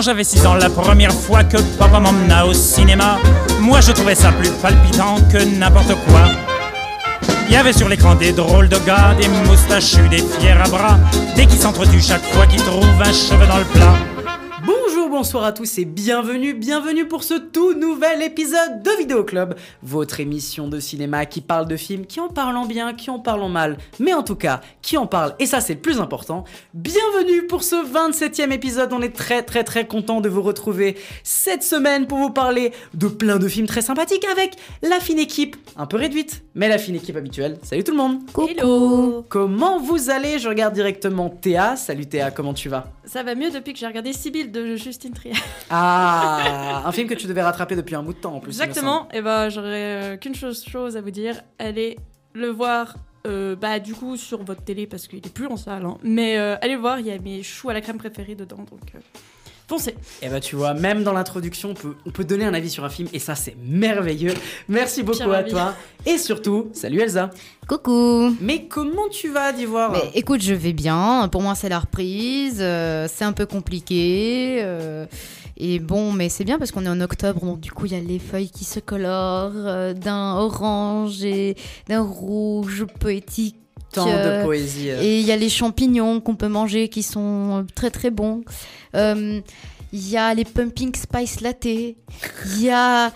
Quand j'avais 6 ans, la première fois que papa m'emmena au cinéma, moi je trouvais ça plus palpitant que n'importe quoi. Il y avait sur l'écran des drôles de gars, des moustachus, des fiers à bras, des qui s'entretuent chaque fois qu'ils trouvent un cheveu dans le plat. Bonsoir à tous et bienvenue, bienvenue pour ce tout nouvel épisode de Vidéo Club, votre émission de cinéma qui parle de films, qui en parlent bien, qui en parlent mal, mais en tout cas, qui en parle, et ça c'est le plus important. Bienvenue pour ce 27e épisode, on est très très très content de vous retrouver cette semaine pour vous parler de plein de films très sympathiques avec la fine équipe, un peu réduite, mais la fine équipe habituelle. Salut tout le monde Hello Comment vous allez? Je regarde directement Théa. Salut Théa, comment tu vas? Ça va mieux depuis que j'ai regardé Sibyl de Justine Trier. Ah, un film que tu devais rattraper depuis un bout de temps en plus. Exactement, et bah j'aurais euh, qu'une chose, chose à vous dire, allez le voir euh, bah du coup sur votre télé parce qu'il est plus en salle, hein. mais euh, allez le voir, il y a mes choux à la crème préférée dedans, donc euh, foncez. Et bah tu vois, même dans l'introduction, on peut, on peut donner un avis sur un film et ça c'est merveilleux. Merci beaucoup Pierre à toi. Et surtout, salut Elsa. Coucou Mais comment tu vas d'Ivoire écoute, je vais bien. Pour moi, c'est la reprise. euh, c'est un peu compliqué. euh, et bon, mais c'est bien parce qu'on est en octobre, donc du coup, il y a les feuilles qui se colorent euh, d'un orange et d'un rouge poétique. Tant de euh, poésie. euh. Et il y a les champignons qu'on peut manger qui sont euh, très très bons. Il y a les pumping spice latte. Il y a.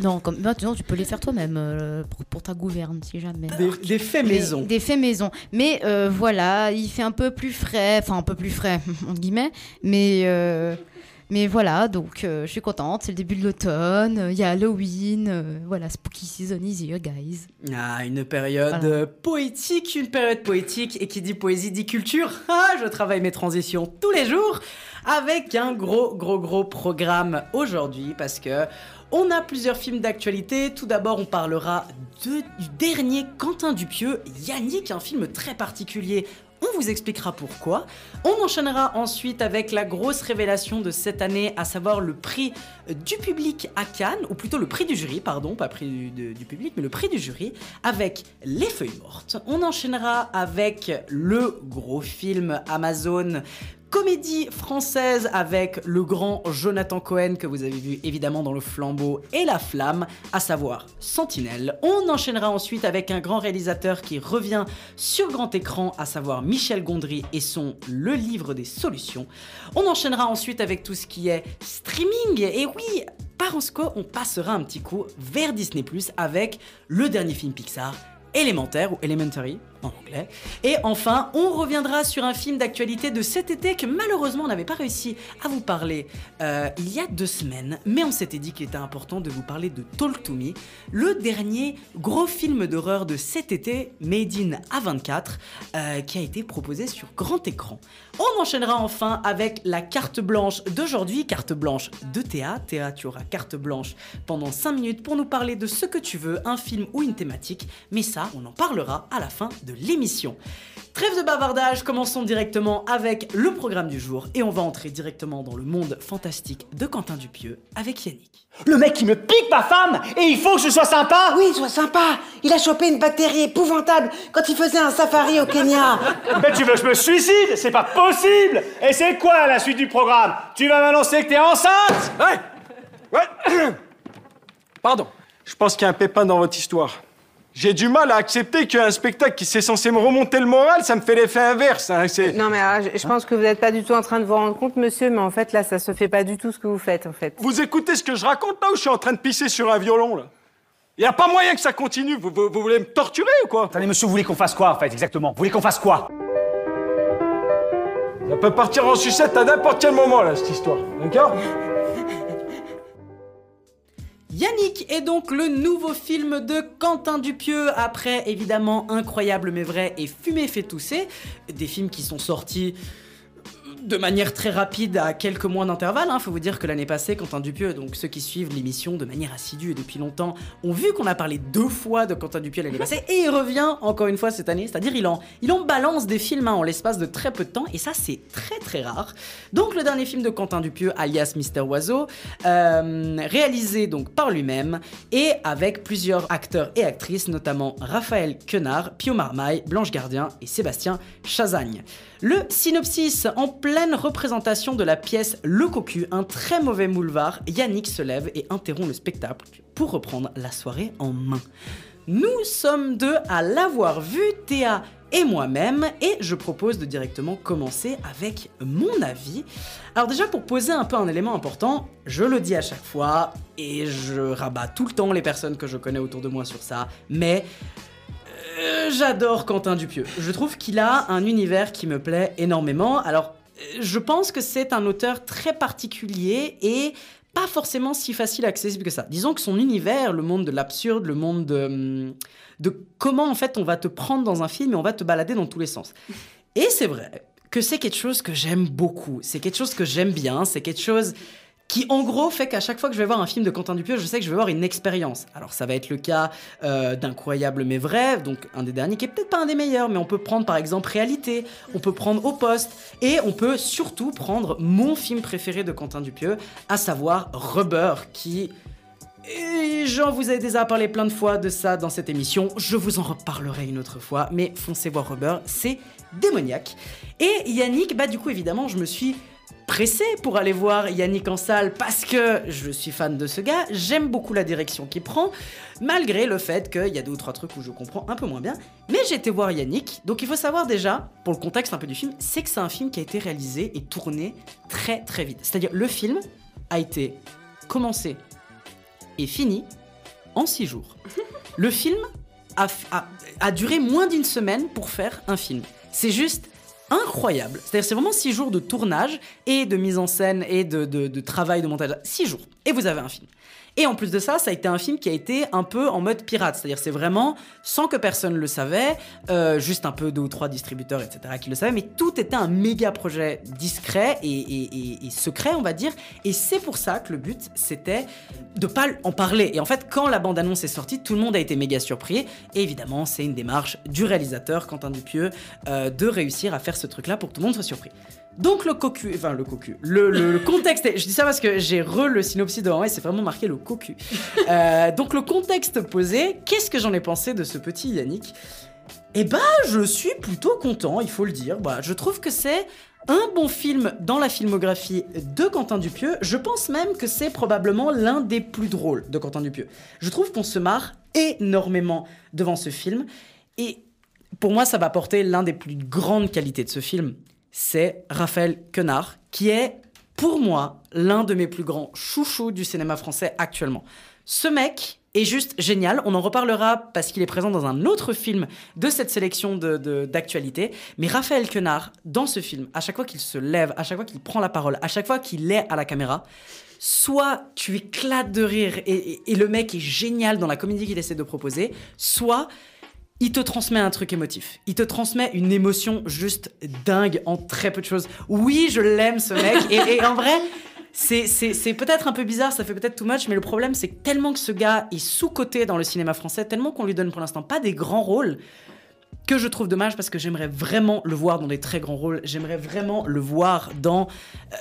Non, comme, bah, non, tu peux les faire toi-même euh, pour, pour ta gouverne, si jamais. Des, des faits Mais- maison. Des faits maison. Mais euh, voilà, il fait un peu plus frais, enfin un peu plus frais, entre guillemets. Mais, euh, mais voilà, donc euh, je suis contente. C'est le début de l'automne, euh, il y a Halloween. euh, voilà, spooky season is here, guys. Ah, une période Voilà. euh, poétique, une période poétique, et qui dit poésie dit culture. Ah, je travaille mes transitions tous les jours avec un gros, gros, gros programme aujourd'hui parce que on a plusieurs films d'actualité. Tout d'abord, on parlera de- du dernier Quentin Dupieux, Yannick, un film très particulier. On vous expliquera pourquoi. On enchaînera ensuite avec la grosse révélation de cette année, à savoir le prix du public à Cannes, ou plutôt le prix du jury, pardon, pas prix du, du public, mais le prix du jury, avec Les Feuilles Mortes. On enchaînera avec le gros film Amazon. Comédie française avec le grand Jonathan Cohen que vous avez vu évidemment dans Le Flambeau et La Flamme, à savoir Sentinelle. On enchaînera ensuite avec un grand réalisateur qui revient sur grand écran, à savoir Michel Gondry et son Le Livre des Solutions. On enchaînera ensuite avec tout ce qui est streaming. Et oui, par en sco, on passera un petit coup vers Disney avec le dernier film Pixar, Élémentaire ou Elementary en anglais. Et enfin, on reviendra sur un film d'actualité de cet été que malheureusement on n'avait pas réussi à vous parler euh, il y a deux semaines, mais on s'était dit qu'il était important de vous parler de Talk to Me, le dernier gros film d'horreur de cet été, Made in A24, euh, qui a été proposé sur grand écran. On enchaînera enfin avec la carte blanche d'aujourd'hui, carte blanche de Théa. Théa, tu auras carte blanche pendant 5 minutes pour nous parler de ce que tu veux, un film ou une thématique, mais ça, on en parlera à la fin de l'émission. Trêve de bavardage, commençons directement avec le programme du jour et on va entrer directement dans le monde fantastique de Quentin Dupieux avec Yannick. Le mec qui me pique ma femme et il faut que je sois sympa Oui, sois sympa. Il a chopé une bactérie épouvantable quand il faisait un safari au Kenya. Mais tu veux que je me suicide? C'est pas possible Et c'est quoi la suite du programme? Tu vas m'annoncer que t'es enceinte? Ouais Ouais Pardon. Je pense qu'il y a un pépin dans votre histoire. J'ai du mal à accepter qu'un spectacle qui s'est censé me remonter le moral, ça me fait l'effet inverse. hein, c'est- Non, mais alors, je, je pense que vous n'êtes pas du tout en train de vous rendre compte, monsieur, mais en fait, là, ça se fait pas du tout ce que vous faites, en fait. Vous écoutez ce que je raconte là ou je suis en train de pisser sur un violon là? Y a pas moyen que ça continue. Vous, vous- vous voulez me torturer ou quoi? Attendez, monsieur, vous voulez qu'on fasse quoi, en fait, exactement? Vous voulez qu'on fasse quoi? Ça peut partir en sucette à n'importe quel moment là, cette histoire. D'accord? Yannick est donc le nouveau film de Quentin Dupieux après évidemment Incroyable mais vrai et Fumée fait tousser, des films qui sont sortis de manière très rapide à quelques mois d'intervalle. Il faut vous dire que l'année passée, Quentin Dupieux, donc ceux qui suivent l'émission de manière assidue et depuis longtemps, ont vu qu'on a parlé deux fois de Quentin Dupieux l'année passée et il revient encore une fois cette année. C'est-à-dire il en, il en balance des films hein, en l'espace de très peu de temps et ça c'est très très rare. Donc le dernier film de Quentin Dupieux, alias Mister Oiseau, euh, réalisé donc par lui-même et avec plusieurs acteurs et actrices, notamment Raphaël Quenard, Pio Marmaille, Blanche Gardien et Sébastien Chazagne. Le synopsis en plein pleine représentation de la pièce Le Cocu, un très mauvais moulevard, Yannick se lève et interrompt le spectacle pour reprendre la soirée en main. Nous sommes deux à l'avoir vu, Théa et moi-même, et je propose de directement commencer avec mon avis. Alors déjà pour poser un peu un élément important, je le dis à chaque fois, et je rabats tout le temps les personnes que je connais autour de moi sur ça, mais euh, j'adore Quentin Dupieux. Je trouve qu'il a un univers qui me plaît énormément. Alors, je pense que c'est un auteur très particulier et pas forcément si facile accessible que ça. Disons que son univers, le monde de l'absurde, le monde de, de comment en fait on va te prendre dans un film et on va te balader dans tous les sens. Et c'est vrai que c'est quelque chose que j'aime beaucoup. C'est quelque chose que j'aime bien. C'est quelque chose qui en gros fait qu'à chaque fois que je vais voir un film de Quentin Dupieux, je sais que je vais voir une expérience. Alors ça va être le cas euh, d'Incroyable mais vrai, donc un des derniers qui est peut-être pas un des meilleurs, mais on peut prendre par exemple Réalité, on peut prendre Au Poste, et on peut surtout prendre mon film préféré de Quentin Dupieux, à savoir Rubber, qui... Et j'en vous ai déjà parlé plein de fois de ça dans cette émission, je vous en reparlerai une autre fois, mais foncez voir Rubber, c'est démoniaque. Et Yannick, bah du coup évidemment je me suis pressé pour aller voir Yannick en salle parce que je suis fan de ce gars, j'aime beaucoup la direction qu'il prend, malgré le fait qu'il y a deux ou trois trucs où je comprends un peu moins bien. Mais j'ai été voir Yannick, donc il faut savoir déjà, pour le contexte un peu du film, c'est que c'est un film qui a été réalisé et tourné très très vite. C'est-à-dire le film a été commencé et fini en six jours. Le film a, a- a duré moins d'une semaine pour faire un film. C'est juste incroyable. C'est-à-dire c'est vraiment six jours de tournage et de mise en scène et de, de- travail de montage. Six jours. Et vous avez un film. Et en plus de ça, ça a été un film qui a été un peu en mode pirate. C'est-à-dire c'est vraiment sans que personne le savait, euh, juste un peu deux ou trois distributeurs, etc. qui le savaient, mais tout était un méga projet discret et, et- et- et secret, on va dire. Et c'est pour ça que le but, c'était de pas en parler. Et en fait, quand la bande-annonce est sortie, tout le monde a été méga surpris. Et évidemment, c'est une démarche du réalisateur, Quentin Dupieux, euh, de réussir à faire ce truc-là pour que tout le monde soit surpris. Donc le cocu, enfin le cocu, le, le- le contexte, est- je dis ça parce que j'ai re le synopsis devant moi et c'est vraiment marqué le cocu. Euh, donc le contexte posé, qu'est-ce que j'en ai pensé de ce petit Yannick? Eh ben, je suis plutôt content, il faut le dire. Bah, je trouve que c'est un bon film dans la filmographie de Quentin Dupieux. Je pense même que c'est probablement l'un des plus drôles de Quentin Dupieux. Je trouve qu'on se marre énormément devant ce film. Et pour moi, ça va porter l'un des plus grandes qualités de ce film. C'est Raphaël Quenard, qui est, pour moi, l'un de mes plus grands chouchous du cinéma français actuellement. Ce mec est juste génial. On en reparlera parce qu'il est présent dans un autre film de cette sélection d'actualité. Mais Raphaël Quenard, dans ce film, à chaque fois qu'il se lève, à chaque fois qu'il prend la parole, à chaque fois qu'il est à la caméra, soit tu éclates de rire et le mec est génial dans la comédie qu'il essaie de proposer, soit il te transmet un truc émotif. Il te transmet une émotion juste dingue en très peu de choses. Oui, je l'aime ce mec. et, en vrai, c'est, peut-être un peu bizarre, ça fait peut-être too much, mais le problème c'est tellement que ce gars est sous-coté dans le cinéma français, tellement qu'on lui donne pour l'instant pas des grands rôles, que je trouve dommage parce que j'aimerais vraiment le voir dans des très grands rôles. J'aimerais vraiment le voir dans euh,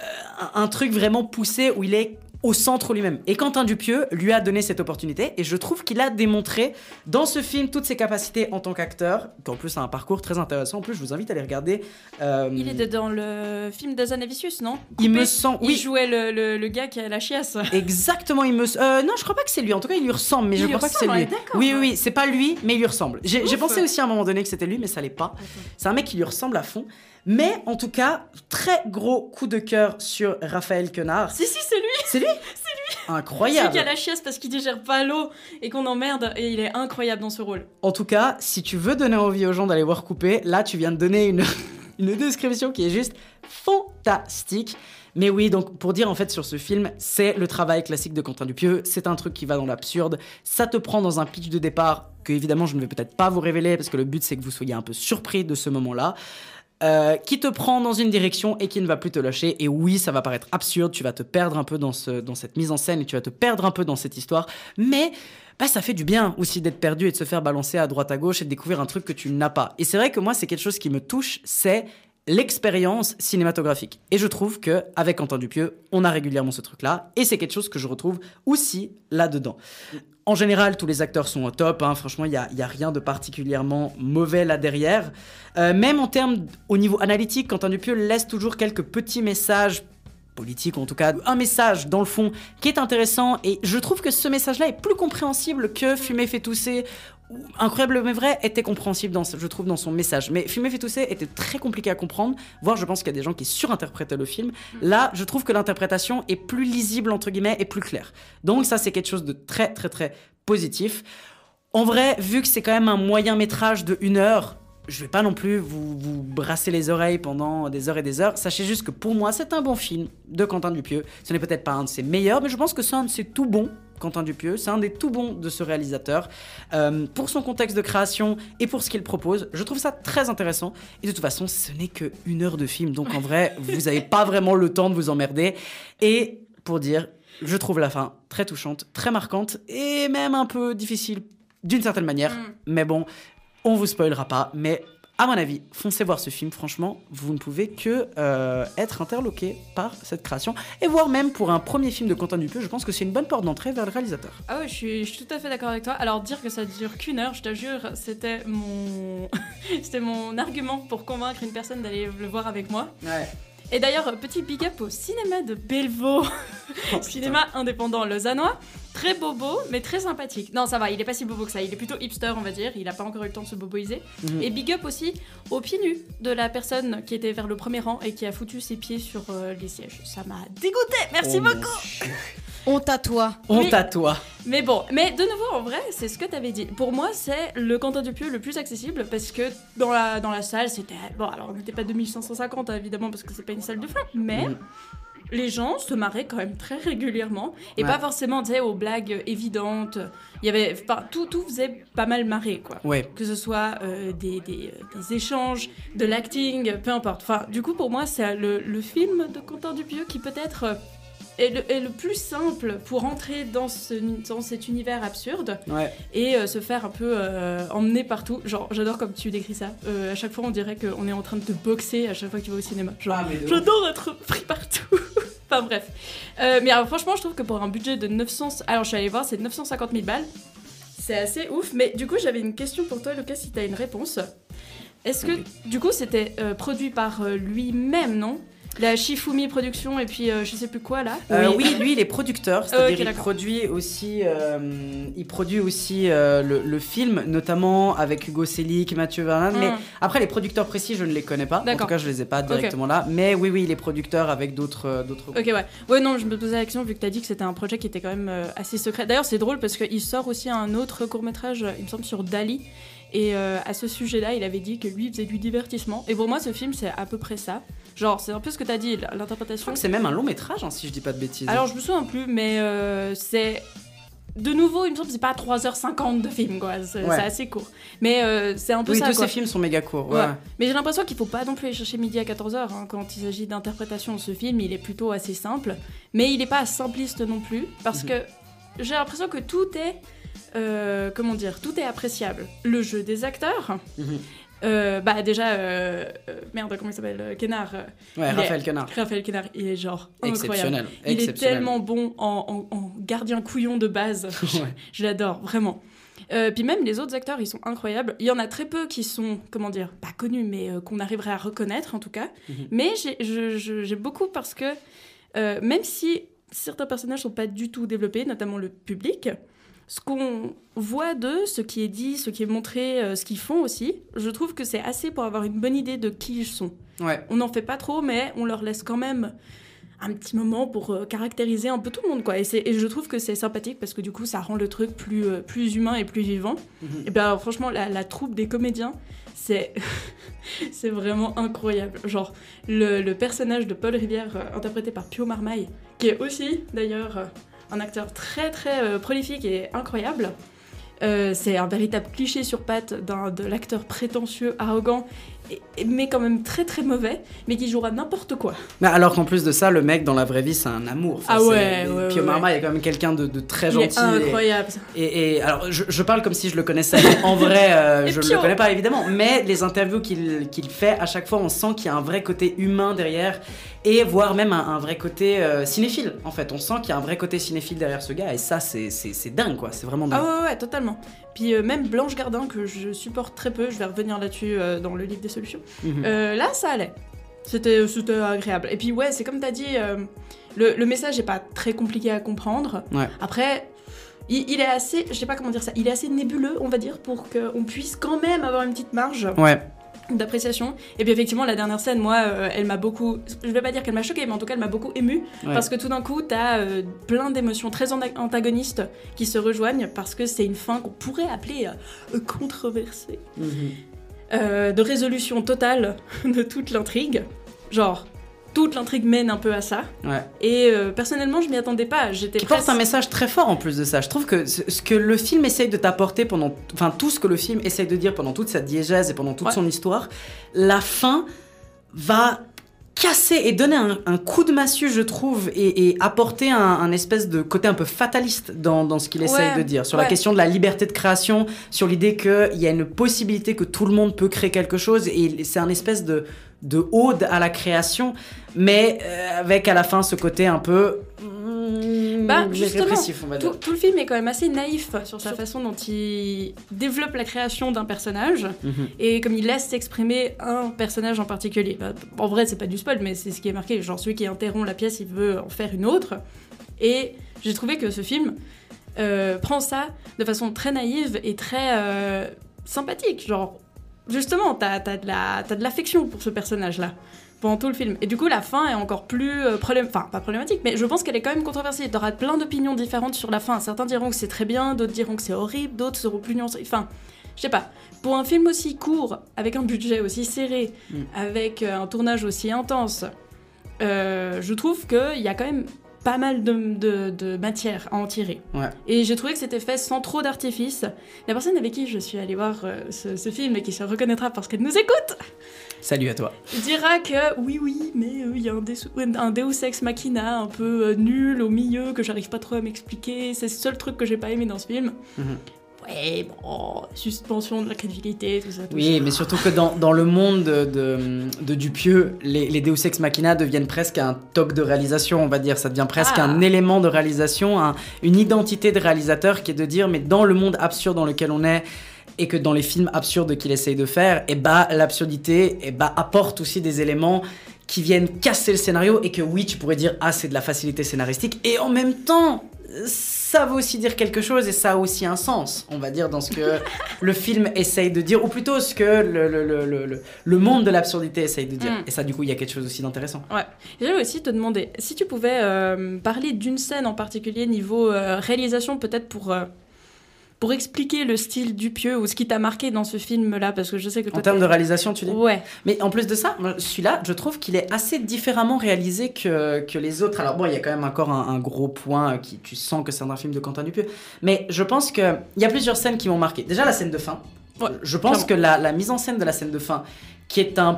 un truc vraiment poussé où il est au centre lui-même. Et Quentin Dupieux lui a donné cette opportunité et je trouve qu'il a démontré dans ce film toutes ses capacités en tant qu'acteur, qu'en plus a un parcours très intéressant. En plus, je vous invite à aller regarder. euh, Il était dans le film d'Azanavicius, non? Il me semble- Il oui. jouait le, le- le gars qui a la chiasse. Exactement, il me. euh, non, je crois pas que c'est lui. En tout cas, il lui ressemble, mais Il je crois pas que c'est lui. est. Oui, oui, oui, c'est pas lui, mais il lui ressemble. J'ai pensé aussi à un moment donné que c'était lui, mais ça l'est pas. C'est un mec qui lui ressemble à fond. Mais en tout cas, très gros coup de cœur sur Raphaël Quenard. Si, si, c'est lui C'est lui C'est lui Celui Incroyable. qui a la chiasse parce qu'il digère pas l'eau et qu'on emmerde, et il est incroyable dans ce rôle. En tout cas, si tu veux donner envie aux gens d'aller voir Coupé, là, tu viens de donner une, une description qui est juste fantastique. Mais oui, donc pour dire en fait sur ce film, c'est le travail classique de Quentin Dupieux. C'est un truc qui va dans l'absurde. Ça te prend dans un pitch de départ que évidemment je ne vais peut-être pas vous révéler parce que le but c'est que vous soyez un peu surpris de ce moment-là. Euh, qui te prend dans une direction et qui ne va plus te lâcher. Et oui, ça va paraître absurde, tu vas te perdre un peu dans, ce, cette mise en scène et tu vas te perdre un peu dans cette histoire. Mais bah, ça fait du bien aussi d'être perdu et de se faire balancer à droite à gauche et de découvrir un truc que tu n'as pas. Et c'est vrai que moi, c'est quelque chose qui me touche, c'est l'expérience cinématographique. Et je trouve que avec Quentin Dupieux, on a régulièrement ce truc-là, et c'est quelque chose que je retrouve aussi là-dedans. En général, tous les acteurs sont au top. hein. Franchement, il n'y a, rien de particulièrement mauvais là derrière. Euh, même en termes, au niveau analytique, Quentin Dupieux laisse toujours quelques petits messages politiques, ou en tout cas un message dans le fond qui est intéressant. Et je trouve que ce message-là est plus compréhensible que Fumer fait tousser. ou Incroyable mais vrai était compréhensible, dans, je trouve, dans son message. Mais Fumer fait tousser était très compliqué à comprendre, voire je pense qu'il y a des gens qui surinterprétaient le film. Là, je trouve que l'interprétation est plus lisible, entre guillemets, et plus claire. Donc ça, c'est quelque chose de très, très, très positif. En vrai, vu que c'est quand même un moyen métrage de une heure, je vais pas non plus vous, vous brasser les oreilles pendant des heures et des heures. Sachez juste que pour moi, c'est un bon film de Quentin Dupieux. Ce n'est peut-être pas un de ses meilleurs, mais je pense que c'est un de ses tout bons. Quentin Dupieux, c'est un des tout bons de ce réalisateur. Euh, pour son contexte de création et pour ce qu'il propose, je trouve ça très intéressant. Et de toute façon, ce n'est que une heure de film, donc en vrai, vous n'avez pas vraiment le temps de vous emmerder. Et pour dire, je trouve la fin très touchante, très marquante et même un peu difficile d'une certaine manière. Mais bon, on vous spoilera pas. Mais à mon avis, foncez voir ce film. Franchement, vous ne pouvez que euh, être interloqué par cette création. Et voire même pour un premier film de Quentin Dupieux, je pense que c'est une bonne porte d'entrée vers le réalisateur. Ah ouais, je suis, je suis tout à fait d'accord avec toi. Alors dire que ça dure qu'une heure, je te jure, c'était mon, c'était mon argument pour convaincre une personne d'aller le voir avec moi. Ouais. Et d'ailleurs, petit big up au cinéma de Bellevaux, cinéma indépendant lausannois. Très bobo, mais très sympathique. Non, ça va, il est pas si bobo que ça. Il est plutôt hipster, on va dire. Il a pas encore eu le temps de se boboiser. Mhm. Et big up aussi aux pieds nus de la personne qui était vers le premier rang et qui a foutu ses pieds sur euh, les sièges. Ça m'a dégoûté. Merci Oh beaucoup. Honte à toi. Honte à toi. Mais bon, mais de nouveau, en vrai, c'est ce que t'avais dit. Pour moi, c'est le Quentin Dupieux le plus accessible parce que dans la, dans la salle, c'était. Bon, alors on n'était pas 2550 hein, évidemment parce que c'est pas une salle de fin, mais Mhm. les gens se marraient quand même très régulièrement et Ouais. pas forcément, tu sais, aux blagues évidentes. Il y avait. Enfin, tout, tout faisait pas mal marrer, quoi. Ouais. Que ce soit euh, des, des, euh, des échanges, de l'acting, peu importe. Enfin, du coup, pour moi, c'est le, le film de Quentin Dupieux qui peut-être euh, est le, est le plus simple pour entrer dans, ce, dans cet univers absurde Ouais. et euh, se faire un peu euh, emmener partout. Genre, j'adore comme tu décris ça. Euh, à chaque fois, on dirait qu'on est en train de te boxer à chaque fois que tu vas au cinéma. Genre, Ah, j'adore être pris partout. enfin bref. Euh, mais alors, franchement, je trouve que pour un budget de 900... Alors, je suis allée voir, c'est 950 000 balles. C'est assez ouf. Mais du coup, j'avais une question pour toi, Lucas, si tu as une réponse. Est-ce que, du coup, c'était produit par lui-même, non? La Shifumi Production et puis euh, je sais plus quoi, là Euh, oui, lui, il est producteur, c'est-à-dire Ok, il produit aussi, euh, il produit aussi euh, le, le film, notamment avec Hugo Selick, Mathieu Vernon. Mais Hmm. après, les producteurs précis, je ne les connais pas. En tout cas, je les ai pas directement là. Mais oui, oui, il est producteur avec d'autres, euh, d'autres. Ok, ouais. Ouais, non, je me posais la question vu que t'as dit que c'était un projet qui était quand même euh, assez secret. D'ailleurs, c'est drôle parce qu'il sort aussi un autre court-métrage, il me semble, sur Dali. Et euh, à ce sujet-là, il avait dit que lui il faisait du divertissement. Et pour moi, ce film, c'est à peu près ça. Genre, c'est un peu ce que t'as dit, Je l'interprétation. c'est même un long métrage, hein, si je dis pas de bêtises. Alors, je me souviens plus, mais euh, c'est. De nouveau, il me semble que c'est pas 3h50 de film, quoi. C'est Ouais. assez court. Mais euh, c'est un peu oui, ça, tous quoi. ces films sont méga courts. Ouais. Ouais. Mais j'ai l'impression qu'il faut pas non plus aller chercher midi à 14h quand il s'agit d'interprétation de ce film. Il est plutôt assez simple, mais il n'est pas simpliste non plus parce Mhm. que j'ai l'impression que tout est. euh, comment dire Tout est appréciable. Le jeu des acteurs. Mhm. Euh, bah déjà, euh, euh, merde, comment il s'appelle Kenard. Ouais, Il Raphaël est- Quenard. Raphaël Kenard, il est genre incroyable. Exceptionnel. Il est Exceptionnel. tellement bon en, en- en gardien couillon de base. Ouais. Je l'adore, vraiment. Euh, puis même les autres acteurs, ils sont incroyables. Il y en a très peu qui sont, comment dire, pas connus, mais qu'on arriverait à reconnaître en tout cas. Mhm. Mais j'ai- beaucoup parce que même si certains personnages sont pas du tout développés, notamment le public, ce qu'on voit d'eux, ce qui est dit, ce qui est montré, euh, ce qu'ils font aussi, je trouve que c'est assez pour avoir une bonne idée de qui ils sont. Ouais. On n'en fait pas trop, mais on leur laisse quand même un petit moment pour euh, caractériser un peu tout le monde, quoi. Et, et je trouve que c'est sympathique parce que du coup, ça rend le truc plus, euh, plus humain et plus vivant. Mhm. Et bien, franchement, la, la troupe des comédiens, c'est c'est vraiment incroyable. Genre, le, le personnage de Paul Rivière, interprété par Pio Marmaille, qui est aussi, d'ailleurs, un acteur très, très euh, prolifique et incroyable. Euh, c'est un véritable cliché sur pattes d'un- de l'acteur prétentieux, arrogant et- mais quand même très très mauvais, mais qui jouera n'importe quoi. Mais alors qu'en plus de ça, le mec dans la vraie vie, c'est un amour. Enfin, Ah ouais, ouais, Pio ouais, Marma, il est quand même quelqu'un de, de très Il gentil. est incroyable. Et, et- et- alors, je, je parle comme si je le connaissais. En vrai, euh, je ne le connais pas évidemment. Mais les interviews qu'il qu'il fait, à chaque fois, on sent qu'il y a un vrai côté humain derrière, et voire même un, un vrai côté euh, cinéphile. En fait, on sent qu'il y a un vrai côté cinéphile derrière ce gars, et ça, c'est dingue, quoi. C'est vraiment dingue. Ah ouais, ouais, totalement. Puis euh, même Blanche Gardin, que je supporte très peu, je vais revenir là-dessus euh, dans le livre des solutions. Mhm. Là, ça allait. C'était agréable. Et puis ouais, c'est comme t'as dit, le, le message est pas très compliqué à comprendre. Ouais. Après, il, il est assez, je sais pas comment dire ça, il est assez nébuleux, on va dire, pour qu'on puisse quand même avoir une petite marge Ouais. D'appréciation. Et puis effectivement, la dernière scène, moi, euh, elle m'a beaucoup, je vais pas dire qu'elle m'a choquée, mais en tout cas, elle m'a beaucoup émue. Ouais. Parce que tout d'un coup, t'as euh, plein d'émotions très anta- antagonistes qui se rejoignent parce que c'est une fin qu'on pourrait appeler euh, controversée. Mhm. Euh, de résolution totale de toute l'intrigue. Genre, toute l'intrigue mène un peu à ça. Ouais. Et euh, personnellement, je m'y attendais pas. J'étais Qui porte un message très fort en plus de ça. Je trouve que ce que le film essaye de t'apporter pendant. Enfin, tout ce que le film essaye de dire pendant toute sa diégèse et pendant toute Ouais. son histoire, la fin va casser et donner un, un coup de massue, je trouve, et, et apporter un, un espèce de côté un peu fataliste dans, dans ce qu'il essaye Ouais, de dire. Sur la question de la liberté de création, sur l'idée qu'il y a une possibilité que tout le monde peut créer quelque chose, et c'est un espèce de, de ode à la création, mais euh, avec à la fin ce côté un peu. mm, Bah, justement. Tout, tout le film est quand même assez naïf sur sa façon dont il développe la création d'un personnage Mhm. et comme il laisse s'exprimer un personnage en particulier. Bah, en vrai, c'est pas du spoil, mais c'est ce qui est marqué. Genre, celui qui interrompt la pièce, il veut en faire une autre. Et j'ai trouvé que ce film euh, prend ça de façon très naïve et très euh, sympathique. Genre, justement, t'as as de la- t'as de l'affection pour ce personnage-là pendant tout le film. Et du coup, la fin est encore plus euh, problème... Enfin, pas problématique, mais je pense qu'elle est quand même controversée. T'auras plein d'opinions différentes sur la fin. Certains diront que c'est très bien, d'autres diront que c'est horrible, d'autres seront plus nuancés. Enfin, je sais pas. Pour un film aussi court, avec un budget aussi serré, Mm. avec euh, un tournage aussi intense, euh, je trouve qu'il y a quand même pas mal de, de- de matière à en tirer. Ouais. Et j'ai trouvé que c'était fait sans trop d'artifice. La personne avec qui je suis allée voir euh, ce, ce film et qui se reconnaîtra parce qu'elle nous écoute Salut à toi. dira que oui, oui, mais euh, il y a un, Deus- un Deus Ex Machina un peu euh, nul au milieu que j'arrive pas trop à m'expliquer. C'est le seul truc que j'ai pas aimé dans ce film. Mhm. Ouais, bon, suspension de la crédibilité, tout ça. Tout Oui, ça. mais surtout que dans, dans le monde de, de, de Dupieux, les, les Deus Ex Machina deviennent presque un toc de réalisation, on va dire. Ça devient presque Ah. un élément de réalisation, un- une identité de réalisateur qui est de dire, mais dans le monde absurde dans lequel on est, et que dans les films absurdes qu'il essaye de faire, et bah l'absurdité et bah, apporte aussi des éléments qui viennent casser le scénario et que oui, tu pourrais dire ah c'est de la facilité scénaristique et en même temps ça veut aussi dire quelque chose et ça a aussi un sens, on va dire dans ce que le film essaye de dire ou plutôt ce que le, le, le, le, monde de l'absurdité essaye de dire. Mm. Et ça du coup, il y a quelque chose aussi d'intéressant. Ouais. J'allais aussi te demander si tu pouvais euh, parler d'une scène en particulier niveau euh, réalisation, peut-être pour. Euh, pour expliquer le style du pieux ou ce qui t'a marqué dans ce film-là, parce que je sais que toi, En termes de réalisation, tu dis? Ouais. Mais en plus de ça, celui-là, je trouve qu'il est assez différemment réalisé que, que les autres. Alors bon, il y a quand même encore un, un gros point qui tu sens que c'est un film de Quentin Dupieux. Mais je pense que il y a plusieurs scènes qui m'ont marqué. Déjà la scène de fin. Ouais, je pense clairement. que la, la mise en scène de la scène de fin, qui est un euh,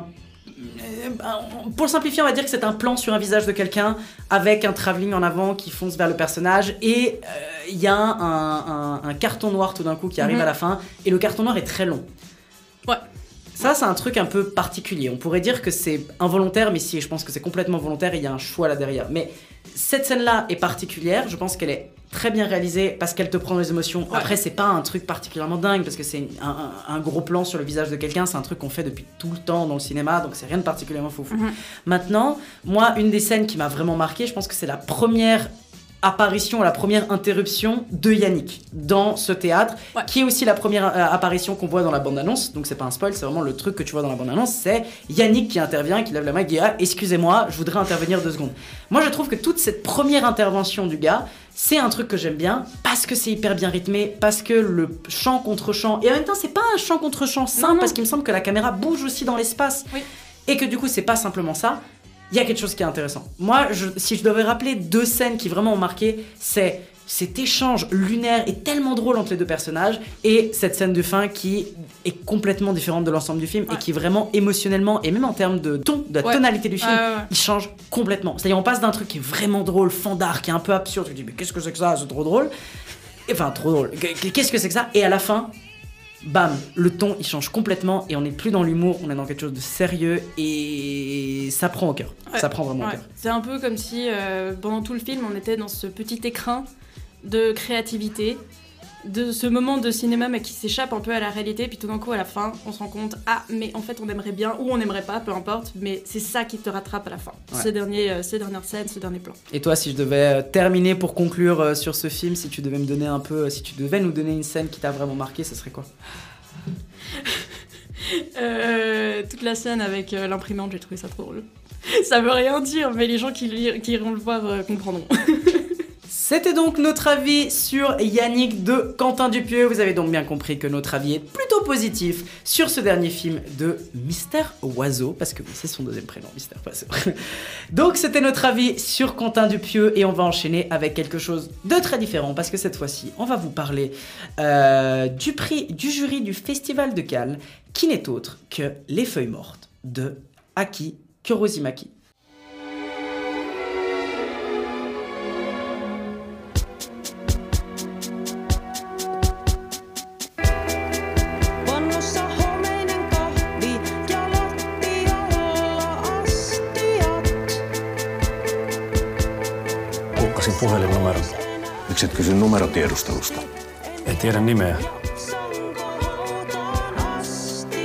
pour le simplifier, on va dire que c'est un plan sur un visage de quelqu'un avec un travelling en avant qui fonce vers le personnage et euh, il y a un, un- un carton noir tout d'un coup qui arrive Mhm. à la fin et le carton noir est très long. Ouais. Ça, c'est un truc un peu particulier. On pourrait dire que c'est involontaire, mais si, je pense que c'est complètement volontaire et il y a un choix là derrière. Mais cette scène-là est particulière. Je pense qu'elle est très bien réalisée parce qu'elle te prend les émotions. Ouais. Après, c'est pas un truc particulièrement dingue parce que c'est un, un- un gros plan sur le visage de quelqu'un. C'est un truc qu'on fait depuis tout le temps dans le cinéma, donc c'est rien de particulièrement fou. Mhm. Maintenant, moi, une des scènes qui m'a vraiment marqué, je pense que c'est la première apparition, la première interruption de Yannick dans ce théâtre, Ouais. qui est aussi la première euh, apparition qu'on voit dans la bande-annonce. Donc c'est pas un spoil, c'est vraiment le truc que tu vois dans la bande-annonce. C'est Yannick qui intervient, qui lève la main et qui dit ah, excusez-moi, je voudrais intervenir deux secondes. Moi, je trouve que toute cette première intervention du gars, c'est un truc que j'aime bien parce que c'est hyper bien rythmé, parce que le chant contre chant et en même temps c'est pas un chant contre chant simple Non, non. parce qu'il me semble que la caméra bouge aussi dans l'espace Oui. et que du coup c'est pas simplement ça il y a quelque chose qui est intéressant. Moi, je- si je devais rappeler deux scènes qui vraiment ont marqué, c'est cet échange lunaire est tellement drôle entre les deux personnages et cette scène de fin qui est complètement différente de l'ensemble du film Ouais. et qui vraiment émotionnellement et même en termes de ton, de la Ouais. tonalité du film, il change complètement. C'est-à-dire on passe d'un truc qui est vraiment drôle, fandard, qui est un peu absurde, tu te dis mais qu'est-ce que c'est que ça, c'est trop drôle? Enfin trop drôle. Qu- Qu'est-ce que c'est que ça? Et à la fin, bam, le ton il change complètement et on n'est plus dans l'humour, on est dans quelque chose de sérieux et ça prend au cœur. Ouais. Ça prend vraiment au cœur. C'est un peu comme si euh, pendant tout le film on était dans ce petit écrin de créativité, de ce moment de cinéma mais qui s'échappe un peu à la réalité, puis tout d'un coup à la fin on se rend compte ah mais en fait on aimerait bien ou on n'aimerait pas, peu importe, mais c'est ça qui te rattrape à la fin. Ouais. Ces, derniers, euh, ces dernières scènes, ce dernier plan. Et toi, si je devais euh, terminer pour conclure euh, sur ce film, si tu devais me donner un peu, si tu devais nous donner une scène qui t'a vraiment marqué, ce serait quoi? Euh, toute la scène avec l'imprimante, j'ai trouvé ça trop drôle. Ça veut rien dire, mais les gens qui, iront le voir comprendront. C'était donc notre avis sur Yannick de Quentin Dupieux. Vous avez donc bien compris que notre avis est plutôt positif sur ce dernier film de Mister Oiseau, parce que c'est son deuxième prénom, Mister Oiseau. donc c'était notre avis sur Quentin Dupieux et on va enchaîner avec quelque chose de très différent, parce que cette fois-ci, on va vous parler euh, du prix du jury du Festival de Cannes, qui n'est autre que Les Feuilles Mortes de Aki Kurozimaki. Lukasin puhelinnumeron. Miksi et kysy numerotiedustelusta? En tiedä nimeä.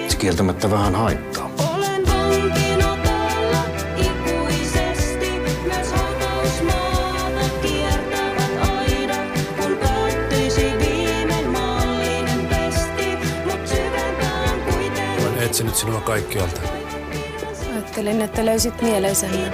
Se kieltämättä vähän haittaa. Etsinyt sinua kaikkialta. Ajattelin, että löysit mieleisemmän.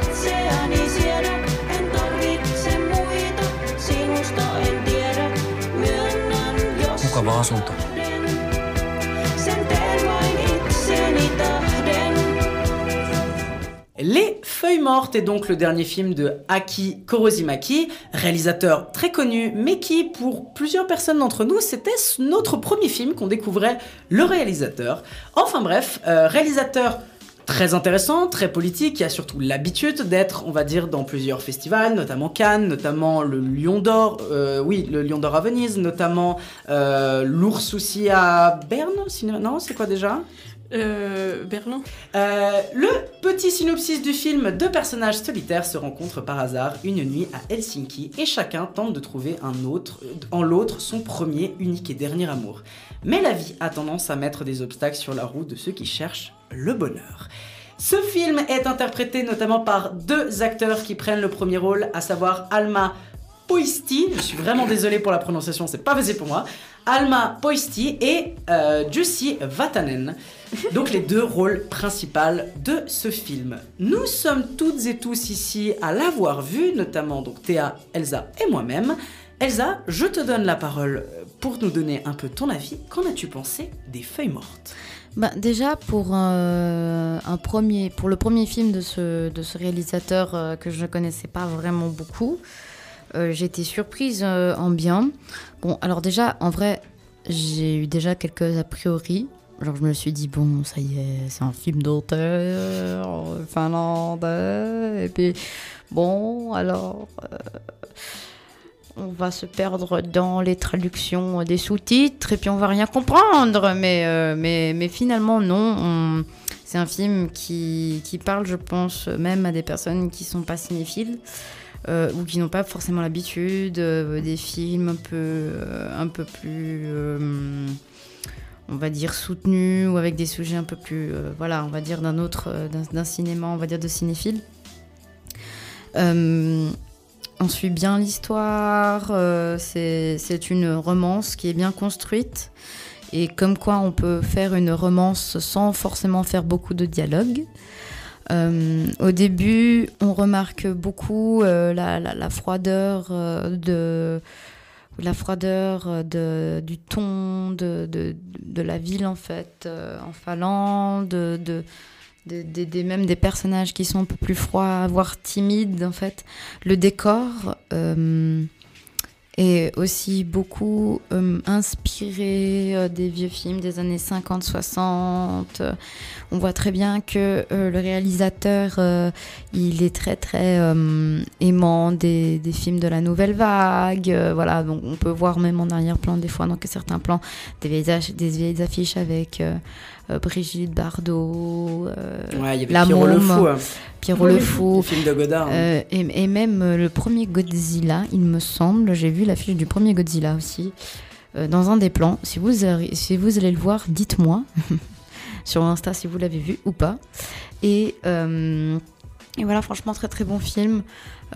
Les Feuilles Mortes est donc le dernier film de Aki Korozimaki, réalisateur très connu, mais qui, pour plusieurs personnes d'entre nous, c'était notre premier film qu'on découvrait le réalisateur. Enfin bref, euh, réalisateur très intéressant, très politique, qui a surtout l'habitude d'être, on va dire, dans plusieurs festivals, notamment Cannes, notamment le Lion d'Or, euh, oui, le Lion d'Or à Venise, notamment euh, l'Ours aussi à Berne, non, c'est quoi déjà? Euh, Berlin. Euh, le petit synopsis du film, deux personnages solitaires se rencontrent par hasard une nuit à Helsinki et chacun tente de trouver un autre, en l'autre son premier, unique et dernier amour. Mais la vie a tendance à mettre des obstacles sur la route de ceux qui cherchent le bonheur. Ce film est interprété notamment par deux acteurs qui prennent le premier rôle, à savoir Alma Poisti, je suis vraiment désolé pour la prononciation, c'est pas facile pour moi. Alma Poisti et euh, Jussi Vatanen. Donc les deux rôles principaux de ce film. Nous sommes toutes et tous ici à l'avoir vu, notamment donc Théa, Elsa et moi-même. Elsa, je te donne la parole pour nous donner un peu ton avis. Qu'en as-tu pensé des feuilles mortes? Bah, déjà pour euh, un premier, pour le premier film de ce, de ce réalisateur euh, que je ne connaissais pas vraiment beaucoup, euh, j'ai été surprise euh, en bien. Bon, alors déjà, en vrai, j'ai eu déjà quelques a priori. Genre, je me suis dit, bon, ça y est, c'est un film d'auteur finlandais. Et puis, bon, alors, on va se perdre dans les traductions des sous-titres et puis on va rien comprendre. Mais, euh, mais, mais finalement, non. on- C'est un film qui, qui parle, je pense, même à des personnes qui sont pas cinéphiles. euh, ou qui n'ont pas forcément l'habitude euh, des films un peu, un peu plus, on va dire, soutenus ou avec des sujets un peu plus, voilà, on va dire d'un autre, d'un cinéma, on va dire de cinéphile. On suit bien l'histoire, euh, c'est une romance qui est bien construite et comme quoi on peut faire une romance sans forcément faire beaucoup de dialogue. Euh, au début, on remarque beaucoup euh, la, froideur de la froideur de, du ton de, de, la ville en fait en Finlande, de, de, même des personnages qui sont un peu plus froids, voire timides en fait. Le décor, euh, et aussi beaucoup euh, inspiré euh, des vieux films des années 50-60. On voit très bien que le réalisateur, il est très très aimant des, films de la nouvelle vague. voilà, donc on peut voir même en arrière-plan des fois, dans certains plans, des des vieilles affiches avec euh, Brigitte Bardot, euh, Ouais, il y avait La Pierrot le Môme, Fou, hein. Pierrot Oui, le Fou. le film de Godard, hein. Euh, et, et même le premier Godzilla, il me semble, j'ai vu l'affiche du premier Godzilla aussi, dans un des plans. Si vous, si vous allez le voir, dites-moi sur Insta si vous l'avez vu ou pas. Et, et voilà, franchement, très très bon film.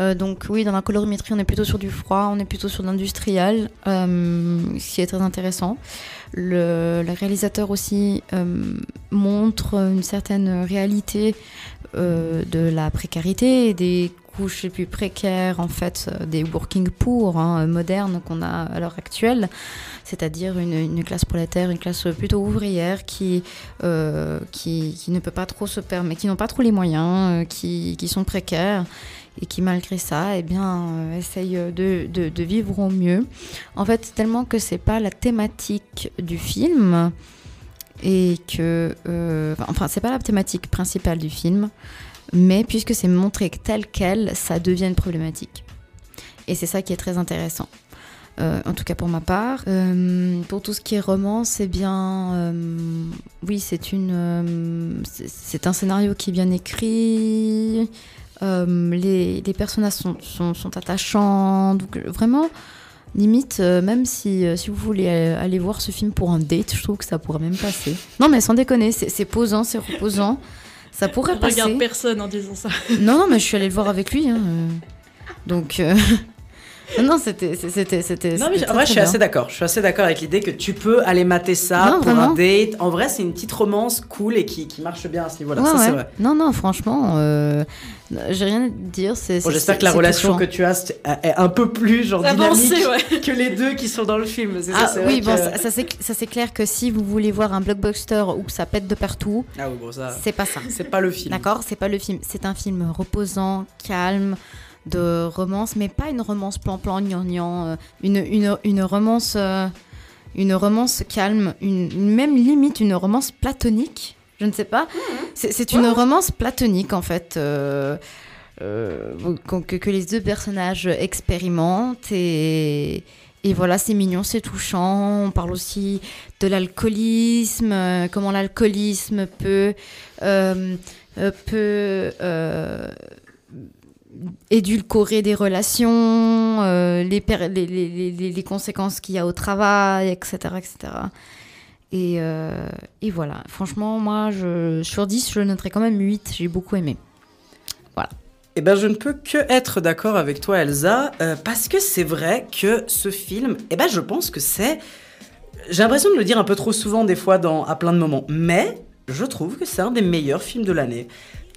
Euh, donc oui, dans la colorimétrie, on est plutôt sur du froid, on est plutôt sur l'industriel, euh, ce qui est très intéressant. Le, réalisateur aussi euh, montre une certaine réalité euh, de la précarité et des couches les plus précaires, en fait, euh, des working poor hein, modernes qu'on a à l'heure actuelle, c'est-à-dire une, classe prolétaire, une classe plutôt ouvrière qui, qui, ne peut pas trop se permettre, qui n'ont pas trop les moyens, qui, qui sont précaires et qui malgré ça, eh bien, euh, de, de, vivre au mieux. En fait, tellement que c'est pas la thématique du film et que, euh, enfin, c'est pas la thématique principale du film, mais puisque c'est montré tel quel, ça devient une problématique. Et c'est ça qui est très intéressant. Euh, en tout cas pour ma part. Euh, pour tout ce qui est romance, eh bien, euh, oui, c'est une, c'est un scénario qui est bien écrit. Euh, les, les personnages sont, sont, sont attachants. Donc euh, vraiment, limite, euh, même si, euh, si vous voulez aller voir ce film pour un date, je trouve que ça pourrait même passer. Non, mais sans déconner, c'est posant, c'est reposant. Ça pourrait Je passer. regarde personne en disant ça. Non, non, mais je suis allée le voir avec lui. hein. Donc, euh, non, c'était, c'était, c'était. Non, mais en vrai, je suis assez d'accord. Je suis assez d'accord avec l'idée que tu peux aller mater ça Non, pour vraiment. un date. En vrai, c'est une petite romance cool et qui, qui marche bien à ce niveau-là. Ouais, ça, c'est ouais. vrai. Non, non, franchement, euh, j'ai rien à dire. C'est, Bon, J'espère que la relation touchant. que tu as est un peu plus genre Avancée, dynamique ouais. que les deux qui sont dans le film. C'est ça, Ah c'est oui, bon, que- ça, ça, c'est, ça c'est clair que si vous voulez voir un blockbuster où ça pète de partout, Ah oui, bon, ça. c'est pas ça. C'est pas le film. D'accord, c'est pas le film. C'est un film reposant, calme, de romance, mais pas une romance plan-plan, gnangnan, euh, une, une, une romance, euh, une romance calme, une- même limite une romance platonique. Je ne sais pas. C'est, c'est une romance platonique en fait. euh, euh, que, que les deux personnages expérimentent et, et voilà, c'est mignon, c'est touchant. On parle aussi de l'alcoolisme, euh, comment l'alcoolisme peut, peut édulcorer des relations, les- les conséquences qu'il y a au travail, etc. etc. Et, euh, et voilà, franchement, moi, je, sur 10, je noterais quand même 8, j'ai beaucoup aimé. Voilà. Eh ben, je ne peux que être d'accord avec toi, Elsa, euh, parce que c'est vrai que ce film, eh ben, je pense que c'est. J'ai l'impression de le dire un peu trop souvent, des fois, dans, à plein de moments, mais je trouve que c'est un des meilleurs films de l'année.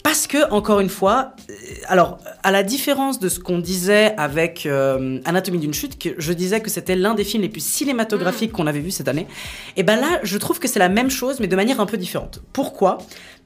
Parce que, encore une fois, euh, alors, à la différence de ce qu'on disait avec euh, Anatomie d'une chute, que je disais que c'était l'un des films les plus cinématographiques qu'on avait vu cette année, et ben là, je trouve que c'est la même chose, mais de manière un peu différente. Pourquoi?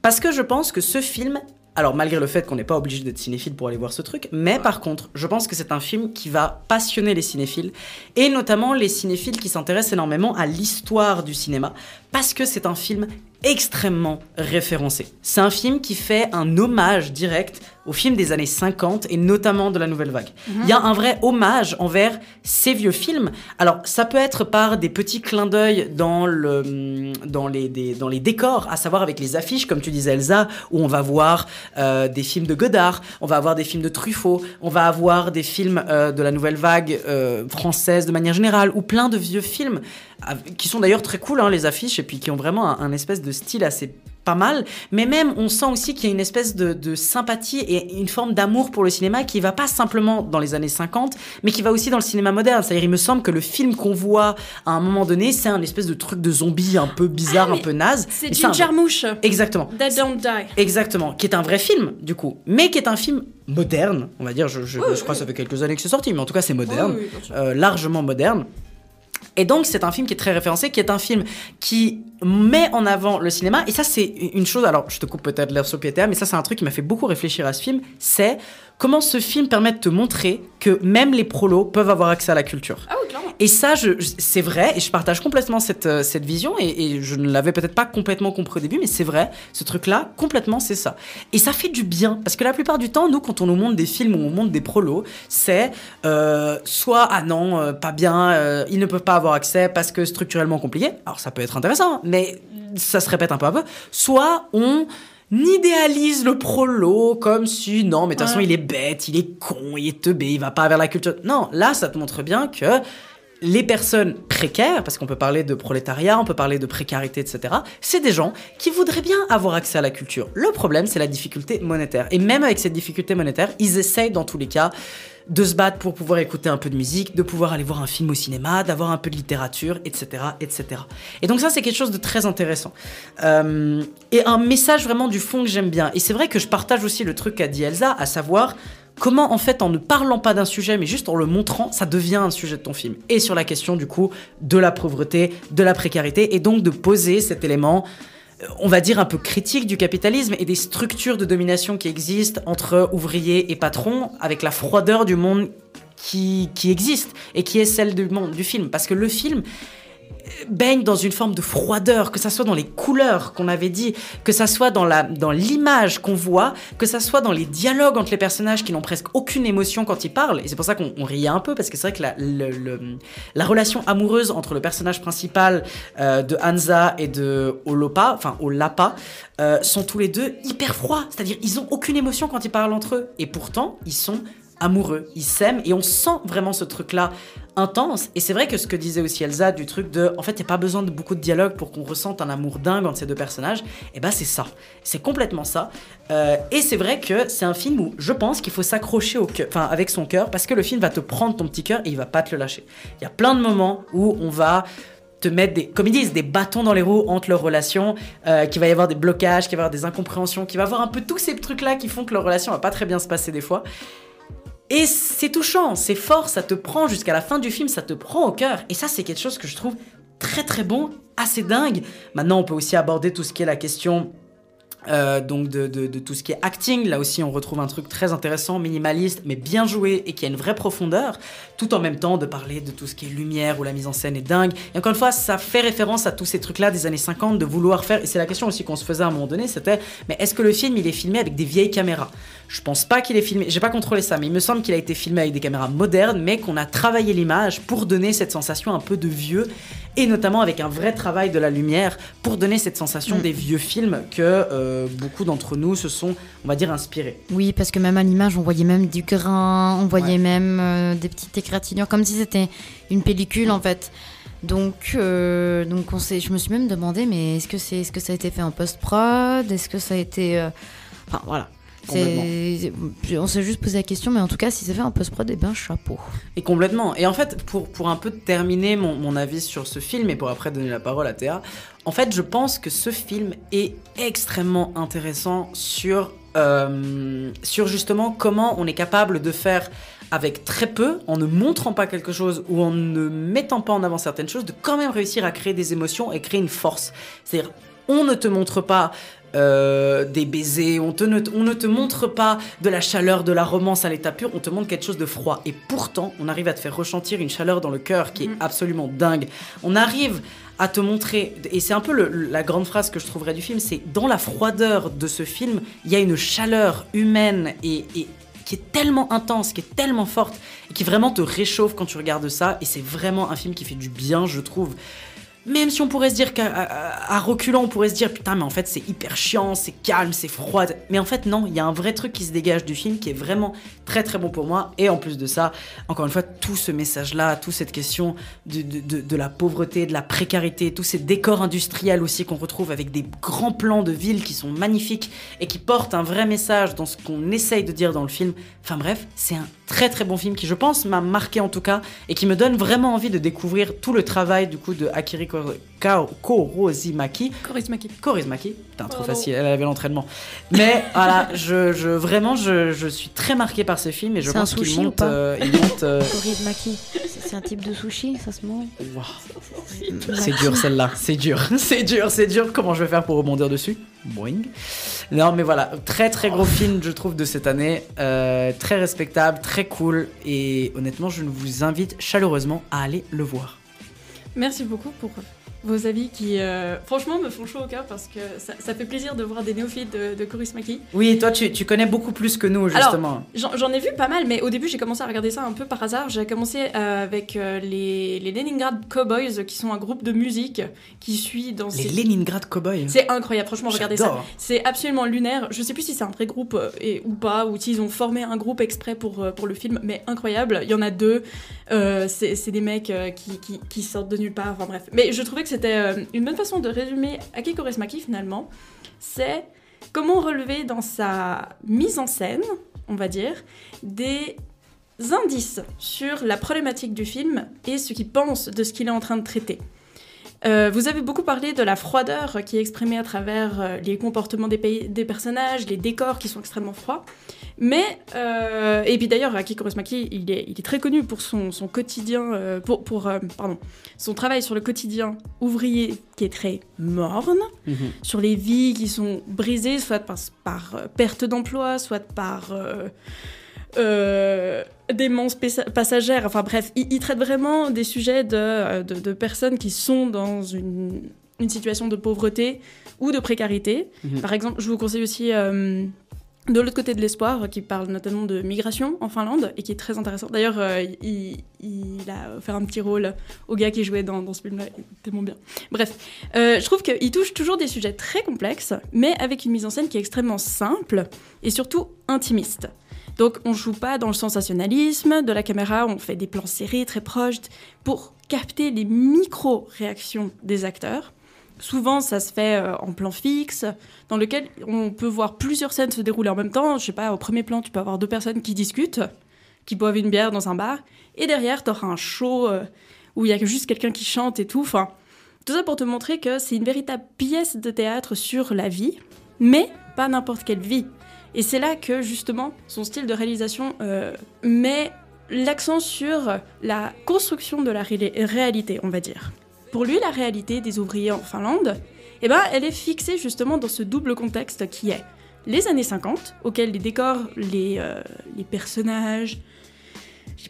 Parce que je pense que ce film alors, malgré le fait qu'on n'est pas obligé d'être cinéphile pour aller voir ce truc, mais par contre, je pense que c'est un film qui va passionner les cinéphiles, et notamment les cinéphiles qui s'intéressent énormément à l'histoire du cinéma, parce que c'est un film extrêmement référencé. C'est un film qui fait un hommage direct aux films des années 50 et notamment de la nouvelle vague. Mhm. Il y a un vrai hommage envers ces vieux films. Alors, ça peut être par des petits clins d'œil dans, le, dans, les, des- dans les décors, à savoir avec les affiches, comme tu disais Elsa, où on va voir euh, des films de Godard, on va avoir des films de Truffaut, on va avoir des films euh, de la nouvelle vague euh, française de manière générale, ou plein de vieux films, qui sont d'ailleurs très cool, hein, les affiches, et puis qui ont vraiment un, un espèce de style assez pas mal, mais même on sent aussi qu'il y a une espèce de, de sympathie et une forme d'amour pour le cinéma qui va pas simplement dans les années 50, mais qui va aussi dans le cinéma moderne. C'est-à-dire, il me semble que le film qu'on voit à un moment donné, c'est un espèce de truc de zombie un peu bizarre, un peu naze. C'est une un- jarmouche. Exactement. That don't die. Exactement, qui est un vrai film du coup, mais qui est un film moderne, on va dire. Je, je- Oui, je crois oui. que ça fait quelques années que c'est sorti, mais en tout cas c'est moderne, Oui, euh, largement moderne. Et donc, c'est un film qui est très référencé, qui est un film qui met en avant le cinéma. Et ça, c'est une chose. Alors, je te coupe peut-être l'air sur pied mais ça, c'est un truc qui m'a fait beaucoup réfléchir à ce film. C'est comment ce film permet de te montrer que même les prolos peuvent avoir accès à la culture. Ah oui, clairement. Et ça, je, je- c'est vrai, et je partage complètement cette, euh, cette vision, et, et je ne l'avais peut-être pas complètement compris au début, mais c'est vrai, ce truc-là, complètement, c'est ça. Et ça fait du bien, parce que la plupart du temps, nous, quand on nous montre des films ou on montre des prolos, c'est euh, soit, ah non, euh, pas bien, euh, ils ne peuvent pas avoir accès parce que structurellement compliqué, alors ça peut être intéressant, mais ça se répète un peu un peu, soit on idéalise le prolo comme si non mais de toute façon il est bête, il est con, il est teubé, il va pas vers la culture. Non, là ça te montre bien que les personnes précaires, parce qu'on peut parler de prolétariat, on peut parler de précarité, etc., c'est des gens qui voudraient bien avoir accès à la culture. Le problème, c'est la difficulté monétaire. Et même avec cette difficulté monétaire, ils essayent dans tous les cas de se battre pour pouvoir écouter un peu de musique, de pouvoir aller voir un film au cinéma, d'avoir un peu de littérature, etc., etc. Et donc ça, c'est quelque chose de très intéressant. Euh, et un message vraiment du fond que j'aime bien. Et c'est vrai que je partage aussi le truc qu'a dit Elsa, à savoir comment en fait en ne parlant pas d'un sujet mais juste en le montrant ça devient un sujet de ton film et sur la question du coup de la pauvreté de la précarité et donc de poser cet élément on va dire un peu critique du capitalisme et des structures de domination qui existent entre ouvriers et patrons avec la froideur du monde qui, qui existe et qui est celle du monde du film. Parce que le film baigne dans une forme de froideur, que ça soit dans les couleurs qu'on avait dit, que ça soit dans la dans l'image qu'on voit, que ça soit dans les dialogues entre les personnages qui n'ont presque aucune émotion quand ils parlent. Et c'est pour ça qu'on on riait un peu parce que c'est vrai que la, la relation amoureuse entre le personnage principal euh, de Hansa et de Olopa, enfin Olapa, euh, sont tous les deux hyper froids. C'est-à-dire ils ont aucune émotion quand ils parlent entre eux. Et pourtant ils sont amoureux, ils s'aiment et on sent vraiment ce truc-là intense. Et c'est vrai que ce que disait aussi Elsa du truc de, en fait, il n'y a pas besoin de beaucoup de dialogue pour qu'on ressente un amour dingue entre ces deux personnages. Et bah c'est ça, c'est complètement ça. Euh, et c'est vrai que c'est un film où je pense qu'il faut s'accrocher au cœur, enfin avec son cœur, parce que le film va te prendre ton petit cœur et il va pas te le lâcher. Il y a plein de moments où on va te mettre des, comme ils disent, des bâtons dans les roues entre leurs relations, euh, qu'il va y avoir des blocages, qu'il va y avoir des incompréhensions, qu'il va y avoir un peu tous ces trucs-là qui font que leur relation va pas très bien se passer des fois. Et c'est touchant, c'est fort, ça te prend jusqu'à la fin du film, ça te prend au cœur. Et ça, c'est quelque chose que je trouve très très bon, assez dingue. Maintenant, on peut aussi aborder tout ce qui est la question euh, de, tout ce qui est acting. Là aussi, on retrouve un truc très intéressant, minimaliste, mais bien joué et qui a une vraie profondeur, tout en même temps de parler de tout ce qui est lumière où la mise en scène est dingue. Et encore une fois, ça fait référence à tous ces trucs-là des années 50 de vouloir faire. Et c'est la question aussi qu'on se faisait à un moment donné, c'était mais est-ce que le film il est filmé avec des vieilles caméras? Je pense pas qu'il est filmé. J'ai pas contrôlé ça, mais il me semble qu'il a été filmé avec des caméras modernes, mais qu'on a travaillé l'image pour donner cette sensation un peu de vieux et notamment avec un vrai travail de la lumière pour donner cette sensation des vieux films que euh, beaucoup d'entre nous se sont, on va dire, inspirés. Oui, parce que même à l'image, on voyait même du grain, on voyait même euh, des petites égratignures, comme si c'était une pellicule en fait. Donc, euh, donc on je me suis même demandé, mais est-ce que c'est, est-ce que ça a été fait en post-prod? Est-ce que ça a été, enfin voilà. On s'est juste posé la question, mais en tout cas, si c'est fait en post-prod, eh ben chapeau. Et complètement. Et en fait, pour, pour un peu terminer mon, mon avis sur ce film et pour après donner la parole à Théa, en fait, je pense que ce film est extrêmement intéressant sur, euh, sur justement comment on est capable de faire avec très peu, en ne montrant pas quelque chose ou en ne mettant pas en avant certaines choses, de quand même réussir à créer des émotions et créer une force. C'est-à-dire, on ne te montre pas euh, des baisers, on, te ne, on ne te montre pas de la chaleur, de la romance à l'état pur, on te montre quelque chose de froid. Et pourtant, on arrive à te faire ressentir une chaleur dans le cœur qui est absolument dingue. On arrive à te montrer, et c'est un peu le- la grande phrase que je trouverais du film, c'est dans la froideur de ce film, il y a une chaleur humaine et, et qui est tellement intense, qui est tellement forte, et qui vraiment te réchauffe quand tu regardes ça, et c'est vraiment un film qui fait du bien, je trouve. Même si on pourrait se dire qu'à à- reculant, on pourrait se dire putain, mais en fait c'est hyper chiant, c'est calme, c'est froid. Mais en fait, non, il y a un vrai truc qui se dégage du film qui est vraiment très très bon pour moi. Et en plus de ça, encore une fois, tout ce message-là, toute cette question de- de la pauvreté, de la précarité, tous ces décors industriels aussi qu'on retrouve avec des grands plans de villes qui sont magnifiques et qui portent un vrai message dans ce qu'on essaye de dire dans le film. Enfin bref, c'est un très très bon film qui, je pense, m'a marqué en tout cas et qui me donne vraiment envie de découvrir tout le travail du coup de Akiri Kor- Kao- Kaurismäki. Kaurismäki. Kaurismäki. Putain, trop facile, elle avait l'entraînement. Mais voilà, je, je, vraiment, je, je suis très marqué par ce film et je C'est un pense qu'il monte. euh, il monte euh, Korizmaki. C'est c'est un type de sushi, ça se mange. C'est dur celle-là, c'est dur, c'est dur, c'est dur. Comment je vais faire pour rebondir dessus? Boing. Non mais voilà, très très gros film je trouve de cette année, Euh, très respectable, très cool et honnêtement je vous invite chaleureusement à aller le voir. Merci beaucoup pour vos avis qui, euh, franchement, me font chaud au cœur parce que ça, ça fait plaisir de voir des néophytes de, de Kaurismäki. Oui, toi tu, tu connais beaucoup plus que nous justement. J'en ai vu pas mal, mais au début, j'ai commencé à regarder ça un peu par hasard. J'ai commencé euh, avec euh, les, les Leningrad Cowboys, qui sont un groupe de musique qui suit dans Les ces... Leningrad Cowboys. C'est incroyable, franchement, regardez ça. C'est absolument lunaire. Je sais plus si c'est un vrai groupe et, ou pas, ou s'ils ont formé un groupe exprès pour, pour le film, mais incroyable. Il y en a deux. Euh, c'est des mecs qui, qui, qui sortent de nulle part. Enfin bref. Mais je trouvais que c'était euh, une bonne façon de résumer Aki Kaurismäki finalement. C'est comment relever dans sa mise en scène, on va dire, des indices sur la problématique du film et ce qu'il pense de ce qu'il est en train de traiter. Euh, vous avez beaucoup parlé de la froideur qui est exprimée à travers euh, les comportements des personnages, les décors qui sont extrêmement froids. Mais, euh, et puis d'ailleurs, Aki Kaurismäki, il est, il est très connu pour son, son quotidien, euh, pour, pour euh, pardon, son travail sur le quotidien ouvrier qui est très morne, sur les vies qui sont brisées, soit par, par perte d'emploi, soit par démence passa- passagère. Enfin bref, il, il traite vraiment des sujets de, de, de personnes qui sont dans une, une situation de pauvreté ou de précarité. Mhm. Par exemple, je vous conseille aussi de l'autre côté de l'espoir, qui parle notamment de migration en Finlande et qui est très intéressant. D'ailleurs, euh, il, a fait un petit rôle au gars qui jouait dans, ce film-là, tellement bien. Bref, euh, je trouve qu'il touche toujours des sujets très complexes, mais avec une mise en scène qui est extrêmement simple et surtout intimiste. Donc on joue pas dans le sensationnalisme de la caméra, on fait des plans serrés, très proches, pour capter les micro-réactions des acteurs. Souvent, ça se fait euh, en plan fixe, dans lequel on peut voir plusieurs scènes se dérouler en même temps. Je sais pas, au premier plan, tu peux avoir deux personnes qui discutent, qui boivent une bière dans un bar, et derrière, tu auras un show euh, où il y a juste quelqu'un qui chante et tout. Enfin, tout ça pour te montrer que c'est une véritable pièce de théâtre sur la vie, mais pas n'importe quelle vie. Et c'est là que justement son style de réalisation euh, met l'accent sur la construction de la ré- réalité, on va dire. Pour lui, la réalité des ouvriers en Finlande, eh ben, elle est fixée justement dans ce double contexte qui est les années 50, auxquels les décors, les, euh, les personnages,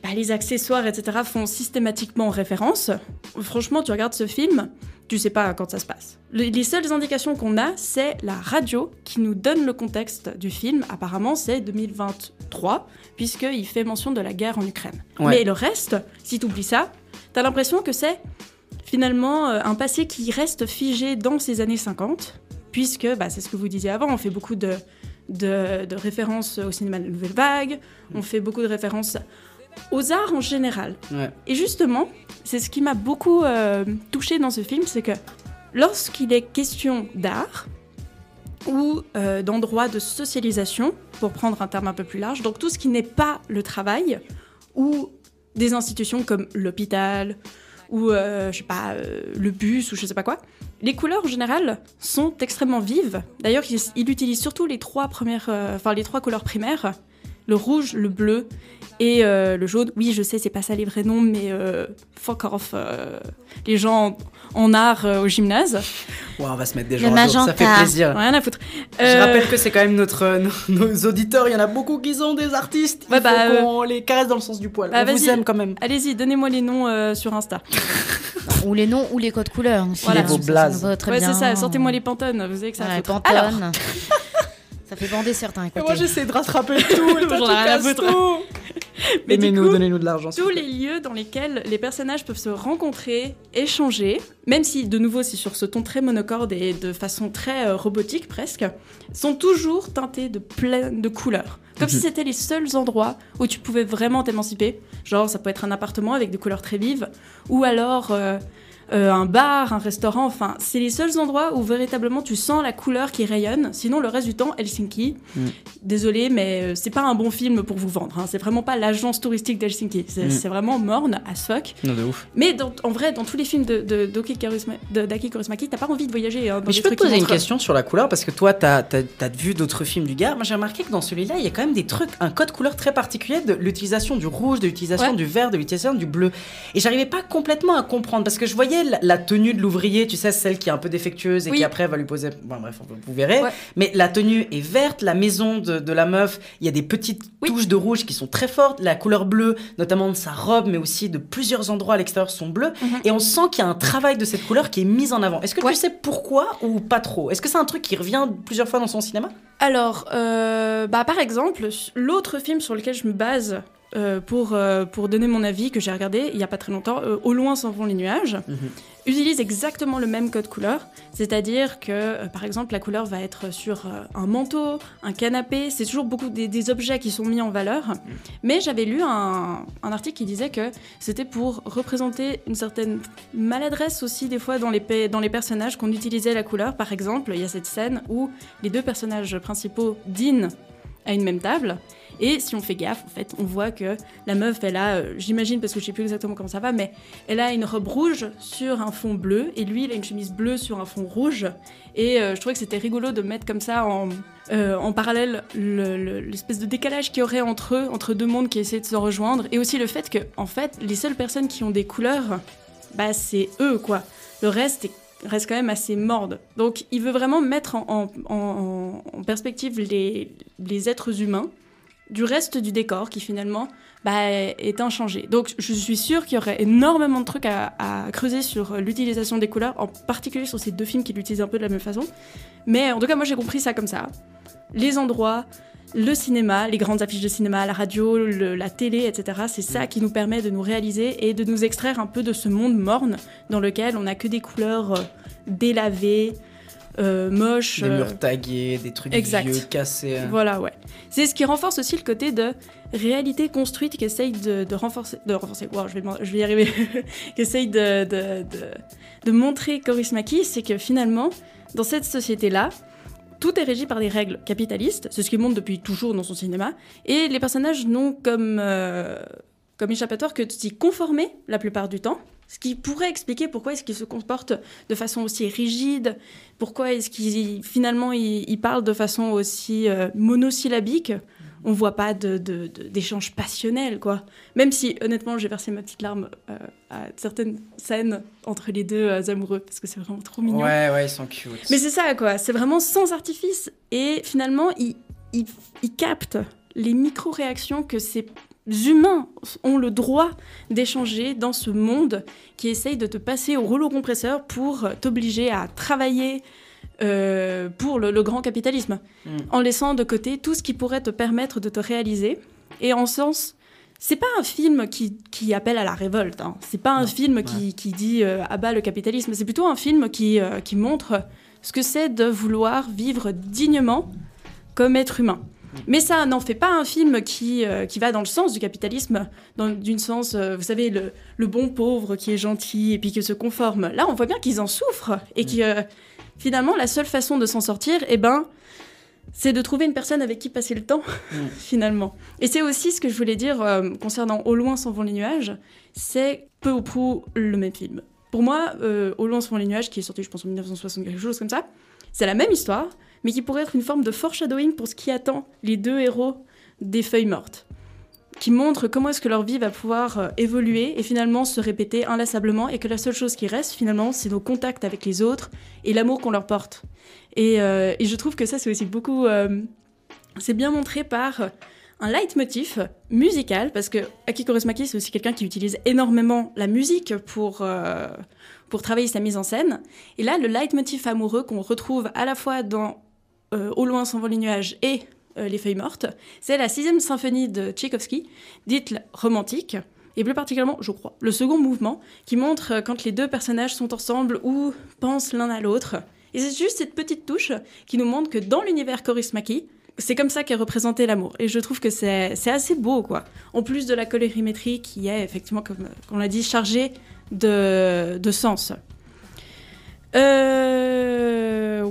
pas, les accessoires, etc. font systématiquement référence. Franchement, tu regardes ce film, tu sais pas quand ça se passe. Le- les seules indications qu'on a, c'est la radio qui nous donne le contexte du film. Apparemment, c'est 2023, puisqu'il fait mention de la guerre en Ukraine. Ouais. Mais le reste, si tu oublies ça, t'as l'impression que c'est finalement euh, un passé qui reste figé dans ces années 50, puisque, bah, c'est ce que vous disiez avant, on fait beaucoup de, de, de références au cinéma de nouvelle vague, on fait beaucoup de références aux arts en général. Ouais. Et justement, c'est ce qui m'a beaucoup euh, touché dans ce film, c'est que lorsqu'il est question d'art ou euh, d'endroits de socialisation, pour prendre un terme un peu plus large, donc tout ce qui n'est pas le travail ou des institutions comme l'hôpital ou euh, je sais pas euh, le bus ou je sais pas quoi, les couleurs en général sont extrêmement vives. D'ailleurs, il, il utilise surtout les trois premières, euh, enfin les trois couleurs primaires, le rouge, le bleu et le jaune. Oui, je sais, c'est pas ça les vrais noms, mais fuck off, les gens en, art euh, au gymnase. Ouais, on va se mettre des Le gens à ça fait magenta. plaisir. Rien à foutre. Je Euh, rappelle que c'est quand même notre, euh, nos, nos auditeurs, il y en a beaucoup qui sont des artistes. Ouais, il bah, faut qu'on les caresse dans le sens du poil. Bah, on vous vas-y. aime quand même. Allez-y, donnez-moi les noms euh, sur Insta. Ou les noms ou les codes couleurs. Voilà. hein, Vos blazes. va ouais, bien. c'est ça, sortez-moi les pantones, vous savez que ça Voilà, les foutre. pantones. Ça fait bander certains. Et moi j'essaie de rattraper tout. et toi, J'en ai rien à foutre. Mais Aimez-nous, donnez-nous de l'argent. tous les lieux dans lesquels les personnages peuvent se rencontrer, échanger, même si de nouveau c'est sur ce ton très monocorde et de façon très euh, robotique presque, sont toujours teintés de plein de couleurs. Comme si Mhm. c'était les seuls endroits où tu pouvais vraiment t'émanciper. Genre ça peut être un appartement avec des couleurs très vives, ou alors euh, euh, un bar, un restaurant, enfin, c'est les seuls endroits où véritablement tu sens la couleur qui rayonne. Sinon, le reste du temps, Helsinki, Mm. désolé, mais euh, c'est pas un bon film pour vous vendre. hein. C'est vraiment pas l'agence touristique d'Helsinki. C'est Mm. vraiment morne as fuck. Non, de ouf. Mais dans- en vrai, dans tous les films de, de, d'Aki Kaurismäki, t'as pas envie de voyager. hein, dans Mais je peux te poser une question sur la couleur parce que toi, t'as as, vu d'autres films du gars. Moi, j'ai remarqué que dans celui-là, il y a quand même des trucs, un code couleur très particulier de l'utilisation du rouge, de l'utilisation Ouais. du vert, de l'utilisation du bleu. Et j'arrivais pas complètement à comprendre parce que je voyais la, la tenue de l'ouvrier, tu sais, celle qui est un peu défectueuse et Oui. qui après va lui poser. Bon, bref, vous verrez. Ouais. Mais la tenue est verte, la maison de, de la meuf, il y a des petites touches de rouge qui sont très fortes. La couleur bleue, notamment de sa robe, mais aussi de plusieurs endroits à l'extérieur, sont bleus. Mhm. Et on sent qu'il y a un travail de cette couleur qui est mis en avant. Est-ce que tu sais pourquoi ou pas trop? Est-ce que c'est un truc qui revient plusieurs fois dans son cinéma? Alors, euh, bah, par exemple, l'autre film sur lequel je me base euh, pour, euh, pour donner mon avis, que j'ai regardé il y a pas très longtemps, euh, Au loin s'en vont les nuages, utilise exactement le même code couleur. C'est-à-dire que, par exemple, la couleur va être sur un manteau, un canapé, c'est toujours beaucoup des, des objets qui sont mis en valeur. Mais j'avais lu un, un article qui disait que c'était pour représenter une certaine maladresse aussi, des fois, dans les, dans les personnages qu'on utilisait la couleur. Par exemple, il y a cette scène où les deux personnages principaux dînent à une même table. Et si on fait gaffe, en fait, on voit que la meuf, elle a, euh, j'imagine parce que je sais plus exactement comment ça va, mais elle a une robe rouge sur un fond bleu, et lui, il a une chemise bleue sur un fond rouge. Et euh, je trouvais que c'était rigolo de mettre comme ça en, euh, en parallèle le- le- l'espèce de décalage qu'il y aurait entre eux, entre deux mondes qui essaient de se rejoindre, et aussi le fait que, en fait, les seules personnes qui ont des couleurs, bah, c'est eux, quoi. Le reste est reste quand même assez morne. Donc il veut vraiment mettre en- en perspective les, les êtres humains du reste du décor qui finalement bah, est inchangé. Donc je suis sûre qu'il y aurait énormément de trucs à, creuser sur l'utilisation des couleurs, en particulier sur ces deux films qui l'utilisent un peu de la même façon. Mais en tout cas moi j'ai compris ça comme ça. Les endroits, le cinéma, les grandes affiches de cinéma, la radio, la télé, etc. C'est ça qui nous permet de nous réaliser et de nous extraire un peu de ce monde morne dans lequel on n'a que des couleurs euh, délavées, euh, moches. Des euh, murs tagués, des trucs exact. vieux, cassés. hein. Voilà, ouais. C'est ce qui renforce aussi le côté de réalité construite qu'essaye de, de renforcer. De renforcer, wow, je vais, je vais y arriver. qu'essaye de, de, de, de montrer Coris Maki, c'est que finalement, dans cette société-là, tout est régi par des règles capitalistes, c'est ce qu'il montre depuis toujours dans son cinéma, et les personnages n'ont comme, euh, comme échappatoire que de s'y conformer la plupart du temps, ce qui pourrait expliquer pourquoi est-ce qu'ils se comportent de façon aussi rigide, pourquoi est-ce qu'ils finalement ils, ils parlent de façon aussi euh, monosyllabique. On voit pas de- de- de- d'échanges passionnels, quoi. Même si, honnêtement, j'ai versé ma petite larme euh, à certaines scènes entre les deux euh, amoureux, parce que c'est vraiment trop mignon. Ouais, ouais, ils sont cute. Mais c'est ça, quoi. C'est vraiment sans artifice. Et finalement, il, il, il capte les micro-réactions que ces humains ont le droit d'échanger dans ce monde qui essaye de te passer au rouleau compresseur pour t'obliger à travailler euh, pour le, le grand capitalisme, Mm. en laissant de côté tout ce qui pourrait te permettre de te réaliser. Et en sens, c'est pas un film qui, qui appelle à la révolte. Hein. C'est pas un film qui, qui dit euh, abat le capitalisme. C'est plutôt un film qui, euh, qui montre ce que c'est de vouloir vivre dignement comme être humain. Mais ça n'en fait pas un film qui, euh, qui va dans le sens du capitalisme, dans d'une sens, euh, vous savez, le, le bon pauvre qui est gentil et puis qui se conforme. Là, on voit bien qu'ils en souffrent et que euh, finalement, la seule façon de s'en sortir, eh ben, c'est de trouver une personne avec qui passer le temps, finalement. Et c'est aussi ce que je voulais dire euh, concernant Au loin s'en vont les nuages, c'est peu ou prou le même film. Pour moi, Au loin s'en vont les nuages, qui est sorti, je pense, en 1960, quelque chose comme ça, c'est la même histoire, mais qui pourrait être une forme de foreshadowing pour ce qui attend les deux héros des feuilles mortes, qui montre comment est-ce que leur vie va pouvoir euh, évoluer et finalement se répéter inlassablement, et que la seule chose qui reste finalement, c'est nos contacts avec les autres et l'amour qu'on leur porte. Et, euh, je trouve que ça, c'est aussi beaucoup... euh, c'est bien montré par un leitmotiv musical, parce que Aki Kaurismäki, c'est aussi quelqu'un qui utilise énormément la musique pour, pour travailler sa mise en scène. Et là, le leitmotiv amoureux qu'on retrouve à la fois dans euh, Au loin s'envolent les nuages et euh, Les feuilles mortes, c'est la sixième symphonie de Tchaïkovski, dite romantique, et plus particulièrement, je crois, le second mouvement, qui montre euh, quand les deux personnages sont ensemble ou pensent l'un à l'autre. Et c'est juste cette petite touche qui nous montre que dans l'univers Kaurismäki, c'est comme ça qu'est représenté l'amour. Et je trouve que c'est assez beau, quoi. En plus de la colorimétrie qui est, effectivement, comme on l'a dit, chargée de, sens.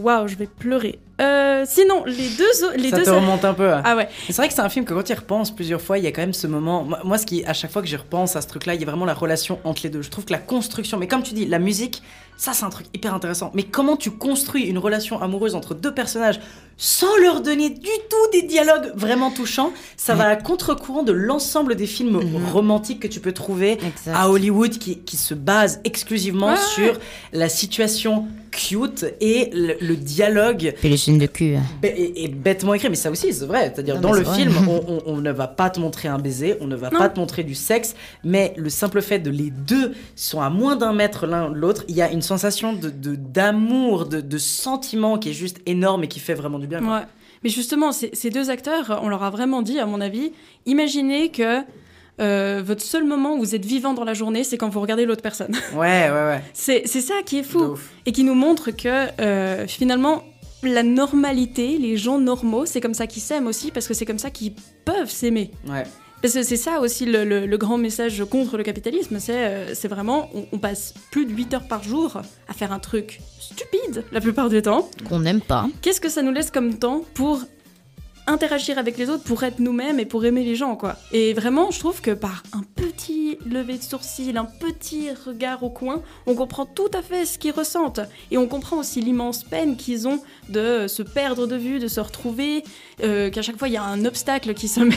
Waouh, je vais pleurer. Euh, sinon, les deux, les ça deux te remonte un peu. hein. Ah ouais. C'est vrai que c'est un film que quand tu y repenses plusieurs fois, il y a quand même ce moment. Moi, moi, ce qui, à chaque fois que j'y repense à ce truc-là, il y a vraiment la relation entre les deux. Je trouve que la construction, mais comme tu dis, la musique, ça c'est un truc hyper intéressant. Mais comment tu construis une relation amoureuse entre deux personnages sans leur donner du tout des dialogues vraiment touchants, ça va à contre-courant de l'ensemble des films romantiques que tu peux trouver à Hollywood qui, qui se basent exclusivement Ouais. sur la situation cute et le, le dialogue Puis les chaînes de cul. Bé- et, et bêtement écrit, mais ça aussi c'est vrai. C'est-à-dire Non, dans le vrai. film, on, on- on ne va pas te montrer un baiser, on ne va Non. pas te montrer du sexe, mais le simple fait de les deux sont à moins d'un mètre l'un de l'autre, il y a une sensation de d'amour, de, de sentiment qui est juste énorme et qui fait vraiment du bien. quoi. Ouais. Mais justement, ces, deux acteurs, on leur a vraiment dit, à mon avis, imaginez que euh, votre seul moment où vous êtes vivant dans la journée, c'est quand vous regardez l'autre personne. Ouais, ouais, ouais. C'est c'est ça qui est fou. Et qui nous montre que euh, finalement, la normalité, les gens normaux, c'est comme ça qu'ils s'aiment aussi, parce que c'est comme ça qu'ils peuvent s'aimer. Ouais. Parce que c'est ça aussi le, le- le grand message contre le capitalisme, c'est euh, c'est vraiment, on, on passe plus de 8 heures par jour à faire un truc stupide la plupart du temps. Qu'on n'aime pas. Qu'est-ce que ça nous laisse comme temps pour interagir avec les autres, pour être nous-mêmes et pour aimer les gens, quoi. Et vraiment, je trouve que par un petit lever de sourcil, un petit regard au coin, on comprend tout à fait ce qu'ils ressentent. Et on comprend aussi l'immense peine qu'ils ont de se perdre de vue, de se retrouver, euh, qu'à chaque fois il y a un obstacle qui se met.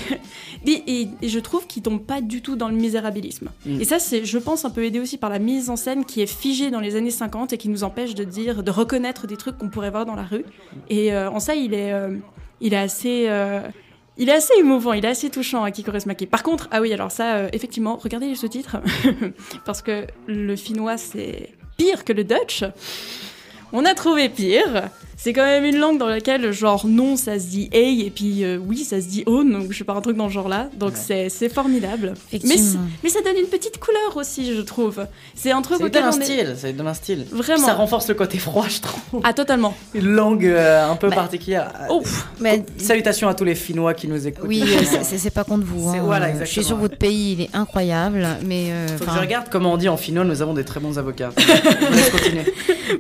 Et, et- et je trouve qu'ils tombent pas du tout dans le misérabilisme. Mm. Et ça, c'est, je pense, un peu aidé aussi par la mise en scène qui est figée dans les années 50 et qui nous empêche de dire, de reconnaître des trucs qu'on pourrait voir dans la rue. Et euh, en ça, il est, euh, il est assez. euh, il est assez émouvant, il est assez touchant à Kiko Maki. Par contre, ah oui, alors ça, euh, effectivement, regardez les sous-titres, parce que le finnois, c'est pire que le Dutch. On a trouvé pire. C'est quand même une langue dans laquelle, genre, non, ça se dit hey, et puis euh, oui, ça se dit on, donc je sais pas, un truc dans ce genre-là. Donc c'est c'est formidable. Mais, mais ça donne une petite couleur aussi, je trouve. C'est un truc Ça auquel donne un style, ça donne un style. Vraiment. Ça renforce le côté froid, je trouve. Ah, totalement. Une langue euh, un peu Bah, particulière. Oh, Mais- Salutations à tous les Finnois qui nous écoutent. Oui, euh, c'est- pas contre vous. Hein. voilà, Je suis sur votre pays, il est incroyable, mais. euh, Faut que je regarde comment on dit en finnois, nous avons des très bons avocats. Laisse continuer.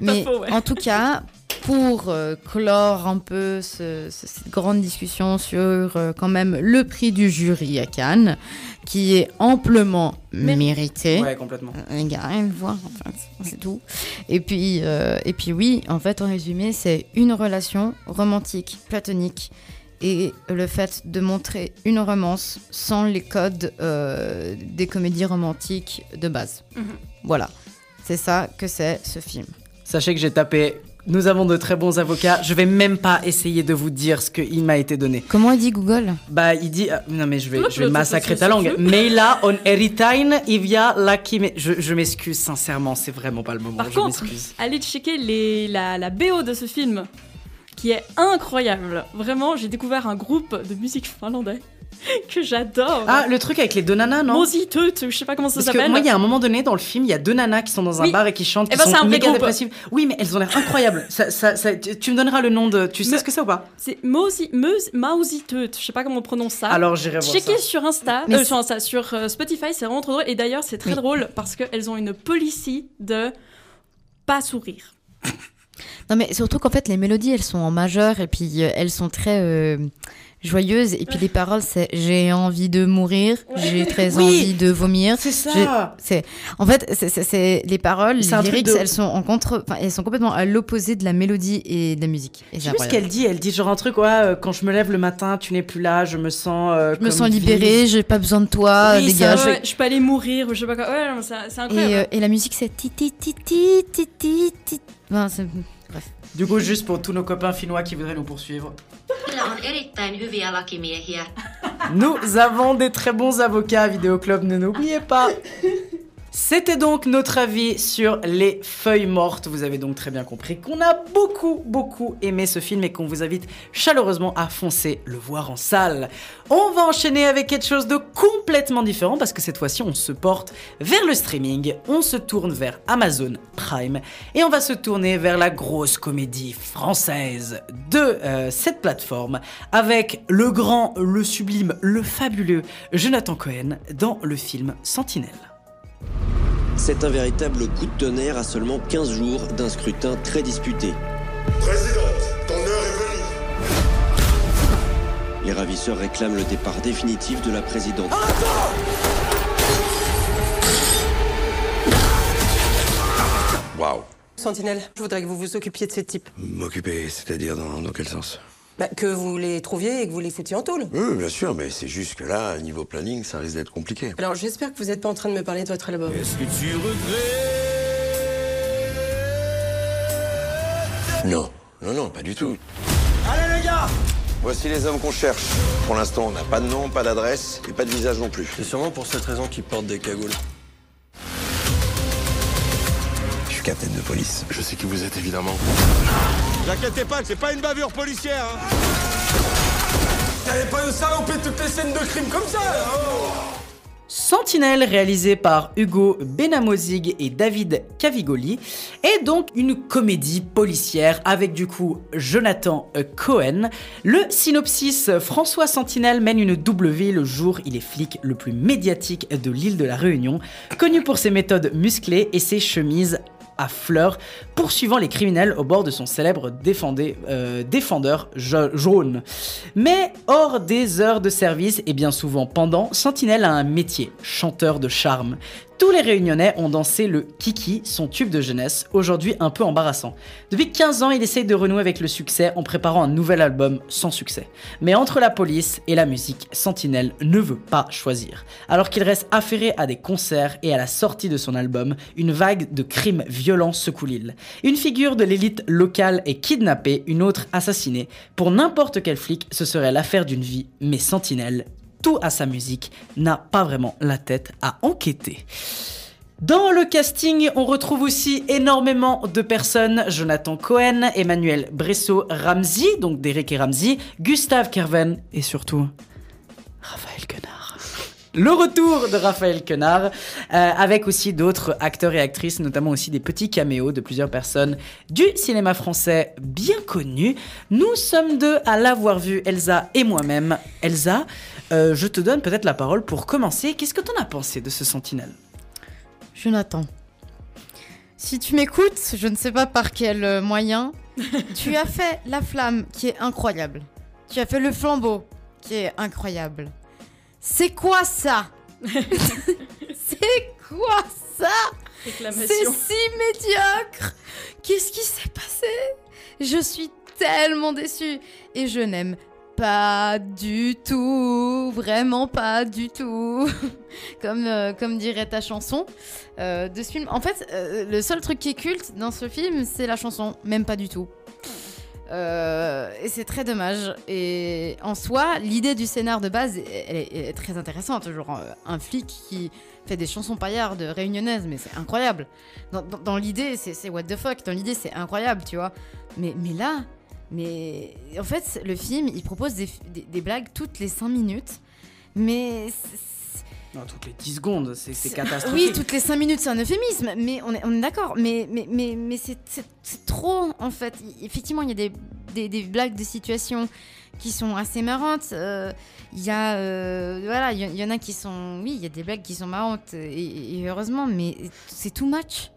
Mais faux, ouais. en tout cas, pour euh, clore un peu ce- ce- cette grande discussion sur euh, quand même le prix du jury à Cannes, qui est amplement Mais- mérité. Ouais, complètement. Il n'y a rien à voir, en fait, c'est tout. Et puis, euh, et puis oui, en fait, en résumé, c'est une relation romantique, platonique. Et le fait de montrer une romance sans les codes euh, des comédies romantiques de base. Mhm. Voilà, c'est ça que c'est ce film. Sachez que j'ai tapé. Nous avons de très bons avocats. Je vais même pas essayer de vous dire ce qu'il m'a été donné. Comment il dit Google Bah, il dit. euh, non, mais je vais, je massacrer ta langue. Meila on eritain ivia laki. me- Je, je m'excuse, sincèrement, c'est vraiment pas le moment. Par je contre, m'excuse. allez checker les, la, la BO de ce film, qui est incroyable. Vraiment, j'ai découvert un groupe de musique finlandais que j'adore. Ah, le truc avec les deux nanas, non? Mositut, je sais pas comment ça Parce que s'appelle. moi, il y a un moment donné dans le film, il y a deux nanas qui sont dans un Oui. bar et qui chantent, Eh qui ben, sont c'est un vrai méga dépressives. Oui, mais elles ont l'air incroyables. Ça, ça, ça- tu tu me donneras le nom de. Tu sais Me- ce que c'est ou pas? C'est Mausitut, je sais pas comment on prononce ça. Alors, j'irai voir Checkez ça. sur Insta, euh, sur, Insta, sur euh, Spotify, c'est vraiment trop drôle. Et d'ailleurs, c'est très Oui. drôle parce qu'elles ont une policy de pas sourire. Non, mais surtout qu'en fait, les mélodies, elles sont en majeur et puis euh, elles sont très joyeuses. Et puis les paroles, c'est j'ai envie de mourir, j'ai très Oui, envie de vomir. C'est ça. C'est en fait, c'est- les paroles, C'est les lyrics, de- elles sont en contre, elles sont complètement à l'opposé de la mélodie et de la musique. Et Je c'est sais plus ce qu'elle dit. Elle dit genre un truc, ouais, euh, quand je me lève le matin, tu n'es plus là, je me sens. euh, Je me sens libérée, j'ai pas besoin de toi, Oui, dégage. Ouais, je peux aller mourir ou je sais pas quoi. Ouais, non, c'est incroyable. Et, euh, et la musique, c'est ti ti ti ti ti ti ti. Enfin, c'est- bref. Du coup, juste pour tous nos copains finnois qui voudraient nous poursuivre. Nous avons des très bons avocats à Vidéo Club, ne n'oubliez pas. C'était donc notre avis sur les feuilles mortes. Vous avez donc très bien compris qu'on a beaucoup, beaucoup aimé ce film et qu'on vous invite chaleureusement à foncer le voir en salle. On va enchaîner avec quelque chose de complètement différent parce que cette fois-ci on se porte vers le streaming, on se tourne vers Amazon Prime et on va se tourner vers la grosse comédie française de euh, cette plateforme avec le grand, le sublime, le fabuleux Jonathan Cohen dans le film Sentinelle. C'est un véritable coup de tonnerre à seulement 15 jours d'un scrutin très disputé. Présidente, ton heure est venue. Les ravisseurs réclament le départ définitif de la présidente. Waouh. Sentinelle, je voudrais que vous vous occupiez de ces types. M'occuper, c'est-à-dire dans, dans quel sens? Bah, que vous les trouviez et que vous les foutiez en tôle. Oui, bien sûr, mais c'est juste que là, niveau planning, ça risque d'être compliqué. Alors j'espère que vous n'êtes pas en train de me parler de votre album. Est-ce que tu Non, non, non, pas du tout. Allez les gars Voici les hommes qu'on cherche. Pour l'instant, on n'a pas de nom, pas d'adresse et pas de visage non plus. C'est sûrement pour cette raison qu'ils portent des cagoules. Je suis capitaine de police. Je sais qui vous êtes évidemment. Vous inquiétez pas, c'est pas une bavure policière. Hein. T'avais pas nous saloper toutes les scènes de crime comme ça hein Sentinelle, réalisé par Hugo Benamozig et David Cavigoli, est donc une comédie policière avec du coup Jonathan Cohen. Le synopsis François Sentinelle mène une double vie le jour il est flic le plus médiatique de l'île de la Réunion, connu pour ses méthodes musclées et ses chemises à fleurs, poursuivant les criminels au bord de son célèbre défendé- euh, défendeur ja- jaune. Mais hors des heures de service et bien souvent pendant, Sentinelle a un métier, chanteur de charme. Tous les réunionnais ont dansé le Kiki, son tube de jeunesse, aujourd'hui un peu embarrassant. Depuis 15 ans, il essaye de renouer avec le succès en préparant un nouvel album sans succès. Mais entre la police et la musique, Sentinelle ne veut pas choisir. Alors qu'il reste affairé à des concerts et à la sortie de son album, une vague de crimes violents secoue l'île. Une figure de l'élite locale est kidnappée, une autre assassinée. Pour n'importe quel flic, ce serait l'affaire d'une vie, mais Sentinelle, tout à sa musique, n'a pas vraiment la tête à enquêter. Dans le casting, on retrouve aussi énormément de personnes. Jonathan Cohen, Emmanuel Bresso Ramsey, donc Derek et Ramsey, Gustave Kerven et surtout Raphaël Quenard. Le retour de Raphaël Quenard, euh, avec aussi d'autres acteurs et actrices, notamment aussi des petits caméos de plusieurs personnes du cinéma français bien connues. Nous sommes deux à l'avoir vu, Elsa et moi-même. Elsa, euh, je te donne peut-être la parole pour commencer. Qu'est-ce que t'en as pensé de ce Sentinelle? Jonathan, si tu m'écoutes, je ne sais pas par quel euh, moyen, tu as fait la flamme qui est incroyable. Tu as fait le flambeau qui est incroyable. C'est quoi ça? C'est quoi ça? C'est si médiocre! Qu'est-ce qui s'est passé? Je suis tellement déçue et je n'aime pas du tout, vraiment pas du tout. comme, euh, comme dirait ta chanson euh, de ce film. En fait, euh, le seul truc qui est culte dans ce film, c'est la chanson, même pas du tout. Et c'est très dommage. Et en soi, l'idée du scénar de base, elle est, très intéressante. Genre un flic qui fait des chansons paillardes réunionnaises, mais c'est incroyable. Dans, dans- l'idée, c'est c'est what the fuck. Dans l'idée, c'est incroyable, tu vois. Mais, mais là, mais en fait, le film, il propose des, des- des blagues toutes les 5 minutes. Mais Non, toutes les 10 secondes, c'est catastrophique. Oui, toutes les 5 minutes, c'est un euphémisme, mais on est, on est d'accord. Mais, mais, mais, mais c'est trop, en fait. Effectivement, il y a des, des, des blagues de situation qui sont assez marrantes. Euh, Il y a. euh, voilà, il y, en a qui sont. Oui, il y a des blagues qui sont marrantes, et, et heureusement, mais c'est too much.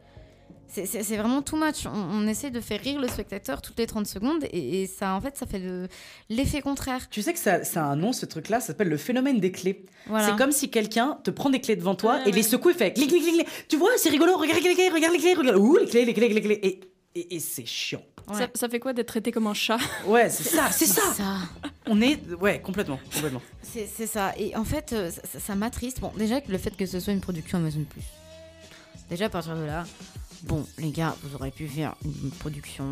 C'est- vraiment too much. On, on essaie de faire rire le spectateur toutes les 30 secondes, et, et ça, en fait, ça fait le- l'effet contraire. Tu sais que ça, ça a un nom, ce truc-là, ça s'appelle le phénomène des clés. Voilà. C'est comme si quelqu'un te prend des clés devant toi et les secoue et fait clic, clic, clic, clic. Tu vois, c'est rigolo, regarde les clés, regarde les clés, regarde. Ouh, les clés, les clés, les clés. Et, et, et c'est chiant. Ça, ça fait quoi d'être traité comme un chat? Ouais, c'est ça, c'est ça. On est. Ouais, complètement, complètement. C'est ça. Et en fait, euh, ça, ça- ça m'attriste. Bon, déjà que le fait que ce soit une production Amazon Plus. Déjà à partir de là, bon, les gars, vous aurez pu faire une production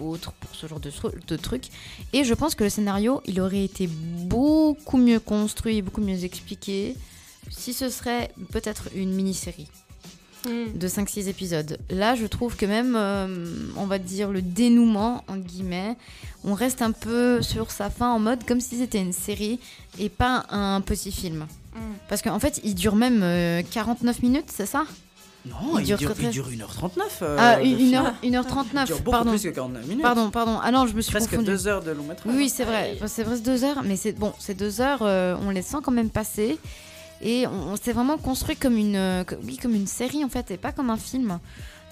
autre pour ce genre de, de truc. Et je pense que le scénario, il aurait été beaucoup mieux construit, beaucoup mieux expliqué si ce serait peut-être une mini-série de 5-6 épisodes. Là, je trouve que même, euh, on va dire, le dénouement, en guillemets, on reste un peu sur sa fin en mode comme si c'était une série et pas un petit film. Parce qu'en fait, il dure même euh, 49 minutes, c'est ça? Non, il, dure, très, il dure 1h39. euh, Ah, le une, film. heure, une heure 39, Il dure beaucoup pardon. plus que 49 minutes. Pardon, pardon. Ah non, je me suis Presque confondue. deux heures de long métrage. Oui, c'est vrai. C'est vrai, c'est deux heures, mais c'est bon, ces deux heures, euh, on les sent quand même passer. Et on, on s'est vraiment construit comme une, euh, co- oui, comme une série en fait, et pas comme un film.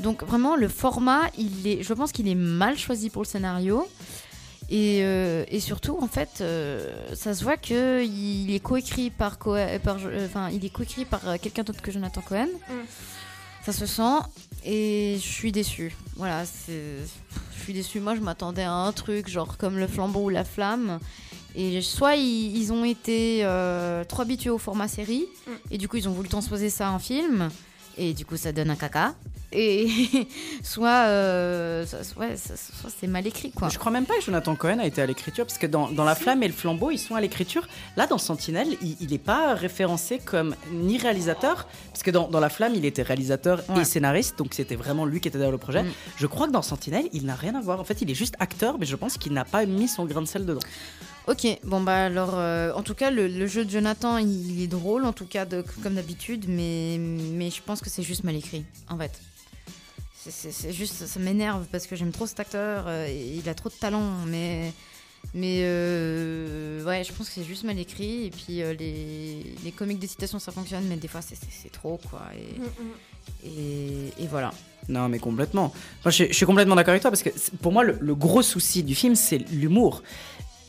Donc vraiment, le format, il est, je pense qu'il est mal choisi pour le scénario. Et, euh, et surtout, en fait, euh, ça se voit que il est coécrit par, Coe- euh, par, euh, enfin, il est coécrit par euh, quelqu'un d'autre que Jonathan Cohen. Ça se sent et je suis déçue. Voilà, je suis déçue. Moi, je m'attendais à un truc genre comme le flambeau ou la flamme. Et soit ils, ils ont été euh, trop habitués au format série et du coup ils ont voulu transposer ça en film et du coup ça donne un caca. Et soit, euh, ça- ouais, soit c'est mal écrit quoi. Je crois même pas que Jonathan Cohen a été à l'écriture, parce que dans, dans La Flamme et le Flambeau, ils sont à l'écriture. Là, dans Sentinelle, il n'est pas référencé comme ni réalisateur, parce que dans, dans La Flamme, il était réalisateur Ouais. et scénariste, donc c'était vraiment lui qui était derrière le projet. Mm. Je crois que dans Sentinelle, il n'a rien à voir. En fait, il est juste acteur, mais je pense qu'il n'a pas mis son grain de sel dedans. Ok, bon bah alors, euh, en tout cas, le, le jeu de Jonathan, il est drôle, en tout cas, de- comme d'habitude, mais, mais je pense que c'est juste mal écrit, en fait. C'est- juste, ça m'énerve parce que j'aime trop cet acteur, euh, et il a trop de talent, mais, mais euh, ouais, je pense que c'est juste mal écrit, et puis euh, les, les comiques des citations, ça fonctionne, mais des fois, c'est- trop, quoi, et, et, et voilà. Non, mais complètement. Enfin, je, je suis complètement d'accord avec toi parce que pour moi, le, le gros souci du film, c'est l'humour.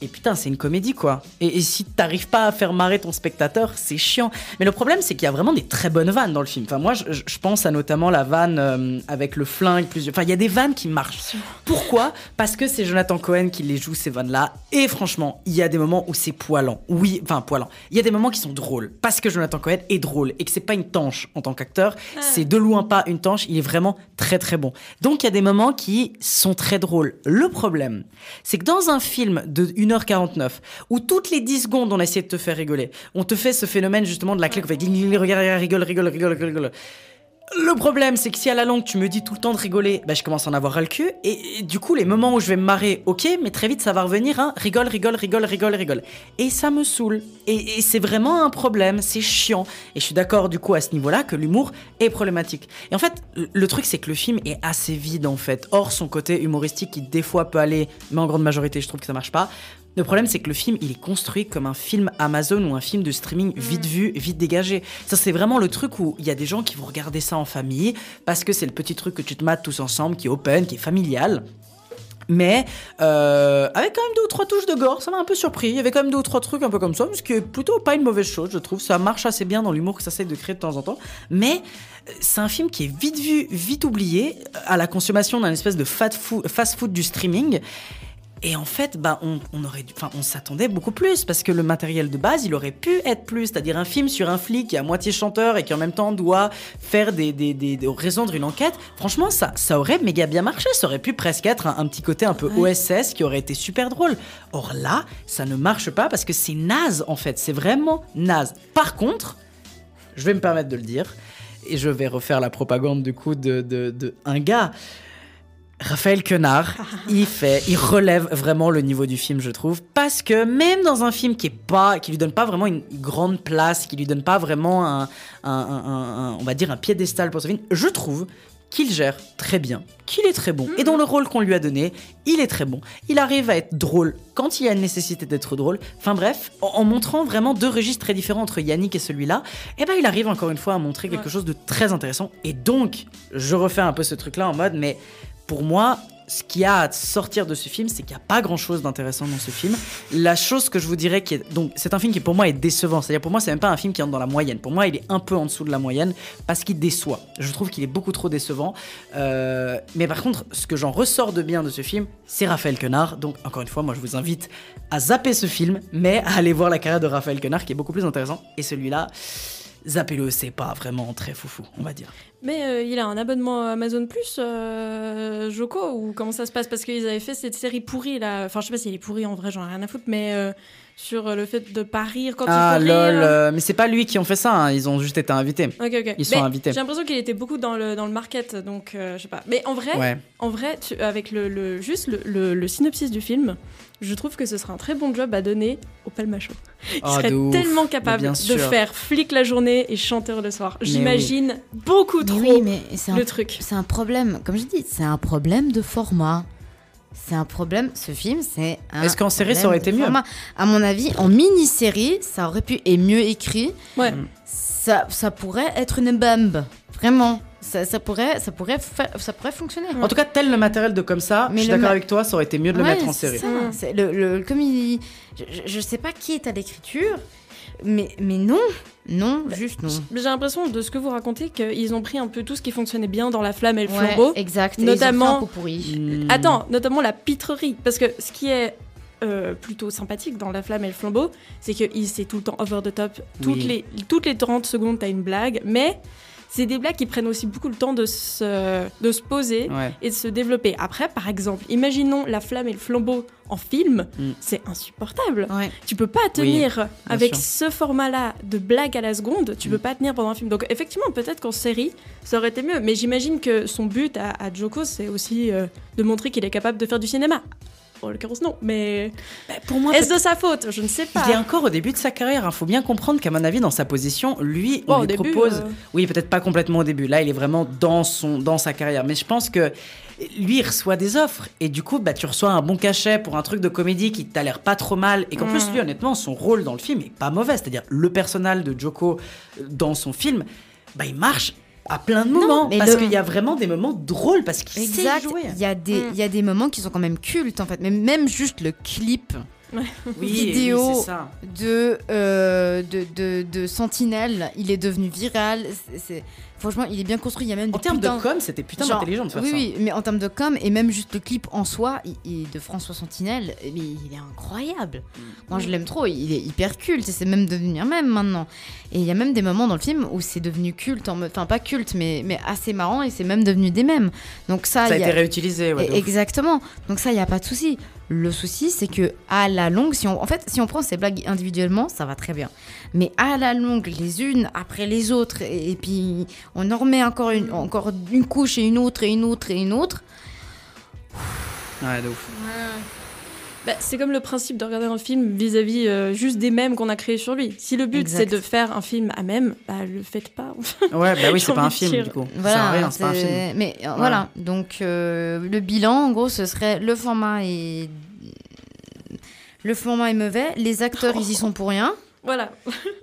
Et putain, c'est une comédie quoi. Et, et si t'arrives pas à faire marrer ton spectateur, c'est chiant. Mais le problème, c'est qu'il y a vraiment des très bonnes vannes dans le film. Enfin, moi, je, pense à notamment la vanne euh, avec le flingue. Plusieurs... Enfin, il y a des vannes qui marchent. Pourquoi? Parce que c'est Jonathan Cohen qui les joue ces vannes-là. Et franchement, il y a des moments où c'est poilant. Oui, enfin poilant. Il y a des moments qui sont drôles parce que Jonathan Cohen est drôle et que c'est pas une tanche en tant qu'acteur. C'est de loin pas une tanche. Il est vraiment très très bon. Donc il y a des moments qui sont très drôles. Le problème, c'est que dans un film de 1h49 où toutes les 10 secondes on essaie de te faire rigoler, on te fait ce phénomène justement de la clique, on fait regarde, rigole, rigole, rigole, rigole. Le problème, c'est que si à la longue tu me dis tout le temps de rigoler, bah, je commence à en avoir ras le cul. Et, et du coup, les moments où je vais me marrer, ok, mais très vite ça va revenir, hein, rigole, rigole, rigole, rigole, rigole. Et ça me saoule. Et, et c'est vraiment un problème, c'est chiant. Et je suis d'accord du coup à ce niveau-là que l'humour est problématique. Et en fait, le, truc c'est que le film est assez vide en fait. Or, son côté humoristique qui des fois peut aller, mais en grande majorité je trouve que ça marche pas. Le problème, c'est que le film, il est construit comme un film Amazon ou un film de streaming vite vu, vite dégagé. Ça, c'est vraiment le truc où il y a des gens qui vont regarder ça en famille parce que c'est le petit truc que tu te mates tous ensemble, qui est open, qui est familial. Mais euh, avec quand même deux ou trois touches de gore, ça m'a un peu surpris. Il y avait quand même deux ou trois trucs un peu comme ça, ce qui est plutôt pas une mauvaise chose, je trouve. Ça marche assez bien dans l'humour que ça essaie de créer de temps en temps. Mais euh, c'est un film qui est vite vu, vite oublié, euh, à la consommation d'un espèce de fast-food du streaming. Et en fait, bah, on, on aurait dû- enfin, on s'attendait beaucoup plus parce que le matériel de base, il aurait pu être plus, c'est-à-dire un film sur un flic qui est à moitié chanteur et qui en même temps doit faire des, des, des- des- résoudre une enquête. Franchement, ça, ça aurait méga bien marché. Ça aurait pu presque être un, un petit côté un peu OSS qui aurait été super drôle. Or là, ça ne marche pas parce que c'est naze en fait. C'est vraiment naze. Par contre, je vais me permettre de le dire et je vais refaire la propagande du coup de, de, de un gars. Raphaël Quenard, il fait, il relève vraiment le niveau du film, je trouve, parce que même dans un film qui est pas, qui lui donne pas vraiment une grande place, qui lui donne pas vraiment un, un- un- un- un- on va dire un piédestal pour ce film, je trouve qu'il gère très bien, qu'il est très bon, et dans le rôle qu'on lui a donné, il est très bon. Il arrive à être drôle quand il y a une nécessité d'être drôle. Enfin bref, en, en montrant vraiment deux registres très différents entre Yannick et celui-là, eh ben il arrive encore une fois à montrer quelque chose de très intéressant. Et donc, je refais un peu ce truc-là en mode, mais pour moi, ce qu'il y a à sortir de ce film, c'est qu'il n'y a pas grand chose d'intéressant dans ce film. La chose que je vous dirais qui est. Donc, c'est un film qui pour moi est décevant. C'est-à-dire, pour moi, c'est même pas un film qui entre dans la moyenne. Pour moi, il est un peu en dessous de la moyenne parce qu'il déçoit. Je trouve qu'il est beaucoup trop décevant. Euh, mais par contre, ce que j'en ressors de bien de ce film, c'est Raphaël Quenard. Donc, encore une fois, moi, je vous invite à zapper ce film, mais à aller voir la carrière de Raphaël Quenard qui est beaucoup plus intéressant. Et celui-là, zappez-le, c'est pas vraiment très foufou, on va dire. Mais euh, il a un abonnement Amazon Plus, euh, Joko, ou comment ça se passe? Parce qu'ils avaient fait cette série pourrie là. Enfin, je sais pas si elle est pourrie en vrai, j'en ai rien à foutre, mais euh, sur euh, le fait de pas rire quand ah il faut lol, rire. euh, mais c'est pas lui qui ont fait ça, hein, ils ont juste été invités. Ok, ok. Ils sont Mais invités. J'ai l'impression qu'il était beaucoup dans le, dans le market, donc euh, je sais pas. Mais en vrai, Ouais. en vrai tu- avec le, le- juste le, le- le synopsis du film, je trouve que ce serait un très bon job à donner au Palmacho. Il Ah, serait ouf. tellement capable de faire flic la journée et chanteur le soir. J'imagine beaucoup Mais trop oui, mais le un, truc. C'est un problème, comme je dis, c'est un problème de format. C'est un problème, ce film, c'est un Est-ce qu'en série, ça aurait été mieux format. À mon avis, en mini-série, ça aurait pu être mieux écrit. Ouais. Ça, ça pourrait être une bombe. Vraiment. Ça, ça pourrait, ça, pourrait ça pourrait fonctionner. En tout cas, tel le matériel de comme ça, Mais je suis d'accord ma- avec toi, ça aurait été mieux de le mettre en c'est série. ça. C'est le, le- comme il, je, je- je sais pas qui est à l'écriture, mais, mais non, non, juste non. Mais J'ai l'impression de ce que vous racontez qu'ils ont pris un peu tout ce qui fonctionnait bien dans la flamme et le Ouais, flambeau. exact. Et ils ont fait un Notamment. Hmm. Attends, notamment la pitrerie. Parce que ce qui est euh, plutôt sympathique dans la flamme et le flambeau, c'est que c'est tout le temps over the top. Toutes, Oui. les, toutes les 30 secondes, t'as une blague. Mais c'est des blagues qui prennent aussi beaucoup le temps de se, de se poser Ouais. et de se développer. Après, par exemple, imaginons la flamme et le flambeau en film, Mm. c'est insupportable. Tu peux pas tenir avec sûr. ce format-là de blague à la seconde, tu peux pas tenir pendant un film. Donc effectivement, peut-être qu'en série, ça aurait été mieux. Mais j'imagine que son but à, à Joko, c'est aussi euh, de montrer qu'il est capable de faire du cinéma. En l'occurrence, non. Mais pour moi, est-ce de sa faute? Je ne sais pas. Il est encore au début de sa carrière. Il faut bien comprendre qu'à mon avis, dans sa position, lui, on au lui début, propose. euh. Oui, peut-être pas complètement au début. Là, il est vraiment dans, son, dans sa carrière. Mais je pense que lui, il reçoit des offres. Et du coup, bah, tu reçois un bon cachet pour un truc de comédie qui t'a l'air pas trop mal. Et qu'en Mm. plus, lui, honnêtement, son rôle dans le film est pas mauvais. C'est-à-dire, le personnage de Joko euh, dans son film, bah, il marche à plein de Non, moments. mais parce le- qu'il y a vraiment des moments drôles. Parce qu'il sait Exact. jouer. Il y a des, Mm. il y a des moments qui sont quand même cultes en fait, mais même juste le clip vidéo oui, c'est ça. de, euh, de, de, de Sentinelle, il est devenu viral. C'est- franchement, il est bien construit. Il y a même En termes de com, c'était putain Genre, intelligent de faire oui, ça. Oui, mais en termes de com et même juste le clip en soi il- il- de François Sentinelle, il est incroyable. Moi, je l'aime trop. Il est hyper culte et c'est même devenu un même maintenant. Et il y a même des moments dans le film où c'est devenu culte, en enfin pas culte, mais, mais assez marrant et c'est même devenu des mèmes. Donc ça, Ça a y été réutilisé. ouais, ouf. Exactement. Donc ça, il y a pas de souci. Le souci, c'est que à la longue, si on, en fait, si on prend ces blagues individuellement, ça va très bien. Mais à la longue, les unes après les autres, et, et puis on en remet encore une, encore une couche et une autre et une autre et une autre. Ouais, de ouf. Bah, c'est comme le principe de regarder un film vis-à-vis euh, juste des mèmes qu'on a créés sur lui. Si le but c'est de faire un film à mèmes, bah le faites pas. Ouais, bah oui, c'est pas un film dire. du coup. Voilà. rien, c'est pas un film. Mais euh, voilà. Donc euh, le bilan, en gros, ce serait le format est le format est mauvais, les acteurs ils y sont pour rien. Voilà.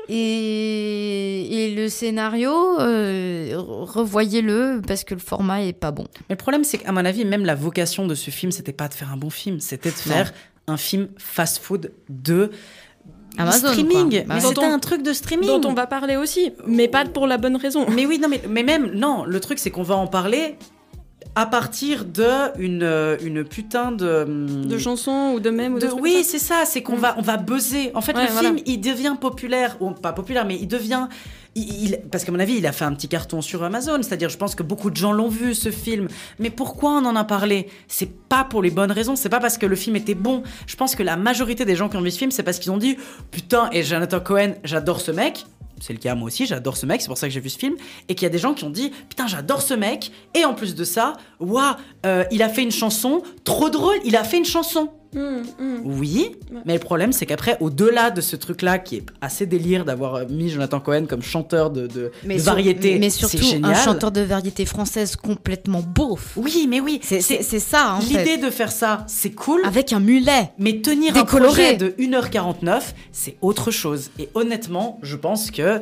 Et, et le scénario, euh, revoyez-le parce que le format est pas bon. Mais le problème, c'est qu'à mon avis, même la vocation de ce film, c'était pas de faire un bon film, c'était de Non. faire un film fast-food de Amazon, streaming. quoi. Mais Bah, c'était un truc de streaming. Dont on va parler aussi, mais pas pour la bonne raison. Mais oui, non, mais, mais même, non, le truc, c'est qu'on va en parler à partir de une, euh, une putain de. De chansons ou de mèmes ou de, oui, c'est ça, c'est qu'on va, on va buzzer. En fait, Ouais, le voilà. film, il devient populaire, ou pas populaire, mais il devient. il- parce qu'à mon avis, il a fait un petit carton sur Amazon. C'est-à-dire, je pense que beaucoup de gens l'ont vu, ce film. Mais pourquoi on en a parlé? C'est pas pour les bonnes raisons. C'est pas parce que le film était bon. Je pense que la majorité des gens qui ont vu ce film, c'est parce qu'ils ont dit Putain, et Jonathan Cohen, j'adore ce mec. C'est le cas moi aussi, j'adore ce mec, c'est pour ça que j'ai vu ce film. Et qu'il y a des gens qui ont dit Putain, j'adore ce mec. Et en plus de ça, waouh, euh, il a fait une chanson trop drôle, il a fait une chanson. Hum, hum. Oui, mais le problème c'est qu'après, au-delà de ce truc-là qui est assez délire d'avoir euh, mis Jonathan Cohen comme chanteur de, de, de sur- variété, mais surtout génial. un chanteur de variété française complètement beauf. Oui, mais oui, c'est ça en L'idée de faire ça, c'est cool. Avec un mulet. Mais tenir Décoloré. un projet de 1h49, c'est autre chose. Et honnêtement, je pense que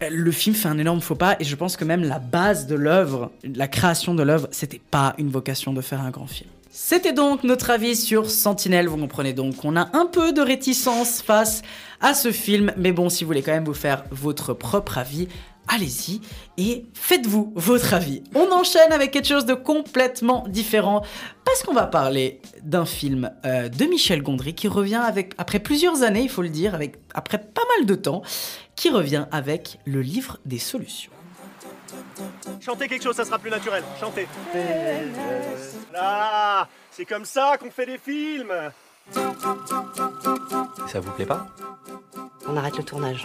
le film fait un énorme faux pas. Et je pense que même la base de l'œuvre, la création de l'œuvre, c'était pas une vocation de faire un grand film. C'était donc notre avis sur Sentinelle. Vous comprenez donc qu'on a un peu de réticence face à ce film. Mais bon, si vous voulez quand même vous faire votre propre avis, allez-y et faites-vous votre avis. On enchaîne avec quelque chose de complètement différent parce qu'on va parler d'un film euh, de Michel Gondry qui revient avec, après plusieurs années, il faut le dire, avec, après pas mal de temps, qui revient avec le livre des solutions. Chantez quelque chose, ça sera plus naturel. Chantez. Là, c'est comme ça qu'on fait des films. Ça vous plaît pas? On arrête le tournage.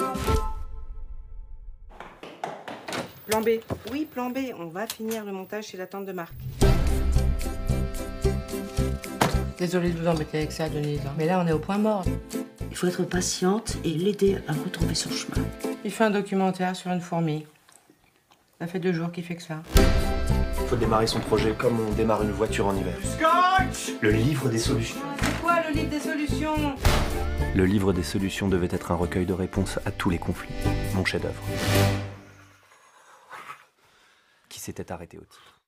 Plan B. Oui, plan B. On va finir le montage chez la tante de Marc. Désolée de vous embêter avec ça, Denise. hein. Mais là, on est au point mort. Il faut être patiente et l'aider à retrouver son chemin. Il fait un documentaire sur une fourmi. Ça fait deux jours qu'il fait que ça. faut démarrer son projet comme on démarre une voiture en hiver. Scotch Le livre des solutions. C'est quoi le livre des solutions? Le livre des solutions devait être un recueil de réponses à tous les conflits. Mon chef-d'œuvre. S'était arrêté au titre.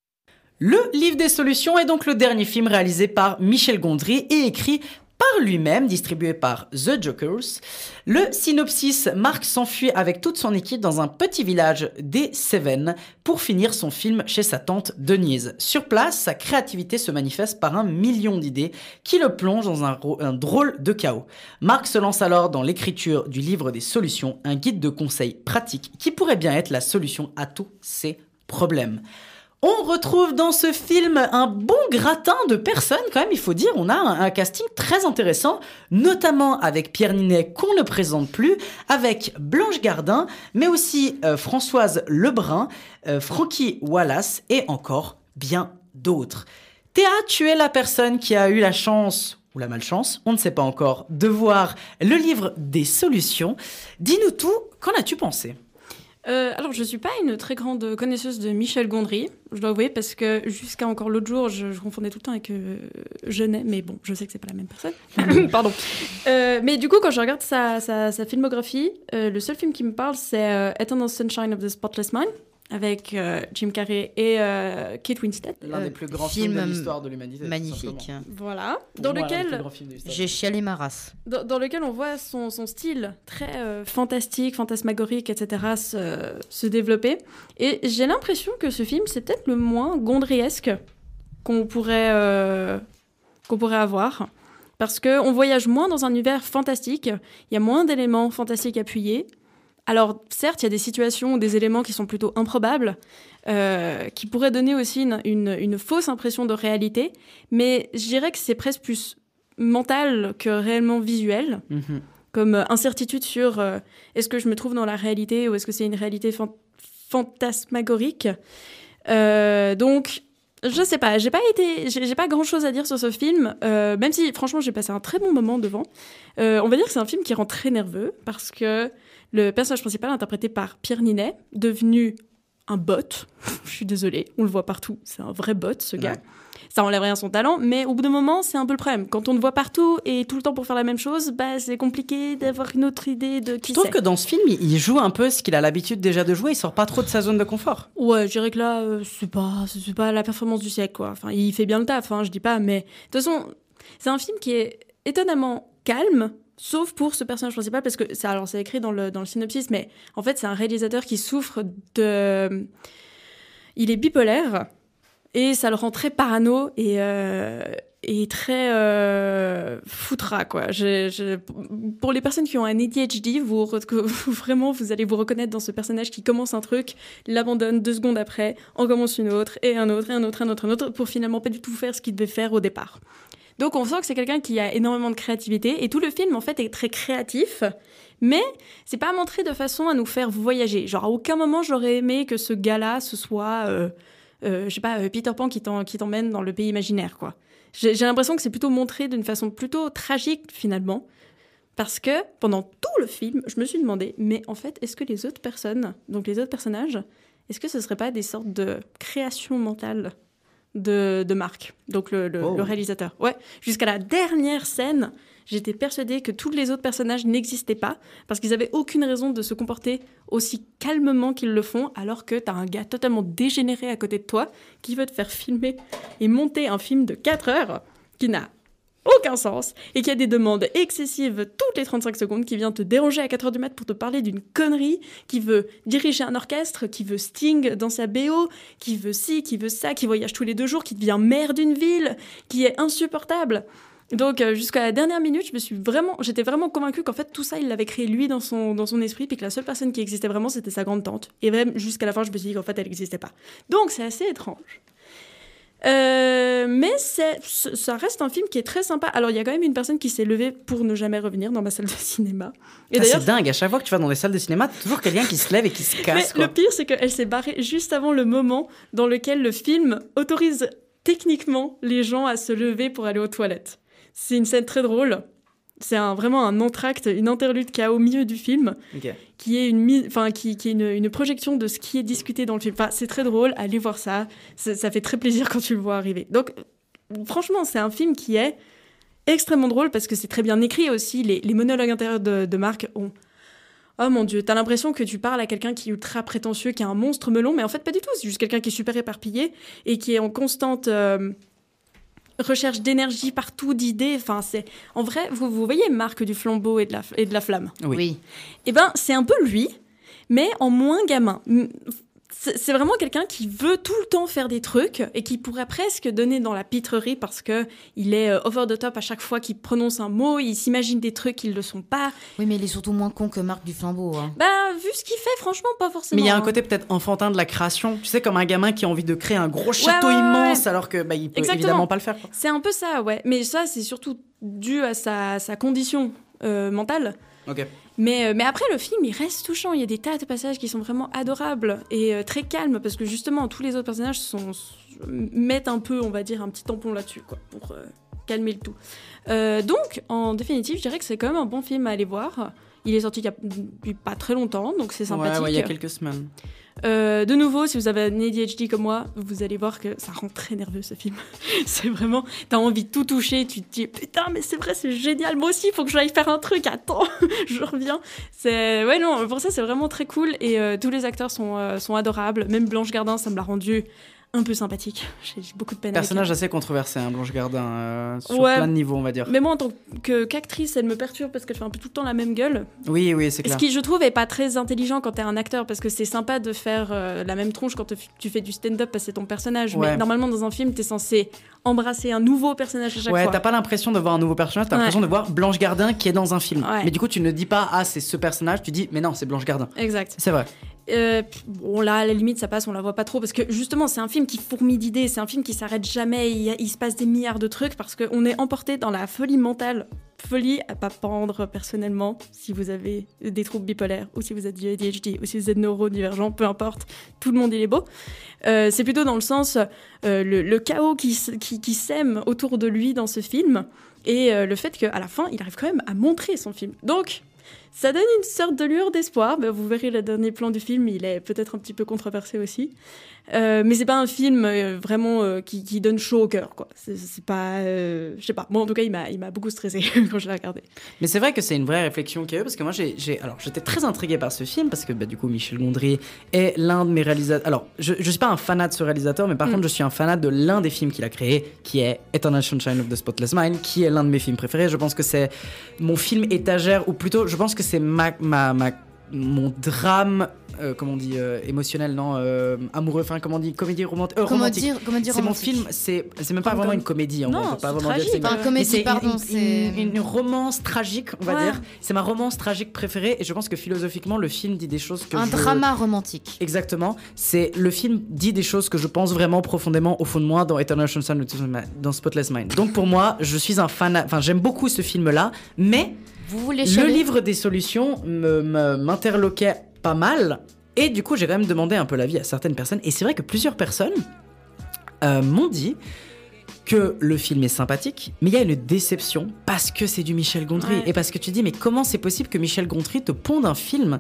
Le livre des solutions est donc le dernier film réalisé par Michel Gondry et écrit par lui-même, distribué par The Jokers. Le synopsis, Mark s'enfuit avec toute son équipe dans un petit village des Cévennes pour finir son film chez sa tante Denise. Sur place, sa créativité se manifeste par un million d'idées qui le plongent dans un, drôle de chaos. Mark se lance alors dans l'écriture du livre des solutions, un guide de conseils pratiques qui pourrait bien être la solution à tous ces problèmes. On retrouve dans ce film un bon gratin de personnes, quand même, il faut dire. On a un, un casting très intéressant, notamment avec Pierre Ninet, qu'on ne présente plus, avec Blanche Gardin, mais aussi euh, Françoise Lebrun, euh, Frankie Wallace et encore bien d'autres. Théa, tu es la personne qui a eu la chance, ou la malchance, on ne sait pas encore, de voir le livre des solutions. Dis-nous tout, qu'en as-tu pensé? Euh, alors, je suis pas une très grande connaisseuse de Michel Gondry, je dois avouer, parce que jusqu'à encore l'autre jour, je, je confondais tout le temps avec euh, Genet, mais bon, je sais que c'est pas la même personne. Pardon. Euh, mais du coup, quand je regarde sa, sa, sa filmographie, euh, le seul film qui me parle, c'est Eternal Sunshine of the Spotless Mind, avec euh, Jim Carrey et euh, Kate Winslet. L'un des plus grands films de l'histoire de l'humanité. Magnifique. Voilà. Dans moi, lequel. J'ai chialé ma race. dans, dans lequel on voit son, son style très euh, fantastique, fantasmagorique, etc. se, se développer. Et j'ai l'impression que ce film, c'est peut-être le moins gondriesque qu'on pourrait, euh, qu'on pourrait avoir. Parce qu'on voyage moins dans un univers fantastique, il y a moins d'éléments fantastiques appuyés. Alors, certes, il y a des situations ou des éléments qui sont plutôt improbables, euh, qui pourraient donner aussi une, une- une fausse impression de réalité, mais je dirais que c'est presque plus mental que réellement visuel, Mhm. comme euh, incertitude sur euh, est-ce que je me trouve dans la réalité ou est-ce que c'est une réalité fan- fantasmagorique. Donc, je sais pas, j'ai pas été, j'ai j'ai pas grand chose à dire sur ce film, euh, même si franchement j'ai passé un très bon moment devant. Euh, on va dire que c'est un film qui rend très nerveux parce que le personnage principal, interprété par Pierre Ninet, devenu un bot, je suis désolée, on le voit partout, c'est un vrai bot ce gars. Ouais. Ça enlève rien à son talent, mais au bout d'un moment, c'est un peu le problème. Quand on le voit partout et tout le temps pour faire la même chose, bah, c'est compliqué d'avoir une autre idée de qui Je trouve que dans ce film, il il joue un peu ce qu'il a l'habitude déjà de jouer. Il sort pas trop de sa zone de confort. Ouais, je dirais que là, euh, c'est pas, c'est pas la performance du siècle, quoi. Enfin, il fait bien le taf, hein, je dis pas, mais de toute façon, c'est un film qui est étonnamment calme, sauf pour ce personnage principal, parce que c'est, alors c'est écrit dans le, dans le synopsis, mais en fait, c'est un réalisateur qui souffre de. Il est bipolaire, et ça le rend très parano et. euh, et très euh, foutra quoi. Pour les personnes qui ont un ADHD, vous, vraiment vous allez vous reconnaître dans ce personnage qui commence un truc, l'abandonne deux secondes après, en commence une autre et un autre et un autre et un autre, un autre pour finalement pas du tout faire ce qu'il devait faire au départ. Donc on sent que c'est quelqu'un qui a énormément de créativité et tout le film en fait est très créatif, mais c'est pas montré de façon à nous faire voyager. Genre à aucun moment j'aurais aimé que ce gars-là ce soit, euh, euh, je sais pas, euh, Peter Pan qui t'emmène dans le pays imaginaire quoi. J'ai l'impression que c'est plutôt montré d'une façon plutôt tragique finalement. Parce que pendant tout le film, je me suis demandé, mais en fait, est-ce que les autres personnes, donc les autres personnages, est-ce que ce ne serait pas des sortes de créations mentales de, de Marc, donc le, le- Oh. le réalisateur? Ouais, jusqu'à la dernière scène, j'étais persuadée que tous les autres personnages n'existaient pas, parce qu'ils n'avaient aucune raison de se comporter aussi calmement qu'ils le font, alors que tu as un gars totalement dégénéré à côté de toi qui veut te faire filmer et monter un film de 4 heures qui n'a aucun sens et qui a des demandes excessives toutes les 35 secondes, qui vient te déranger à 4 heures du mat pour te parler d'une connerie, qui veut diriger un orchestre, qui veut Sting dans sa BO, qui veut ci, qui veut ça, qui voyage tous les deux jours, qui devient maire d'une ville, qui est insupportable. Donc euh, jusqu'à la dernière minute, je me suis vraiment, j'étais vraiment convaincue qu'en fait tout ça, il l'avait créé lui dans son, dans son esprit, puis que la seule personne qui existait vraiment, c'était sa grande tante. Et même jusqu'à la fin, je me suis dit qu'en fait, elle n'existait pas. Donc c'est assez étrange. Euh, mais ça reste un film qui est très sympa. Alors, il y a quand même une personne qui s'est levée pour ne jamais revenir dans ma salle de cinéma. Et Ah, c'est dingue. À chaque fois que tu vas dans les salles de cinéma, toujours quelqu'un qui se lève et qui se mais casse. quoi. le pire, c'est qu'elle s'est barrée juste avant le moment dans lequel le film autorise techniquement les gens à se lever pour aller aux toilettes. C'est une scène très drôle. C'est un, vraiment un entracte, une interlude qu'il y a au milieu du film, qui est, une, enfin, qui, qui est une, une projection de ce qui est discuté dans le film. Enfin, c'est très drôle, allez voir ça. ça. fait très plaisir quand tu le vois arriver. Donc, franchement, c'est un film qui est extrêmement drôle parce que c'est très bien écrit aussi. Les, les monologues intérieurs de, de Marc ont. Oh mon dieu, t'as l'impression que tu parles à quelqu'un qui est ultra prétentieux, qui a un monstre melon, mais en fait pas du tout. C'est juste quelqu'un qui est super éparpillé et qui est en constante euh, recherche d'énergie partout, d'idées. Enfin, c'est en vrai, vous, vous voyez Marc du flambeau et de la, et de la flamme. Oui. Eh ben, c'est un peu lui, mais en moins gamin. C'est vraiment quelqu'un qui veut tout le temps faire des trucs et qui pourrait presque donner dans la pitrerie parce que il est euh, over the top à chaque fois qu'il prononce un mot, il s'imagine des trucs qui ne le sont pas. Oui, mais il est surtout moins con que Marc du Flambeau. hein. Bah, vu ce qu'il fait, franchement, pas forcément. Mais il y a un hein. côté peut-être enfantin de la création. Tu sais, comme un gamin qui a envie de créer un gros château ouais, ouais, immense ouais. alors que bah, il peut Exactement. évidemment pas le faire. C'est un peu ça, ouais. Mais ça, c'est surtout dû à sa, sa condition euh, mentale. Ok. Mais, euh, mais après, le film, il reste touchant. Il y a des tas de passages qui sont vraiment adorables et euh, très calmes parce que justement, tous les autres personnages sont, mettent un peu, on va dire, un petit tampon là-dessus, quoi, pour euh, calmer le tout. Euh, donc, en définitive, je dirais que c'est quand même un bon film à aller voir. Il est sorti il y a depuis pas très longtemps, donc c'est sympathique. Ouais, ouais, il y a quelques semaines. Euh, de nouveau, si vous avez un ADHD comme moi, vous allez voir que ça rend très nerveux ce film. c'est vraiment, t'as envie de tout toucher, tu te dis putain, mais c'est vrai, c'est génial, moi aussi, il faut que j'aille faire un truc, attends, je reviens. C'est, ouais, non, pour ça, c'est vraiment très cool et euh, tous les acteurs sont, euh, sont adorables. Même Blanche Gardin, ça me l'a rendu un peu sympathique. J'ai beaucoup de peine Personnage avec assez controversé, hein, Blanche Gardin, euh, sur Ouais. plein de niveaux, on va dire. Mais moi, en tant que- qu'actrice, elle me perturbe parce qu'elle fait un peu tout le temps la même gueule. Oui, oui, c'est Ce clair. qui, je trouve, est pas très intelligent quand t'es un acteur, parce que c'est sympa de faire euh, la même tronche quand tu fais du stand-up parce que c'est ton personnage. Ouais. Mais normalement, dans un film, t'es censé embrasser un nouveau personnage à chaque Ouais, fois. t'as pas l'impression de voir un nouveau personnage, t'as Ouais. l'impression de voir Blanche Gardin qui est dans un film. Ouais. Mais du coup, tu ne dis pas, ah, c'est ce personnage, tu dis, mais non, c'est Blanche Gardin. Exact. C'est vrai. Euh, bon, là, à la limite, ça passe, on la voit pas trop, parce que justement, c'est un film qui fourmille d'idées, c'est un film qui s'arrête jamais, il, se passe des milliards de trucs, parce qu'on est emporté dans la folie mentale. Folie à pas pendre personnellement, si vous avez des troubles bipolaires, ou si vous êtes du ADHD, ou si vous êtes neurodivergent, peu importe, tout le monde il est beau. Euh, c'est plutôt dans le sens, euh, le, chaos qui, qui, qui sème autour de lui dans ce film, et le fait qu'à la fin, il arrive quand même à montrer son film. Donc, ça donne une sorte de lueur d'espoir. Ben, vous verrez le dernier plan du film, il est peut-être un petit peu controversé aussi. Euh, mais c'est pas un film euh, vraiment euh, qui, qui donne chaud au cœur, quoi. C'est- pas. euh, je sais pas. Moi, en tout cas, il m'a il m'a beaucoup stressé quand je l'ai regardé. Mais c'est vrai que c'est une vraie réflexion qu'il y a eu parce que moi j'ai, j'ai- alors j'étais très intrigué par ce film parce que bah, du coup Michel Gondry est l'un de mes réalisateurs. Alors je, je suis pas un fanat de ce réalisateur, mais par Mm. contre je suis un fanat de l'un des films qu'il a créé, qui est Eternal Sunshine of the Spotless Mind, qui est l'un de mes films préférés. Je pense que c'est mon film étagère ou plutôt je pense que c'est ma, ma, ma- mon drame, euh, comment on dit, euh, émotionnel, non, euh, amoureux, enfin comment on dit, comédie romantique. Comment romantique. dire- comment dire C'est mon film, c'est c'est même pas vraiment une comédie, en Non, gros, pas vraiment dire que tragique. c'est une- Enfin, comédie, c'est pardon, une- c'est- une, une romance tragique, on va Ouais. dire. C'est ma romance tragique préférée et je pense que philosophiquement, le film dit des choses que Un je- drama romantique. Exactement. C'est le film dit des choses que je pense vraiment profondément au fond de moi dans Eternal Sunshine dans Spotless Mind. Donc pour moi, je suis un fan. Enfin, j'aime beaucoup ce film-là, mais Vous le livre des solutions m'interloquait pas mal. Et du coup, j'ai quand même demandé un peu l'avis à certaines personnes. Et c'est vrai que plusieurs personnes euh, m'ont dit que le film est sympathique, mais il y a une déception parce que c'est du Michel Gondry. Ouais. Et parce que tu dis, mais comment c'est possible que Michel Gondry te ponde un film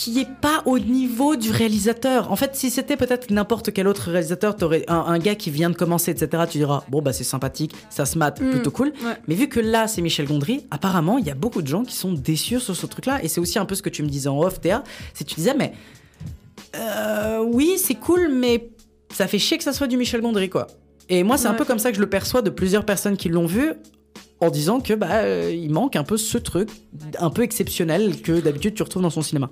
qui est pas au niveau du réalisateur. En fait, si c'était peut-être n'importe quel autre réalisateur, t'aurais un, un gars qui vient de commencer, etc. Tu diras bon bah c'est sympathique, ça se mate, Mm. plutôt cool. Ouais. Mais vu que là c'est Michel Gondry, apparemment il y a beaucoup de gens qui sont déçus sur ce truc-là. Et c'est aussi un peu ce que tu me disais en off, Théa. C'est que tu disais mais euh, oui c'est cool, mais ça fait chier que ça soit du Michel Gondry quoi. Et moi c'est un peu comme ça que je le perçois de plusieurs personnes qui l'ont vu. En disant que bah euh, il manque un peu ce truc un peu exceptionnel que d'habitude tu retrouves dans son cinéma.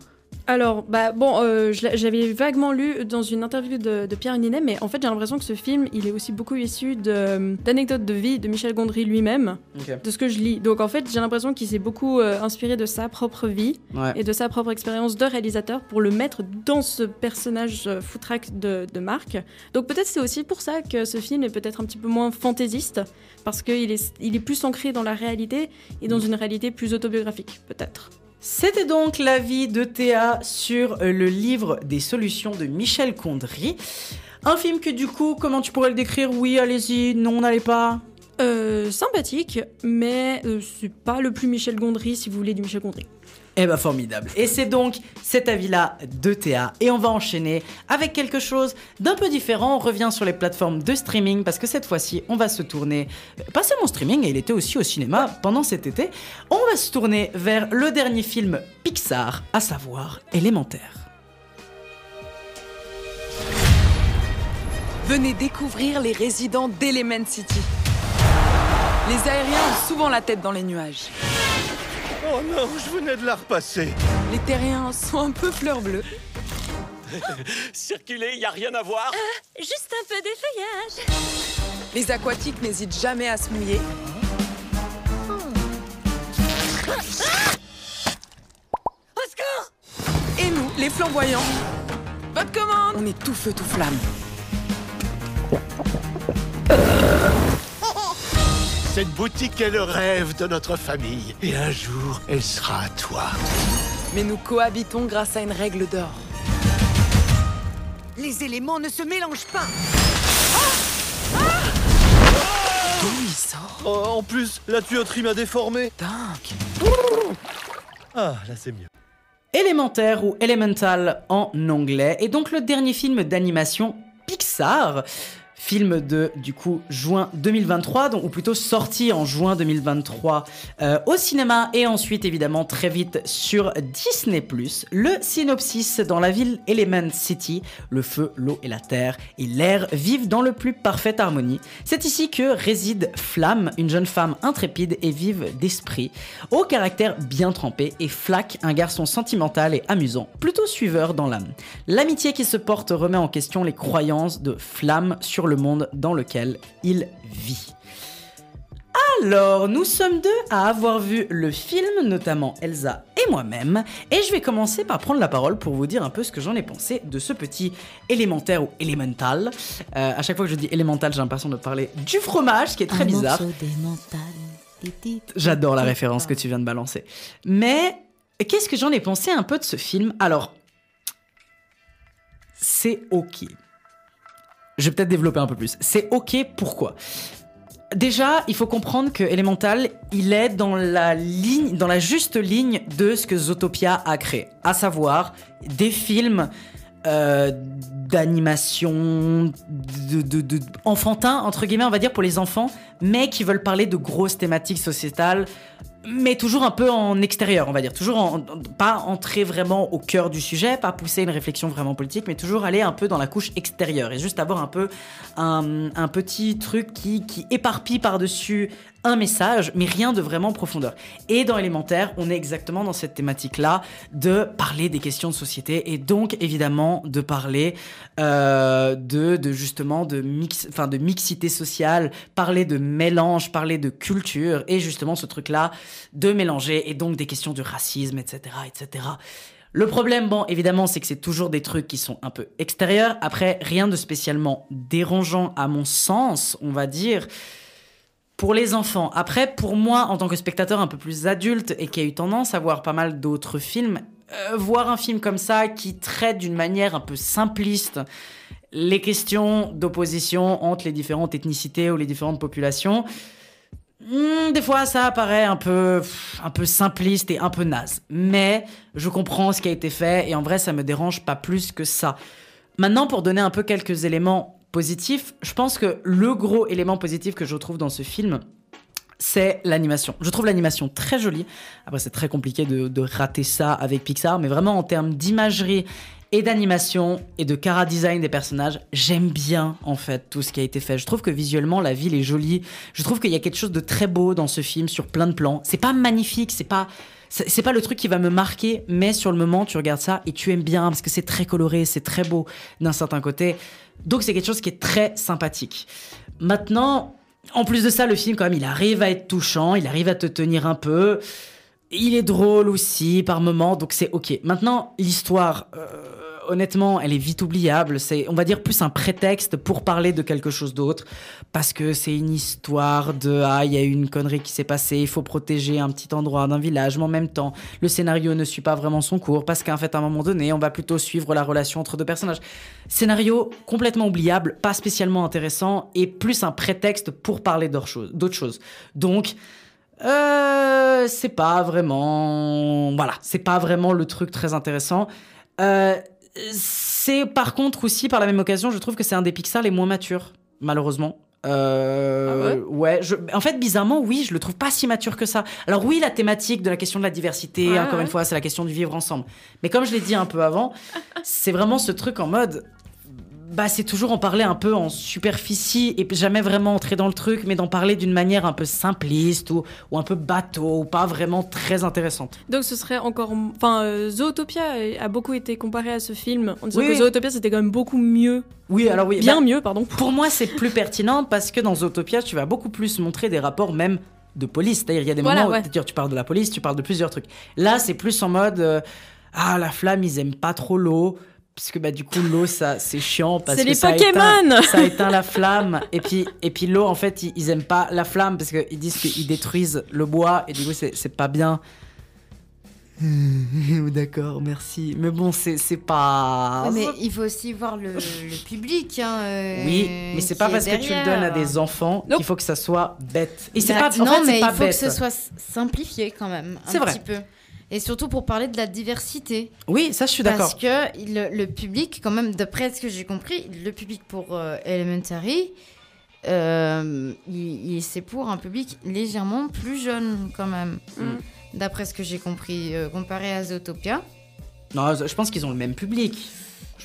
Alors, bah bon, euh, j'avais vaguement lu dans une interview de, de Pierre Ninet, mais en fait, j'ai l'impression que ce film, il est aussi beaucoup issu d'anecdotes de vie de Michel Gondry lui-même, de ce que je lis. Donc, en fait, j'ai l'impression qu'il s'est beaucoup euh, inspiré de sa propre vie Ouais. et de sa propre expérience de réalisateur pour le mettre dans ce personnage euh, foutraque de, de Marc. Donc, peut-être c'est aussi pour ça que ce film est peut-être un petit peu moins fantaisiste, parce qu'il est, il est plus ancré dans la réalité et dans une réalité plus autobiographique, peut-être. C'était donc l'avis de Théa sur euh, le livre des solutions de Michel Gondry. Un film que du coup, comment tu pourrais le décrire? Oui, allez-y, non, n'allez pas Euh, sympathique, mais euh, c'est pas le plus Michel Gondry si vous voulez du Michel Gondry. Eh ben formidable. Et c'est donc cet avis-là de Théa. Et on va enchaîner avec quelque chose d'un peu différent. On revient sur les plateformes de streaming parce que cette fois-ci, on va se tourner, pas seulement streaming, et il était aussi au cinéma pendant cet été. On va se tourner vers le dernier film Pixar, à savoir Élémentaire. Venez découvrir les résidents d'Element City. Les aériens ont souvent la tête dans les nuages. Oh non, je venais de la repasser. Les terriens sont un peu fleurs bleues. Circuler, y a rien à voir. Juste un peu d'effeuillage. Les aquatiques n'hésitent jamais à se mouiller. Au secours Et nous, les flamboyants, votre commande On est tout feu, tout flamme. Cette boutique est le rêve de notre famille. Et un jour, elle sera à toi. Mais nous cohabitons grâce à une règle d'or. Les éléments ne se mélangent pas. D'où il sort Oh, en plus, la tuyauterie m'a déformé. Dingue. Ah, là c'est mieux. Élémentaire ou Elemental en anglais est donc le dernier film d'animation Pixar. Film de, du coup, juin 2023, donc, ou plutôt sorti en juin 2023 euh, au cinéma et ensuite évidemment très vite sur Disney+. Le synopsis dans la ville Element City, le feu, l'eau et la terre et l'air vivent dans le plus parfaite harmonie. C'est ici que réside Flamme, une jeune femme intrépide et vive d'esprit, au caractère bien trempé, et Flack, un garçon sentimental et amusant, plutôt suiveur dans l'âme. L'amitié qui se porte remet en question les croyances de Flamme sur le monde dans lequel il vit. Alors, nous sommes deux à avoir vu le film, notamment Elsa et moi-même, et je vais commencer par prendre la parole pour vous dire un peu ce que j'en ai pensé de ce petit élémentaire ou élémental. Euh, à chaque fois que je dis élémental, j'ai l'impression de parler du fromage, ce qui est très Un bizarre. J'adore la référence que tu viens de balancer. Mais qu'est-ce que j'en ai pensé un peu de ce film? Alors, c'est ok. Je vais peut-être développer un peu plus. C'est ok, pourquoi? Déjà, il faut comprendre que Elemental, il est dans la ligne, dans la juste ligne de ce que Zootopia a créé, à savoir des films euh, d'animation, de, entre guillemets, on va dire pour les enfants, mais qui veulent parler de grosses thématiques sociétales, mais toujours un peu en extérieur, on va dire, toujours pas entrer vraiment au cœur du sujet, pas pousser une réflexion vraiment politique, mais toujours aller un peu dans la couche extérieure et juste avoir un peu un, petit truc qui éparpille par-dessus un message, mais rien de vraiment profondeur. Et dans Élémentaire, on est exactement dans cette thématique-là de parler des questions de société et donc évidemment de parler euh, de, de justement de, mix, enfin, de mixité sociale, parler de mélange, parler de culture et justement ce truc-là de mélanger et donc des questions de racisme, etc., etc. Le problème, bon, évidemment, c'est que c'est toujours des trucs qui sont un peu extérieurs. Après, rien de spécialement dérangeant à mon sens, on va dire pour les enfants. Après, pour moi, en tant que spectateur un peu plus adulte et qui a eu tendance à voir pas mal d'autres films, euh, voir un film comme ça qui traite d'une manière un peu simpliste les questions d'opposition entre les différentes ethnicités ou les différentes populations, hmm, des fois ça apparaît un peu, un peu simpliste et un peu naze. Mais je comprends ce qui a été fait et en vrai ça me dérange pas plus que ça. Maintenant, pour donner un peu quelques éléments positifs, je pense que le gros élément positif que je trouve dans ce film, c'est l'animation. Je trouve l'animation très jolie. Après, c'est très compliqué de, de rater ça avec Pixar, mais vraiment en termes d'imagerie et d'animation et de cara design des personnages, j'aime bien en fait tout ce qui a été fait. Je trouve que visuellement la ville est jolie. Je trouve qu'il y a quelque chose de très beau dans ce film sur plein de plans. C'est pas magnifique, c'est pas c'est pas le truc qui va me marquer, mais sur le moment, tu regardes ça et tu aimes bien parce que c'est très coloré, c'est très beau d'un certain côté. Donc c'est quelque chose qui est très sympathique. Maintenant, en plus de ça, le film, quand même, il arrive à être touchant, il arrive à te tenir un peu. Il est drôle aussi par moments, donc c'est ok. Maintenant, l'histoire, euh, honnêtement, elle est vite oubliable. C'est, on va dire, plus un prétexte pour parler de quelque chose d'autre. Parce que c'est une histoire de Ah, il y a eu une connerie qui s'est passée, il faut protéger un petit endroit d'un village. Mais en même temps, le scénario ne suit pas vraiment son cours. Parce qu'en fait, à un moment donné, on va plutôt suivre la relation entre deux personnages. Scénario complètement oubliable, pas spécialement intéressant, et plus un prétexte pour parler d'autres choses. choses. Donc. Euh, c'est pas vraiment. Voilà, c'est pas vraiment le truc très intéressant. Euh, c'est par contre aussi, par la même occasion, je trouve que c'est un des Pixar les moins matures, malheureusement. Euh, ouais, je- en fait, bizarrement, oui, je le trouve pas si mature que ça. Alors oui, la thématique de la question de la diversité, Ouais, encore ouais. une fois, c'est la question du vivre ensemble. Mais comme je l'ai dit un peu avant, c'est vraiment ce truc en mode, bah c'est toujours en parler un peu en superficie et jamais vraiment entrer dans le truc, mais d'en parler d'une manière un peu simpliste ou, ou un peu bateau ou pas vraiment très intéressante. Donc ce serait encore... Enfin, euh, Zootopia a beaucoup été comparé à ce film, en disant Oui, que. Zootopia c'était quand même beaucoup mieux. Oui, alors oui. Bien bah, mieux, pardon. Pour moi, c'est plus pertinent parce que dans Zootopia, tu vas beaucoup plus montrer des rapports même de police. C'est-à-dire, il y a des Voilà, moments où ouais. tu parles de la police, tu parles de plusieurs trucs. Là, c'est plus en mode euh, Ah, la flamme, ils aiment pas trop l'eau. Parce que bah, du coup, l'eau, ça, c'est chiant. parce C'est que les ça éteint- Pokémon Ça éteint la flamme. Et puis, et puis l'eau, en fait, ils, ils aiment pas la flamme parce qu'ils disent qu'ils détruisent le bois. Et du coup, c'est c'est pas bien. D'accord, merci. Mais bon, c'est c'est pas. Ouais, mais il faut aussi voir le, le public. hein, euh, Oui, mais c'est pas parce que tu le donnes à des enfants qu'il faut que ça soit bête. Et c'est Bah, pas. En non, fait, c'est mais pas il faut bête. que ce soit simplifié quand même. un C'est vrai. petit peu. Et surtout pour parler de la diversité. Oui, ça, je suis d'accord. Parce que le, le public, quand même, d'après ce que j'ai compris, le public pour euh, Elementary, euh, il, il- c'est pour un public légèrement plus jeune, quand même. Mm. D'après ce que j'ai compris, euh, comparé à Zootopia. Non, je pense qu'ils ont le même public.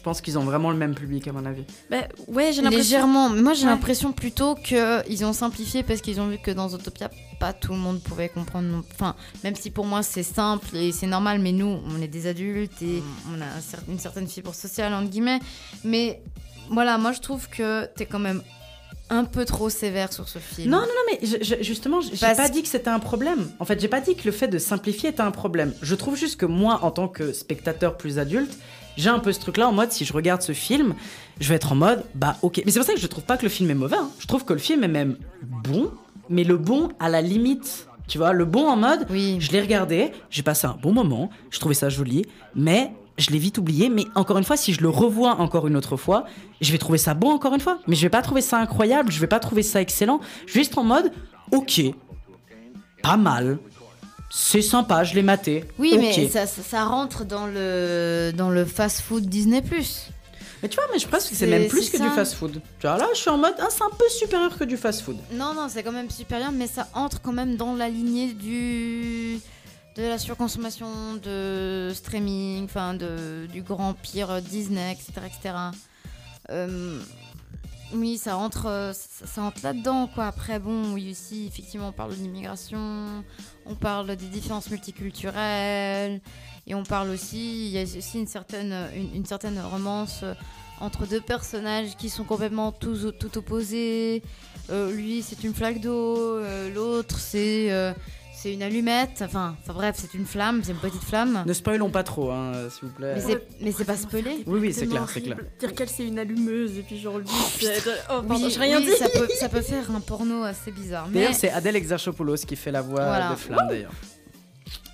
Je pense qu'ils ont vraiment le même public, à mon avis. Bah, ouais, j'ai l'impression. Légèrement. Moi, j'ai Ouais. l'impression plutôt qu'ils ont simplifié parce qu'ils ont vu que dans Zootopia, pas tout le monde pouvait comprendre. non- Enfin, même si pour moi c'est simple et c'est normal, mais nous, on est des adultes et on a une certaine fibre sociale, entre guillemets. Mais voilà, moi, je trouve que t'es quand même un peu trop sévère sur ce film. Non, non, non, mais je- je- justement, j'ai Parce- pas dit que c'était un problème. En fait, j'ai pas dit que le fait de simplifier était un problème. Je trouve juste que moi, en tant que spectateur plus adulte, j'ai un peu ce truc-là en mode si je regarde ce film, je vais être en mode bah ok. Mais c'est pour ça que je trouve pas que le film est mauvais. hein. Je trouve que le film est même bon, mais le bon à la limite. Tu vois, le bon en mode, je l'ai regardé, j'ai passé un bon moment, je trouvais ça joli, mais je l'ai vite oublié. Mais encore une fois, si je le revois encore une autre fois, je vais trouver ça bon encore une fois. Mais je vais pas trouver ça incroyable, je vais pas trouver ça excellent. Je vais juste en mode, ok, pas mal, c'est sympa, je l'ai maté. Oui, mais ça, ça, ça rentre dans le, dans le fast-food Disney+. Mais tu vois, mais je pense que c'est même plus que ça. du fast-food. Tu vois, là, je suis en mode, ah, c'est un peu supérieur que du fast-food. Non, non, c'est quand même supérieur, mais ça entre quand même dans la lignée du de la surconsommation de streaming, enfin de du grand pire Disney, etc., etc. Euh, oui, ça entre, euh, ça, là-dedans, quoi. Après, bon, oui aussi, effectivement, on parle de l'immigration, on parle des différences multiculturelles, et on parle aussi, il y a aussi une certaine, romance euh, entre deux personnages qui sont complètement tout opposés. Euh, lui, c'est une flaque d'eau, l'autre, c'est c'est une allumette. Enfin, enfin bref, c'est une flamme, c'est une petite flamme. Ne spoilons pas trop, hein, s'il vous plaît. Mais c'est- mais c'est pas spoilé. Oui, oui, c'est clair, c'est clair. Dire qu'elle c'est une allumeuse et puis genre lui c'est. Oh, pardon, Oui, j'ai rien oui, dit. Ça peut, ça peut faire un porno assez bizarre. Mais D'ailleurs, c'est Adèle Exarchopoulos qui fait la voix Voilà. de Flamme, d'ailleurs.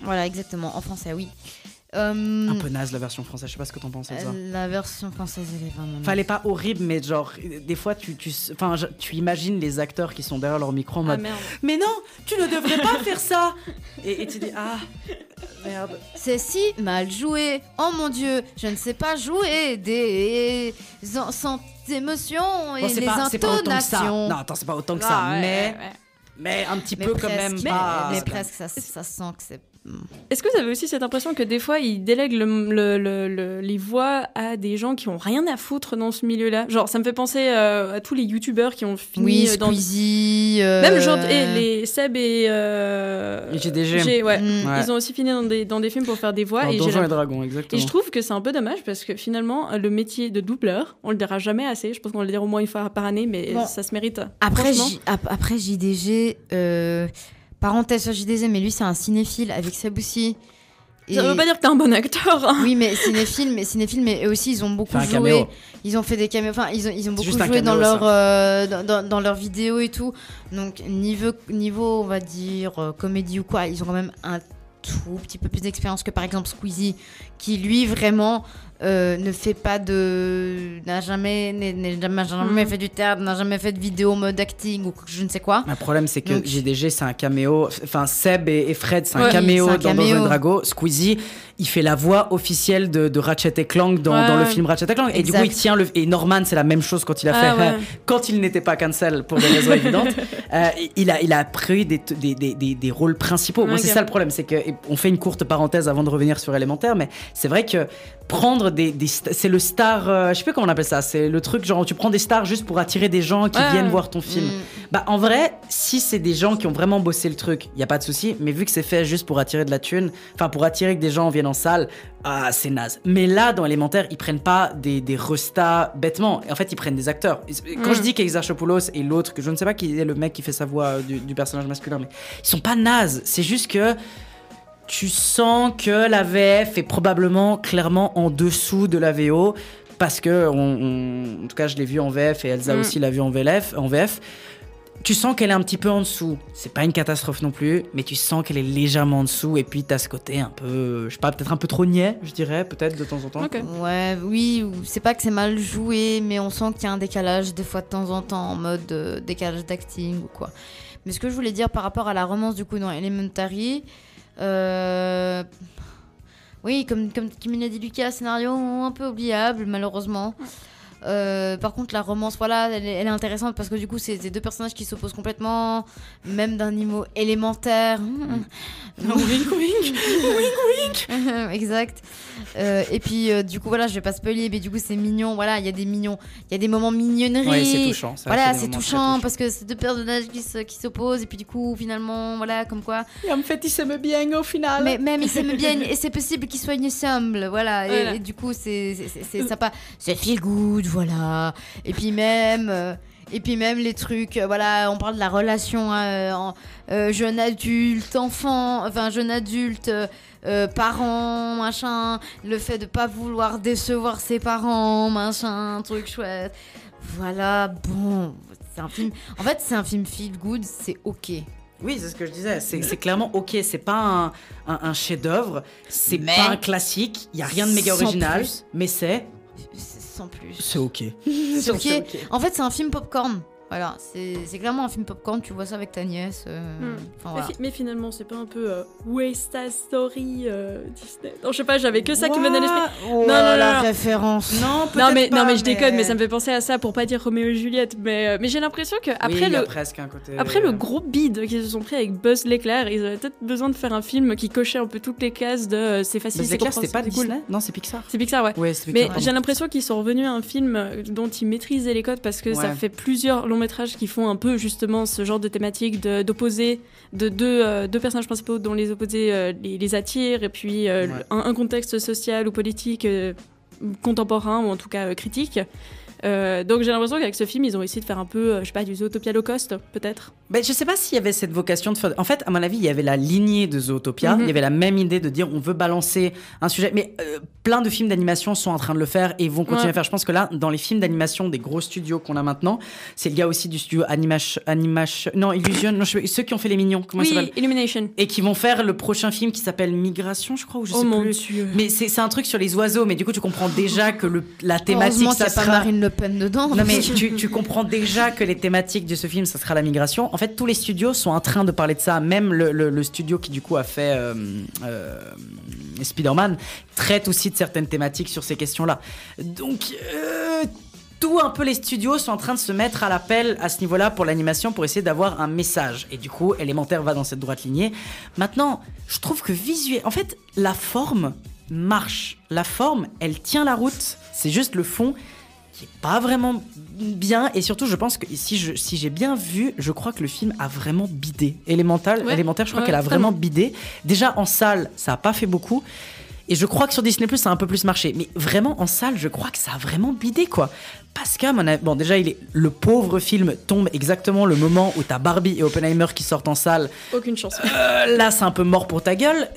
voilà, exactement. En français, oui. Euh, Un peu naze la version française, je sais pas ce que t'en penses de ça. euh, La version française, elle est vraiment. Enfin, elle est pas horrible, mais genre, des fois, tu, tu, enfin, tu imagines les acteurs qui sont derrière leur micro en Ah mode merde. Mais non, tu ne devrais pas faire ça et, et tu dis Ah, merde. C'est si mal joué. Oh mon dieu, je ne sais pas jouer des sans émotions et Bon, c'est les pas, intonations. Non, attends, c'est pas autant que Ah, ça, ouais, mais, ouais, ouais. mais un petit Mais peu quand même. mais presque, ça, ça sent que c'est. Est-ce que vous avez aussi cette impression que des fois ils délèguent le- le- le- le- les voix à des gens qui ont rien à foutre dans ce milieu-là? Genre, ça me fait penser euh, à tous les youtubeurs qui ont fini Oui, euh, dans. Squeezie. euh, Même genre, et les Seb et. Euh... Et GDG. G, ouais. Mm. Ouais. Ils ont aussi fini dans des, dans des films pour faire des voix. Dans et j'ai Donjons et Dragons, exactement. Et je trouve que c'est un peu dommage parce que finalement, le métier de doubleur, on le dira jamais assez. Je pense qu'on le dira au moins une fois par année, mais Bon. ça se mérite. Après. J- JDG, euh, parenthèse sur JDG, mais lui c'est un cinéphile avec Saboussi. Ça veut pas dire que t'es un bon acteur. hein. Oui, mais cinéphile, mais cinéphile, mais eux aussi, ils ont beaucoup joué. caméo. Ils ont fait des caméos. Enfin, ils ont, ils ont beaucoup joué dans leur, euh, dans, dans, dans leurs vidéos et tout. Donc niveau, niveau, on va dire euh, comédie ou quoi, ils ont quand même un tout petit peu plus d'expérience que par exemple Squeezie, qui lui vraiment euh, ne fait pas de, n'a jamais, jamais, jamais Mhm. fait du théâtre, n'a jamais fait de vidéo mode acting ou je ne sais quoi. Le problème, c'est que Donc- GDG, c'est un caméo. Enfin, Seb et, et Fred, c'est un Ouais, caméo un dans et Dragons. Squeezie, il fait la voix officielle de, de Ratchet et Clank dans, Ouais. dans le film Ratchet et Clank. Et du coup, il tient le. Et Norman, c'est la même chose quand il a Ah fait. ouais. quand il n'était pas cancel pour des raisons évidentes. euh, il, a, il a pris des, des, des, des, des rôles principaux. Moi, c'est ça le problème. C'est que. et On fait une courte parenthèse avant de revenir sur élémentaire, mais c'est vrai que prendre des. c'est le star. euh, je sais plus comment on appelle ça. C'est le truc genre, tu prends des stars juste pour attirer des gens qui Ouais. viennent voir ton film. Mm. Bah en vrai, si c'est des gens qui ont vraiment bossé le truc, il y a pas de souci. Mais vu que c'est fait juste pour attirer de la thune, enfin pour attirer que des gens viennent en salle, ah c'est naze. Mais là dans élémentaire, ils prennent pas des des restas bêtement. En fait, ils prennent des acteurs. Quand Mm. je dis qu'Exarchopoulos et l'autre, que je ne sais pas qui est le mec qui fait sa voix euh, du, du personnage masculin, mais ils sont pas nazes. C'est juste que tu sens que la VF est probablement clairement en dessous de la VO parce que on- on- en tout cas je l'ai vu en VF et Elsa Mm. aussi l'a vu en VF, en VF. Tu sens qu'elle est un petit peu en dessous. C'est pas une catastrophe non plus, mais tu sens qu'elle est légèrement en dessous et puis t'as ce côté un peu, je sais pas, peut-être un peu trop niais, je dirais, peut-être de temps en temps. Ok. Ouais, oui, ou- c'est pas que c'est mal joué, mais on sent qu'il y a un décalage des fois de temps en temps en mode euh, décalage d'acting ou quoi. Mais ce que je voulais dire par rapport à la romance du coup dans Elementary, euh, oui, comme, comme, comme il a dit Lucas, scénario un peu oubliable malheureusement. Euh, par contre, la romance, voilà, elle, est- elle est intéressante parce que du coup, c'est deux personnages qui s'opposent complètement, même d'un niveau élémentaire. Wink, wink. exact. Euh, et puis, euh, du coup, voilà, je vais pas spoiler, mais du coup, c'est mignon. Voilà, il y a des mignons, il y a des moments mignonneries. Ouais, c'est touchant, ça, Voilà, c'est touchant parce que c'est deux personnages qui se- qui s'opposent et puis du coup, finalement, voilà, comme quoi. Et en fait, ils s'aiment bien au final. Mais même ils s'aiment bien et c'est possible qu'ils soient ensemble, voilà. Et, Voilà. et du coup, c'est c'est- c'est- c'est sympa. C'est feel good, voilà. Et puis même. euh, et puis même les trucs, euh, voilà, on parle de la relation euh, en- jeune adulte, enfant, enfin jeune adulte, parents, machin, le fait de pas vouloir décevoir ses parents, machin, truc chouette. Voilà, bon, c'est un film. En fait, c'est un film feel good, c'est ok. Oui, c'est ce que je disais. C'est clairement ok. C'est pas un, un- un chef-d'œuvre. C'est pas un classique. Il y a rien de méga original. plus. Mais c'est. Sans plus. C'est ok. C'est ok. En fait, c'est un film popcorn. Voilà, c'est clairement un film popcorn. Tu vois ça avec ta nièce. euh, Hmm. mais, voilà. fi- mais finalement, c'est pas un peu euh, West Side Story euh, Disney? Non, je sais pas, j'avais que ça qui me venait à l'esprit. Oh, non, non, la non, référence. Non, Non peut-être mais, pas, non, mais je déconne, mais mais ça me fait penser à ça pour pas dire Roméo et Juliette. Mais, euh, mais j'ai l'impression que après, oui, le, presque un côté. après le gros bide qu'ils se sont pris avec Buzz l'éclair, ils avaient peut-être besoin de faire un film qui cochait un peu toutes les cases de euh, c'est facile, Buzz c'est l'éclair, c'était pas cool. Disney? Non, c'est Pixar. C'est Pixar, ouais. Mais j'ai l'impression qu'ils sont revenus à un film dont ils maîtrisaient les codes parce que ça fait plusieurs longs métrages qui font un peu justement ce genre de thématique d'opposer de, deux, euh, deux personnages principaux dont les opposés euh, les, les attirent et puis euh, Ouais. un, un contexte social ou politique contemporain ou en tout cas critique. Euh, donc j'ai l'impression qu'avec ce film, ils ont essayé de faire un peu, euh, je sais pas, du Zootopia low cost, peut-être. Ben, je sais pas s'il y avait cette vocation de faire. En fait, à mon avis, il y avait la lignée de Zootopia. Mhm. Il y avait la même idée de dire on veut balancer un sujet. Mais euh, plein de films d'animation sont en train de le faire et vont continuer Ouais. à faire. Je pense que là, dans les films d'animation des gros studios qu'on a maintenant, c'est le gars aussi du studio Animation. Animation non, Illusion. Non, je ceux qui ont fait Les Mignons. Comment ils Oui, s'appellent Illumination. Et qui vont faire le prochain film qui s'appelle Migration, je crois, ou je Oh sais mon plus. Dieu. Mais c'est c'est un truc sur les oiseaux. Mais du coup, tu comprends déjà que le, la thématique, ça pas sera. Marine Le Pen dedans. Non mais tu, comprends déjà que les thématiques de ce film, ça sera la migration. En fait, tous les studios sont en train de parler de ça. Même le, le- le studio qui du coup a fait euh, euh, Spider-Man traite aussi de certaines thématiques sur ces questions-là. Donc euh, tout un peu les studios sont en train de se mettre à l'appel à ce niveau-là pour l'animation pour essayer d'avoir un message. Et du coup, Élémentaire va dans cette droite lignée. Maintenant, je trouve que visuel, en fait, la forme marche. La forme, elle tient la route. C'est juste le fond qui est pas vraiment bien et surtout je pense que si je si j'ai bien vu je crois que le film a vraiment bidé élémental Ouais, élémentaire je crois ouais, qu'elle a vraiment vraiment. bidé déjà en salle ça a pas fait beaucoup Et je crois que sur Disney Plus ça a un peu plus marché. Mais vraiment en salle, je crois que ça a vraiment bidé quoi. Parce qu'à mon avis- bon déjà il est le pauvre film tombe exactement le moment où t'as Barbie et Oppenheimer qui sortent en salle. Aucune chance. Euh, là c'est un peu mort pour ta gueule.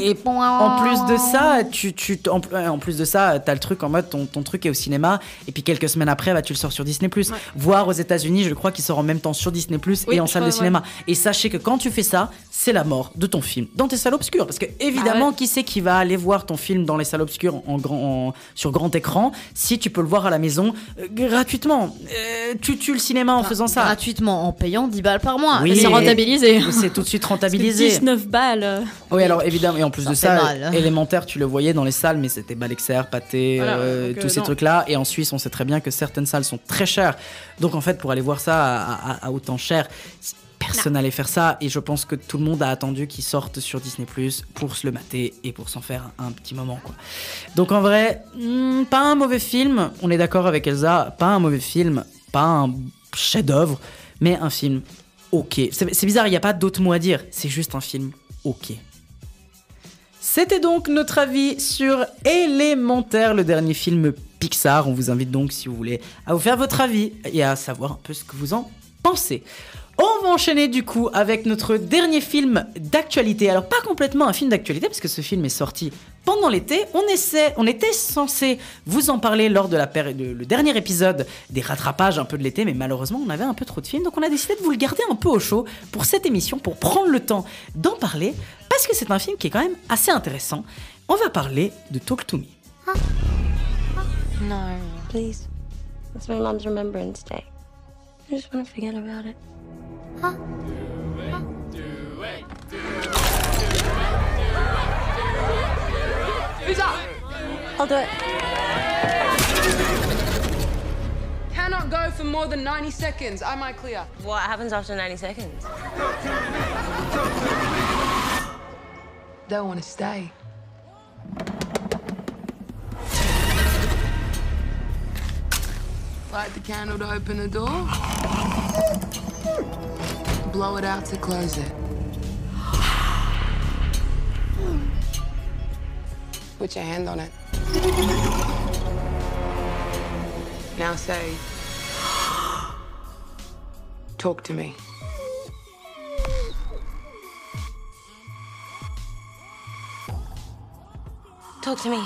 et en plus de ça, tu, tu, en, en plus de ça, t'as le truc en mode ton, ton truc est au cinéma et puis quelques semaines après, bah, tu le sors sur Disney+. Voire aux États-Unis, je crois qu'il sort en même temps sur Disney+ Oui, et en salle de cinéma. Et sachez que quand tu fais ça, c'est la mort de ton film dans tes salles obscures. Parce que évidemment, Ah ouais. qui c'est qui va aller voir ton film dans les salles obscures en grand, en- sur grand écran si tu peux le voir à la maison euh, gratuitement Euh, Tu tues le cinéma en faisant ça. Gratuitement, en payant 10 balles par mois. Oui, c'est rentabilisé. C'est tout de suite rentabilisé. 19 balles. euh, Oui, alors évidemment, et en plus Ça de ça, mal. élémentaire, tu le voyais dans les salles, mais c'était Balexer, Pâté, Voilà, euh, tous ces trucs-là. Et en Suisse, on sait très bien que certaines salles sont très chères. Donc en fait, pour aller voir ça à, à- à autant cher, personne n'allait faire ça. Et je pense que tout le monde a attendu qu'il sorte sur Disney Plus pour se le mater et pour s'en faire un petit moment. Quoi. Donc en vrai, hmm, pas un mauvais film. On est d'accord avec Elsa, pas un mauvais film, pas un chef-d'œuvre, mais un film ok. C'est bizarre, il n'y a pas d'autre mot à dire. C'est juste un film ok. C'était donc notre avis sur Élémentaire, le dernier film Pixar. On vous invite donc, si vous voulez, à vous faire votre avis et à savoir un peu ce que vous en pensez. On va enchaîner du coup avec notre dernier film d'actualité. Alors pas complètement un film d'actualité parce que ce film est sorti pendant l'été. On, on était censé vous en parler lors de la le dernier épisode des rattrapages un peu de l'été, mais malheureusement on avait un peu trop de films, donc on a décidé de vous le garder un peu au chaud pour cette émission, pour prendre le temps d'en parler, parce que c'est un film qui est quand même assez intéressant. On va parler de Talk to Me. No, please. It's my mom's Remembrance Day. I just want to forget about it. Who's up? I'll do it. Cannot go for more than 90 seconds. Am I clear? What happens after 90 seconds? Don't want to stay. Light the candle to open the door. Blow it out to close it. Put your hand on it. Now say, talk to me. Talk to me.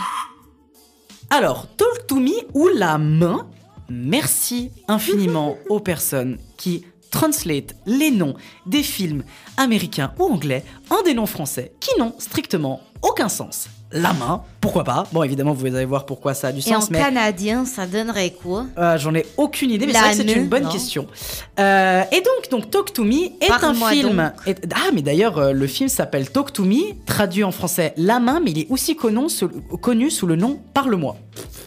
Alors, Talk to Me ou la main, merci infiniment aux personnes qui translate les noms des films américains ou anglais en des noms français qui n'ont strictement aucun sens. La main, pourquoi pas Bon, évidemment, vous allez voir pourquoi ça a du Et en mais canadien, ça donnerait quoi? Euh, j'en ai aucune idée, mais c'est vrai que c'est une bonne non question. Euh, et donc, donc, Talk to Me est un film. est- ah, mais d'ailleurs, euh, le film s'appelle Talk to Me, traduit en français La main, mais il est aussi connu sous, connu sous le nom Parle-moi.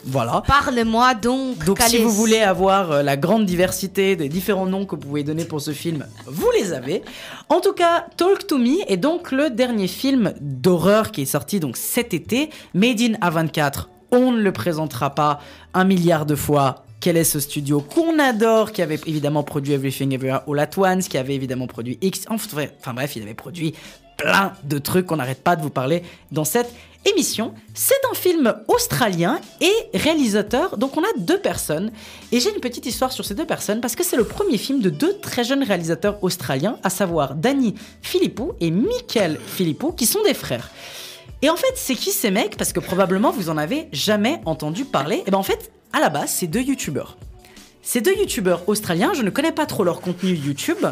Voilà. Parle-moi donc. Donc si vous voulez avoir la grande diversité des différents noms que vous pouvez donner pour ce film, vous les avez. En tout cas, Talk to Me est donc le dernier film d'horreur qui est sorti donc cet été, Made in A24. On ne le présentera pas un milliard de fois. Quel est ce studio qu'on adore, qui avait évidemment produit Everything Everywhere All at Once, qui avait évidemment produit X, enfin bref, il avait produit plein de trucs qu'on n'arrête pas de vous parler dans cette émission. C'est un film australien et réalisateur, donc on a deux personnes. Et j'ai une petite histoire sur ces deux personnes parce que c'est le premier film de deux très jeunes réalisateurs australiens, à savoir Danny Philippou et Michael Philippou, qui sont des frères. Et en fait, c'est qui ces mecs? Parce que probablement vous en avez jamais entendu parler. Et ben en fait, à la base, c'est deux youtubeurs. Ces deux youtubeurs australiens, je ne connais pas trop leur contenu YouTube.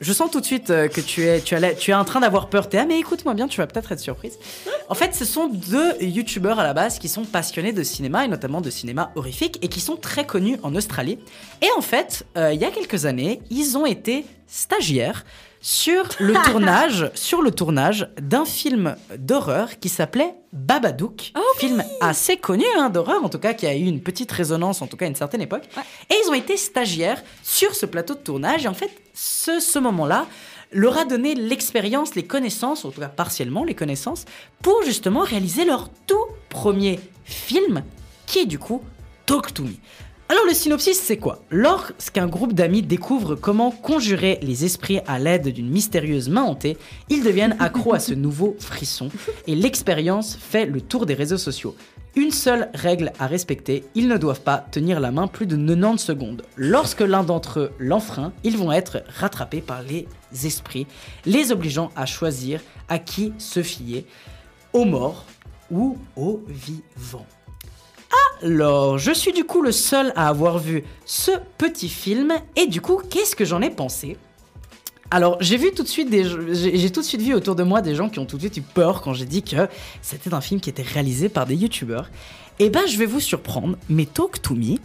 Je sens tout de suite euh, que tu es, tu tu es en train d'avoir peur, Théa, mais écoute-moi bien, tu vas peut-être être surprise. En fait, ce sont deux youtubeurs à la base qui sont passionnés de cinéma et notamment de cinéma horrifique et qui sont très connus en Australie. Et en fait, euh, il y a quelques années, ils ont été stagiaires sur le tournage, sur le tournage d'un film d'horreur qui s'appelait Babadook, film assez connu hein, d'horreur en tout cas qui a eu une petite résonance en tout cas à une certaine époque. Et ils ont été stagiaires sur ce plateau de tournage et en fait ce, ce moment-là leur a donné l'expérience, les connaissances, en tout cas partiellement les connaissances, pour justement réaliser leur tout premier film qui est du coup Talk to Me. Alors le synopsis c'est quoi? Lorsqu'un groupe d'amis découvre comment conjurer les esprits à l'aide d'une mystérieuse main hantée, ils deviennent accros à ce nouveau frisson et l'expérience fait le tour des réseaux sociaux. Une seule règle à respecter, ils ne doivent pas tenir la main plus de 90 secondes. Lorsque l'un d'entre eux l'enfreint, ils vont être rattrapés par les esprits, les obligeant à choisir à qui se fier, aux morts ou aux vivants. Alors, je suis du coup le seul à avoir vu ce petit film, et du coup, qu'est-ce que j'en ai pensé? Alors, j'ai vu tout de suite des, j'ai tout de suite vu autour de moi des gens qui ont tout de suite eu peur quand j'ai dit que c'était un film qui était réalisé par des youtubeurs. Et ben, je vais vous surprendre, mais Talk to Me,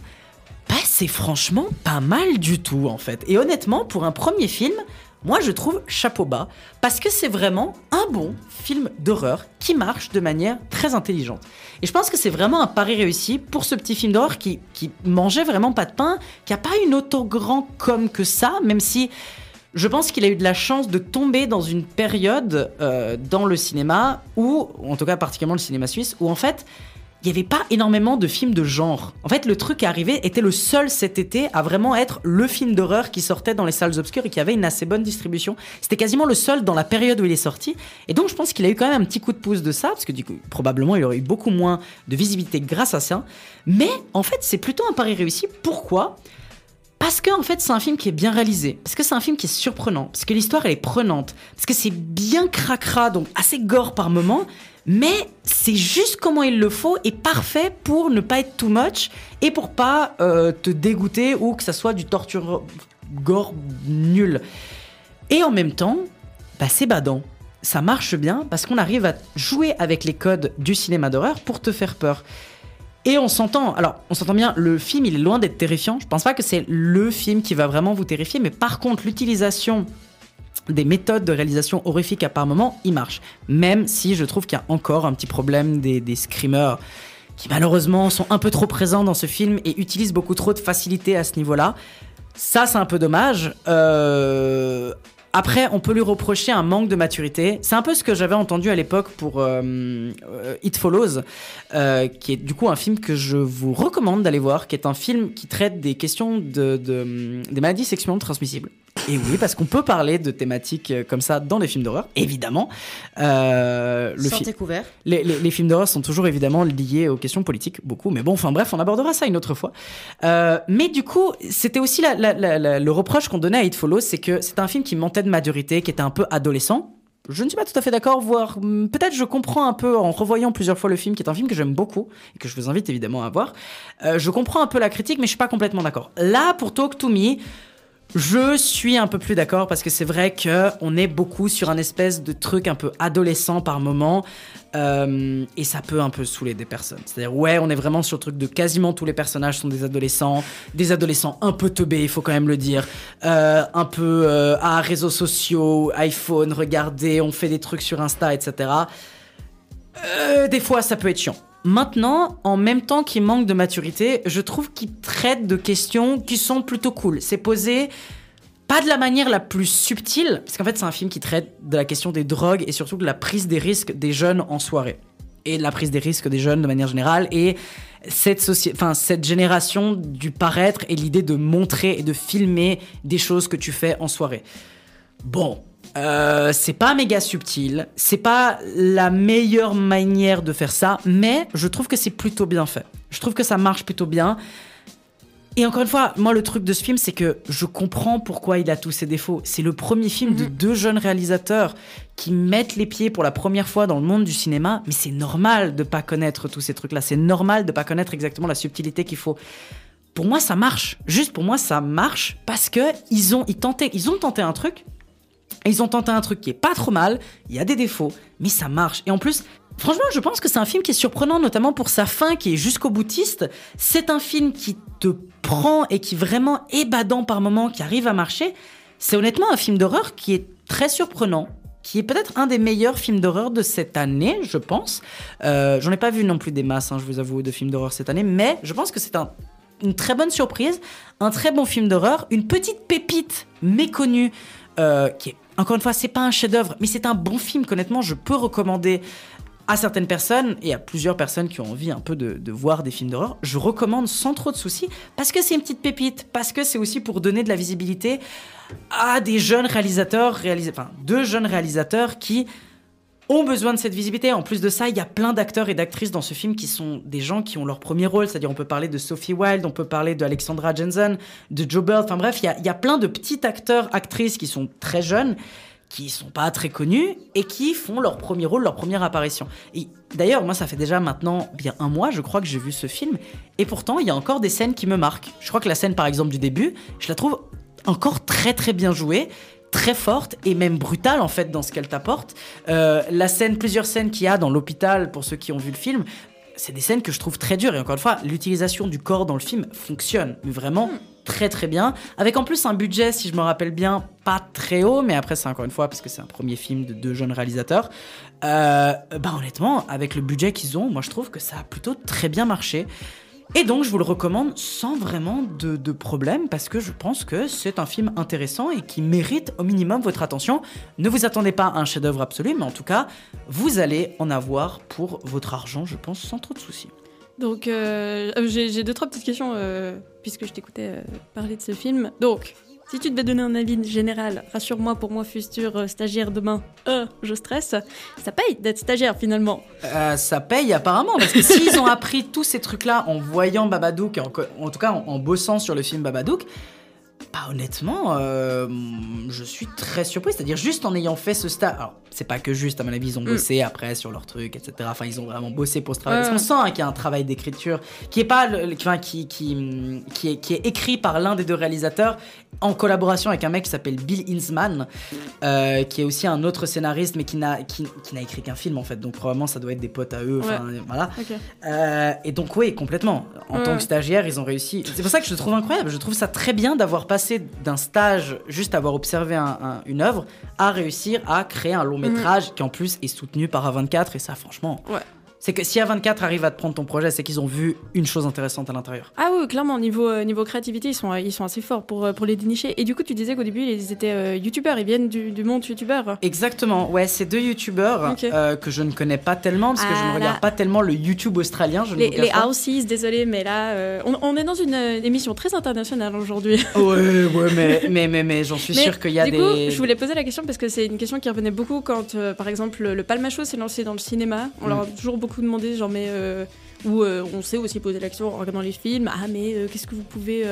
bah, c'est franchement pas mal du tout en fait. Et honnêtement, pour un premier film, moi je trouve chapeau bas parce que c'est vraiment un bon film d'horreur qui marche de manière très intelligente. Et je pense que c'est vraiment un pari réussi pour ce petit film d'horreur qui, mangeait vraiment pas de pain, qui a pas une autant grand com que ça, même si je pense qu'il a eu de la chance de tomber dans une période euh, dans le cinéma ou en tout cas particulièrement le cinéma suisse, où en fait il n'y avait pas énormément de films de genre. En fait, le truc qui arrivait était le seul cet été à vraiment être le film d'horreur qui sortait dans les salles obscures et qui avait une assez bonne distribution. C'était quasiment le seul dans la période où il est sorti. Et donc, je pense qu'il a eu quand même un petit coup de pouce de ça, parce que du coup, probablement, il aurait eu beaucoup moins de visibilité grâce à ça. Mais en fait, c'est plutôt un pari réussi. Pourquoi? Parce que en fait c'est un film qui est bien réalisé, parce que c'est un film qui est surprenant, parce que l'histoire elle est prenante, parce que c'est bien cracra, donc assez gore par moment, mais c'est juste comment il le faut et parfait pour ne pas être too much et pour pas euh, te dégoûter ou que ça soit du torture gore nul. Et en même temps, bah, c'est badant. Ça marche bien parce qu'on arrive à jouer avec les codes du cinéma d'horreur pour te faire peur. Et on s'entend, alors on s'entend bien, le film il est loin d'être terrifiant. Je pense pas que c'est le film qui va vraiment vous terrifier, mais par contre l'utilisation des méthodes de réalisation horrifiques à par moment, il marche. Même si je trouve qu'il y a encore un petit problème des, des screamers qui malheureusement sont un peu trop présents dans ce film et utilisent beaucoup trop de facilité à ce niveau-là. Ça, c'est un peu dommage. Euh, Après, on peut lui reprocher un manque de maturité. C'est un peu ce que j'avais entendu à l'époque pour euh, euh, It Follows, qui est du coup un film que je vous recommande d'aller voir, qui est un film qui traite des questions de- des maladies sexuellement transmissibles. Et oui, parce qu'on peut parler de thématiques euh, comme ça dans les films d'horreur, évidemment. Euh, le couvert. Les, les- les films d'horreur sont toujours évidemment liés aux questions politiques, beaucoup. Mais bon, enfin bref, on abordera ça une autre fois. Euh, mais du coup, c'était aussi la- la- la- la- le reproche qu'on donnait à It Follows, c'est que c'est un film qui manquait de maturité, qui était un peu adolescent. Je ne suis pas tout à fait d'accord, voire hum, peut-être je comprends un peu en revoyant plusieurs fois le film, qui est un film que j'aime beaucoup et que je vous invite évidemment à voir. Euh, je comprends un peu la critique, mais je suis pas complètement d'accord. Là, pour Talk to Me, je suis un peu plus d'accord parce que c'est vrai que on est beaucoup sur un espèce de truc un peu adolescent par moment euh, et ça peut un peu saouler des personnes. C'est-à-dire ouais, on est vraiment sur le truc de quasiment tous les personnages sont des adolescents, des adolescents un peu teubés, il faut quand même le dire, euh, un peu euh, à réseaux sociaux, iPhone, regardez, on fait des trucs sur Insta, etc. Des fois, ça peut être chiant. Maintenant, en même temps qu'il manque de maturité, je trouve qu'il traite de questions qui sont plutôt cool. C'est posé pas de la manière la plus subtile, parce qu'en fait, c'est un film qui traite de la question des drogues et surtout de la prise des risques des jeunes en soirée. Et de la prise des risques des jeunes de manière générale. Et cette, cette génération du paraître et l'idée de montrer et de filmer des choses que tu fais en soirée. Bon, euh, c'est pas méga subtil, c'est pas la meilleure manière de faire ça, mais je trouve que c'est plutôt bien fait. Je trouve que ça marche plutôt bien. Et encore une fois, moi le truc de ce film, c'est que je comprends pourquoi il a tous ses défauts. C'est le premier film de deux jeunes réalisateurs qui mettent les pieds pour la première fois dans le monde du cinéma, mais c'est normal de pas connaître tous ces trucs-là. C'est normal de pas connaître exactement la subtilité qu'il faut pour moi ça marche. Juste pour moi ça marche parce que ils ont ils tentaient ils ont tenté un truc ils ont tenté un truc qui est pas trop mal, il y a des défauts, mais ça marche. Et en plus, franchement, je pense que c'est un film qui est surprenant, notamment pour sa fin qui est jusqu'au boutiste. C'est un film qui te prend et qui vraiment est badant par moments, qui arrive à marcher. C'est honnêtement un film d'horreur qui est très surprenant, qui est peut-être un des meilleurs films d'horreur de cette année, je pense. Euh, J'en ai pas vu non plus des masses, hein, je vous avoue, de films d'horreur cette année, mais je pense que c'est un une très bonne surprise, un très bon film d'horreur, une petite pépite méconnue euh, qui est encore une fois c'est pas un chef-d'œuvre, mais c'est un bon film qu'honnêtement je peux recommander à certaines personnes et à plusieurs personnes qui ont envie un peu de, voir des films d'horreur, je recommande sans trop de soucis parce que c'est une petite pépite, parce que c'est aussi pour donner de la visibilité à des jeunes réalisateurs, réalis- enfin deux jeunes réalisateurs qui ont besoin de cette visibilité. En plus de ça, il y a plein d'acteurs et d'actrices dans ce film qui sont des gens qui ont leur premier rôle. C'est-à-dire, on peut parler de Sophie Wilde, on peut parler de Alexandra Jensen, de Joe Bird. Enfin bref, il y a, plein de petits acteurs, actrices qui sont très jeunes, qui sont pas très connus et qui font leur premier rôle, leur première apparition. Et d'ailleurs, moi, ça fait déjà maintenant bien un mois, je crois que j'ai vu ce film. Et pourtant, il y a encore des scènes qui me marquent. Je crois que la scène, par exemple, du début, je la trouve encore très très bien jouée très forte et même brutale en fait dans ce qu'elle t'apporte. Euh, la scène, plusieurs scènes qu'il y a dans l'hôpital pour ceux qui ont vu le film, c'est des scènes que je trouve très dures et encore une fois, l'utilisation du corps dans le film fonctionne, mais vraiment très très bien. Avec en plus un budget, si je me rappelle bien, pas très haut, mais après c'est encore une fois parce que c'est un premier film de deux jeunes réalisateurs. Euh, bah honnêtement, avec le budget qu'ils ont, moi je trouve que ça a plutôt très bien marché. Et donc, je vous le recommande sans vraiment de, problème parce que je pense que c'est un film intéressant et qui mérite au minimum votre attention. Ne vous attendez pas à un chef-d'œuvre absolu, mais en tout cas, vous allez en avoir pour votre argent, je pense, sans trop de soucis. Donc, euh, j'ai j'ai deux, trois petites questions, euh, puisque je t'écoutais euh, parler de ce film. Donc, si tu devais donner un avis général, rassure-moi pour moi, futur euh, stagiaire demain, euh, je stresse, ça paye d'être stagiaire finalement. Euh, ça paye apparemment, parce que s'ils ont appris tous ces trucs-là en voyant Babadook, en, en tout cas en, en bossant sur le film Babadook, bah honnêtement, euh, je suis très surpris. C'est-à-dire juste en ayant fait ce stage. Alors, c'est pas que juste, à mon avis, ils ont Mm. bossé après sur leur truc, etc. Enfin, ils ont vraiment bossé pour ce travail. Ouais, Parce qu'on sent hein, qu'il y a un travail d'écriture qui est pas, le- le- enfin, qui, qui, qui, est, qui est écrit par l'un des deux réalisateurs en collaboration avec un mec qui s'appelle Bill Hinsman, euh, qui est aussi un autre scénariste, mais qui n'a qui, qui n'a écrit qu'un film en fait. Donc probablement ça doit être des potes à eux. Enfin Ouais. voilà. Euh, et donc oui, complètement. En tant que stagiaire, ils ont réussi. C'est pour ça que je le trouve incroyable. Je trouve ça très bien d'avoir passé d'un stage, juste avoir observé un- un- une œuvre, à réussir à créer un long métrage qui en plus est soutenu par A24. Et ça, franchement, Ouais. C'est que si A24 arrive à te prendre ton projet, c'est qu'ils ont vu une chose intéressante à l'intérieur. Ah oui, clairement, niveau, euh, niveau créativité, ils sont, euh, ils sont assez forts pour, euh, pour les dénicher. Et du coup, tu disais qu'au début, ils étaient euh, youtubeurs, ils viennent du, du monde youtubeur. Exactement, ouais, c'est deux youtubeurs euh, que je ne connais pas tellement parce que je Ah ne là. regarde pas tellement le YouTube australien. Je ne Les, cache les. Houses, désolé, mais là, euh, on, on est dans une émission très internationale aujourd'hui. Ouais, ouais, mais, mais, mais, mais j'en suis sûr qu'il y a du des. coup, je voulais poser la question parce que c'est une question qui revenait beaucoup quand, par exemple, le Palmacho s'est lancé dans le cinéma. On Mm. leur a toujours beaucoup demandé, genre, mais. euh, ou euh, on s'est aussi posé la question en regardant les films ah, mais euh, qu'est-ce que vous pouvez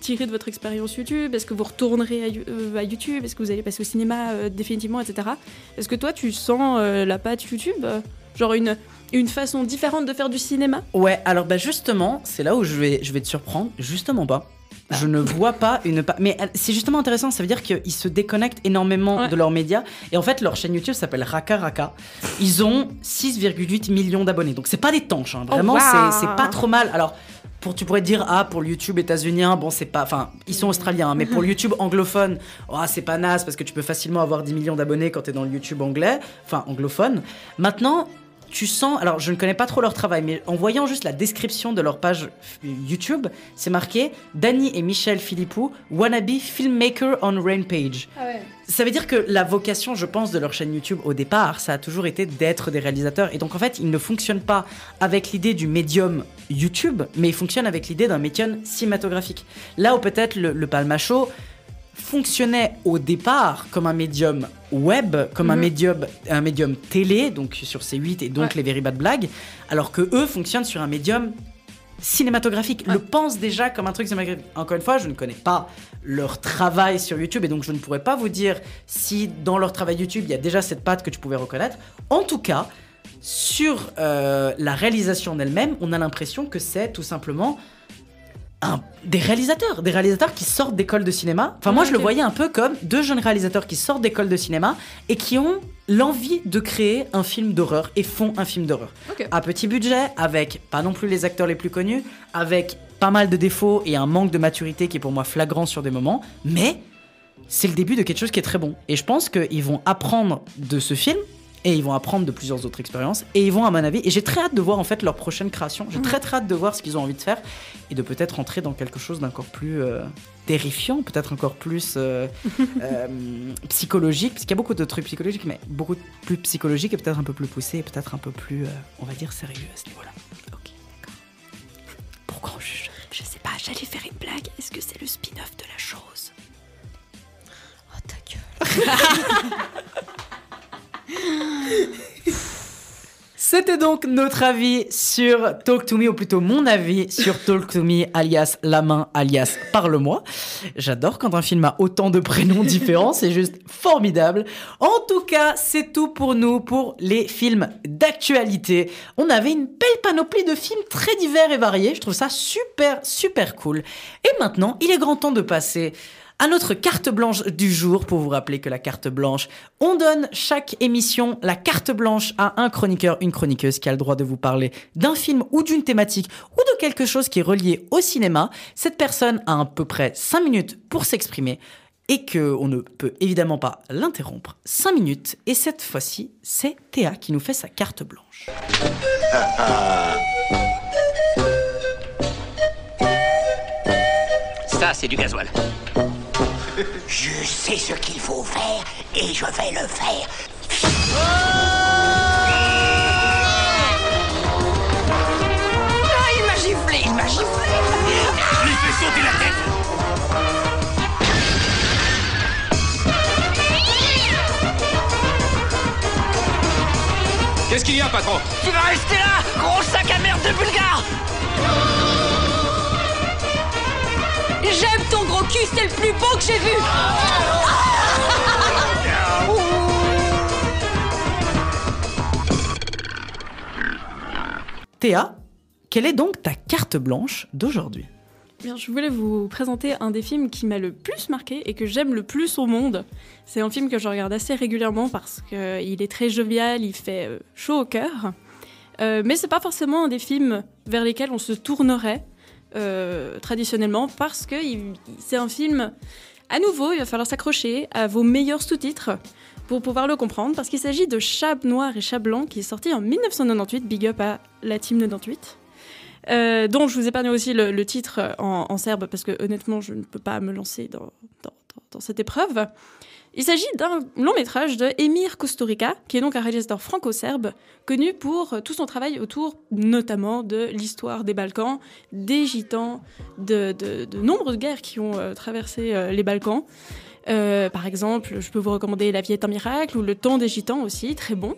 tirer de votre expérience YouTube? Est-ce que vous retournerez à, You- à YouTube? Est-ce que vous allez passer au cinéma définitivement, etc. Est-ce que toi, tu sens la patte YouTube? Genre une, une façon différente de faire du cinéma? Ouais, alors bah justement, c'est là où je vais, je vais te surprendre. Justement pas. Je ne vois pas une. pa- Mais euh, c'est justement intéressant, ça veut dire qu'ils se déconnectent énormément de leurs médias. Et en fait, leur chaîne YouTube s'appelle Raka Raka. Ils ont 6,8 millions d'abonnés. Donc c'est pas des tanches, hein. vraiment, Oh, wow. c'est pas trop mal. Alors. Pour, tu pourrais dire, ah, pour le YouTube états-unien, bon, c'est pas. Enfin, ils sont australiens, hein, mais pour le YouTube anglophone, oh, c'est pas naze parce que tu peux facilement avoir 10 millions d'abonnés quand t'es dans le YouTube anglais, enfin anglophone. Maintenant, tu sens, alors je ne connais pas trop leur travail, mais en voyant juste la description de leur page YouTube, c'est marqué Danny et Michel Philippou, wannabe filmmaker on Rampage. Ça veut dire que la vocation, je pense, de leur chaîne YouTube au départ, ça a toujours été d'être des réalisateurs. Et donc en fait, ils ne fonctionnent pas avec l'idée du médium YouTube, mais ils fonctionnent avec l'idée d'un médium cinématographique. Là où peut-être le, le Palma Show fonctionnait au départ comme un médium web, comme un Mhm. médium, un médium télé, donc sur C8 et donc Ouais. les Very Bad Blagues, alors que eux fonctionnent sur un médium cinématographique, le pensent déjà comme un truc cinématographique. Encore une fois, je ne connais pas leur travail sur YouTube et donc je ne pourrais pas vous dire si dans leur travail YouTube il y a déjà cette patte que tu pouvais reconnaître. En tout cas, sur euh, la réalisation en elle-même, on a l'impression que c'est tout simplement un- des réalisateurs, des réalisateurs qui sortent d'école de cinéma. Enfin, moi, je le voyais un peu comme deux jeunes réalisateurs qui sortent d'école de cinéma et qui ont l'envie de créer un film d'horreur et font un film d'horreur. À petit budget, avec pas non plus les acteurs les plus connus, avec pas mal de défauts et un manque de maturité qui est pour moi flagrant sur des moments, mais c'est le début de quelque chose qui est très bon. Et je pense qu'ils vont apprendre de ce film Et ils vont apprendre de plusieurs autres expériences. Et ils vont, à mon avis, et j'ai très hâte de voir en fait leur prochaine création. J'ai très très hâte de voir ce qu'ils ont envie de faire et de peut-être entrer dans quelque chose d'encore plus euh, terrifiant, peut-être encore plus euh, euh, psychologique, parce qu'il y a beaucoup de trucs psychologiques, mais beaucoup plus psychologique et peut-être un peu plus poussé et peut-être un peu plus, on va dire, sérieux à ce niveau-là. Ok, d'accord. Pourquoi on juge Je sais pas, j'allais faire une blague. Est-ce que c'est le spin-off de la chose? Oh ta gueule. C'était donc notre avis sur Talk to Me, ou plutôt mon avis sur Talk to Me, alias La Main, alias Parle-moi. J'adore quand un film a autant de prénoms différents, c'est juste formidable. En tout cas, c'est tout pour nous, pour les films d'actualité. On avait une belle panoplie de films très divers et variés, je trouve ça super, super cool. Et maintenant, il est grand temps de passer à notre carte blanche du jour pour vous rappeler que la carte blanche, on donne chaque émission la carte blanche à un chroniqueur, une chroniqueuse qui a le droit de vous parler d'un film ou d'une thématique ou de quelque chose qui est relié au cinéma. Cette personne a à peu près 5 minutes pour s'exprimer et que on ne peut évidemment pas l'interrompre. 5 minutes et cette fois-ci, c'est Théa qui nous fait sa carte blanche. Ça, c'est du gasoil. Je sais ce qu'il faut faire et je vais le faire. Ah, il m'a giflé, il m'a giflé. Lui fais sauter la tête. Qu'est-ce qu'il y a, patron? Tu vas rester là, gros sac à merde de bulgare J'aime ton gros cul, c'est le plus beau que j'ai vu Théa, quelle est donc ta carte blanche d'aujourd'hui? Bien, je voulais vous présenter un des films qui m'a le plus marqué et que j'aime le plus au monde. C'est un film que je regarde assez régulièrement parce qu'il est très jovial, il fait euh, chaud au cœur. Euh, mais c'est pas forcément un des films vers lesquels on se tournerait euh, traditionnellement parce que c'est un film. À nouveau, il va falloir s'accrocher à vos meilleurs sous-titres pour pouvoir le comprendre parce qu'il s'agit de Chat Noir et Chat Blanc qui est sorti en 1998. Big up à la team 98. Euh, dont je vous épargne aussi le, titre en, serbe parce que honnêtement je ne peux pas me lancer dans cette épreuve. Il s'agit d'un long métrage de Emir Kusturica, qui est donc un réalisateur franco-serbe, connu pour tout son travail autour notamment de l'histoire des Balkans, des gitans, de, nombreuses guerres qui ont euh, traversé euh, les Balkans. Euh, par exemple, je peux vous recommander La vie est un miracle ou Le temps des gitans aussi, très bon.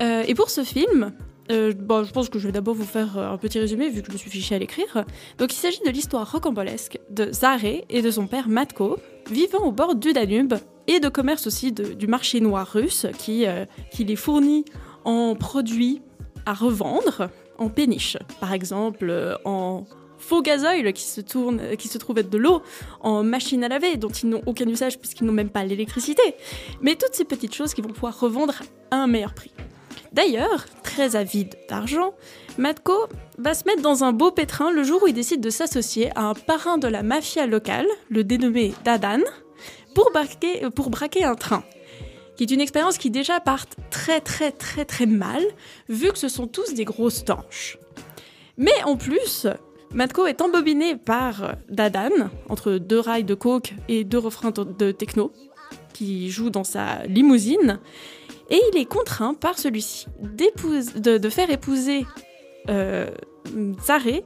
Euh, et pour ce film, euh, bon, je pense que je vais d'abord vous faire euh, un petit résumé vu que je me suis fiché à l'écrire. Donc il s'agit de l'histoire rocambolesque de Zaré et de son père Matko, vivant au bord du Danube, et de commerce aussi du marché noir russe qui, euh, qui les fournit en produits à revendre, en péniche. Par exemple, en faux gazoil qui se, qui se trouve être de l'eau, en machine à laver dont ils n'ont aucun usage puisqu'ils n'ont même pas l'électricité. Mais toutes ces petites choses qu'ils vont pouvoir revendre à un meilleur prix. D'ailleurs, très avide d'argent, Matko va se mettre dans un beau pétrin le jour où il décide de s'associer à un parrain de la mafia locale, le dénommé Dadan, pour braquer, un train. Qui est une expérience qui déjà part très très très très mal, vu que ce sont tous des grosses tanches. Mais en plus, Matko est embobiné par Dadan, entre deux rails de coke et deux refrains de techno, qui joue dans sa limousine, et il est contraint par celui-ci de, faire épouser euh, Zaré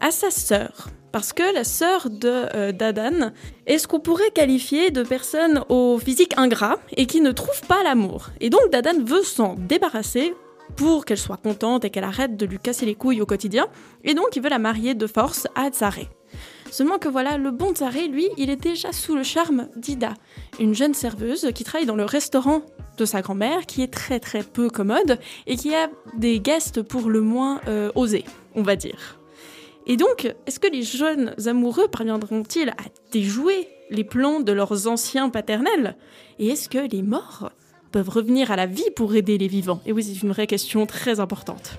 à sa sœur. Parce que la sœur de euh, Dadan est ce qu'on pourrait qualifier de personne au physique ingrat et qui ne trouve pas l'amour. Et donc Dadan veut s'en débarrasser pour qu'elle soit contente et qu'elle arrête de lui casser les couilles au quotidien. Et donc il veut la marier de force à Zaré. Seulement que voilà, le bon Zaré, lui, il est déjà sous le charme d'Ida, une jeune serveuse qui travaille dans le restaurant de sa grand-mère, qui est très très peu commode et qui a des guests pour le moins euh, osés, on va dire. Et donc, est-ce que les jeunes amoureux parviendront-ils à déjouer les plans de leurs anciens paternels? Et est-ce que les morts peuvent revenir à la vie pour aider les vivants? Et oui, c'est une vraie question très importante.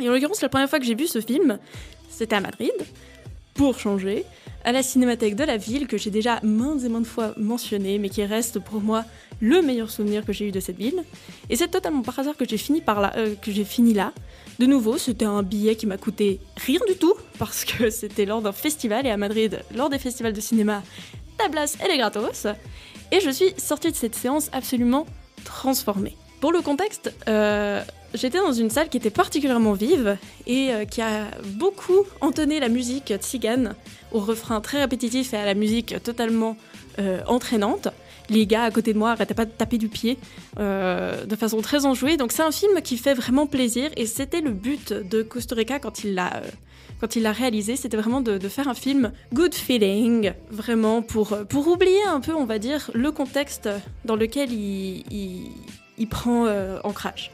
Et en l'occurrence, la première fois que j'ai vu ce film, c'était à Madrid, pour changer. à la Cinémathèque de la ville, que j'ai déjà maintes et maintes fois mentionné, mais qui reste pour moi le meilleur souvenir que j'ai eu de cette ville. Et c'est totalement par hasard que j'ai fini, là, euh, fini là. De nouveau, c'était un billet qui m'a coûté rien du tout, parce que c'était lors d'un festival, et à Madrid, lors des festivals de cinéma, ta place, elle gratos. Et je suis sortie de cette séance absolument transformée. Pour le contexte, euh, j'étais dans une salle qui était particulièrement vive et euh, qui a beaucoup entonné la musique tzigane au refrain très répétitif et à la musique totalement entraînante. Les gars à côté de moi arrêtaient pas de taper du pied euh, de façon très enjouée. Donc c'est un film qui fait vraiment plaisir et c'était le but de Costa Rica quand il l'a euh, quand il l'a réalisé, c'était vraiment de, faire un film good feeling, vraiment pour, pour oublier un peu, on va dire, le contexte dans lequel il, il, prend euh, ancrage.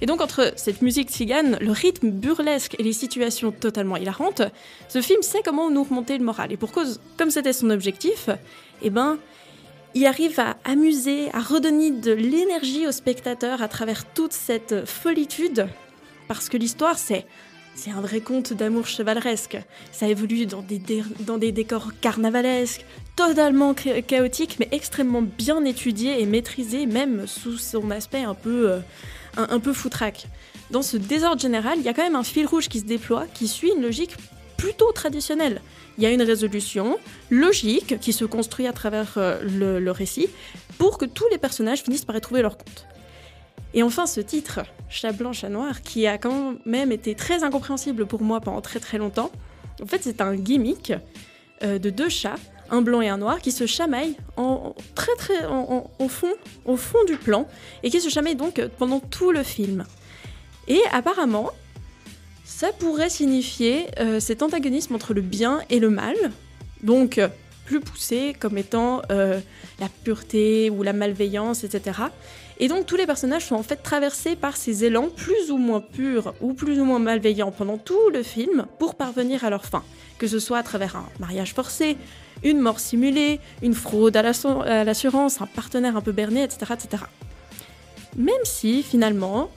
Et donc entre cette musique tzigane, le rythme burlesque et les situations totalement hilarantes, ce film sait comment nous remonter le moral. Et pour cause, comme c'était son objectif, eh ben, il arrive à amuser, à redonner de l'énergie aux spectateurs à travers toute cette folitude, parce que l'histoire, c'est un vrai conte d'amour chevaleresque. Ça évolue dans des, dans des décors carnavalesques, totalement cha- chaotiques, mais extrêmement bien étudiés et maîtrisés, même sous son aspect un peu, euh, un peu foutraque. Dans ce désordre général, il y a quand même un fil rouge qui se déploie, qui suit une logique plutôt traditionnelle. Il y a une résolution logique qui se construit à travers euh, le, récit pour que tous les personnages finissent par y trouver leur compte. Et enfin, ce titre, Chat blanc, chat noir, qui a quand même été très incompréhensible pour moi pendant très très longtemps. En fait, c'est un gimmick euh, de deux chats, un blanc et un noir, qui se chamaillent au fond, au fond du plan, et qui se chamaillent donc pendant tout le film. Et apparemment, ça pourrait signifier euh, cet antagonisme entre le bien et le mal, donc euh, plus poussé comme étant euh, la pureté ou la malveillance, etc. Et donc tous les personnages sont en fait traversés par ces élans plus ou moins purs ou plus ou moins malveillants pendant tout le film pour parvenir à leur fin, que ce soit à travers un mariage forcé, une mort simulée, une fraude à l'assu- à l'assurance, un partenaire un peu berné, etc., etc. Même si finalement,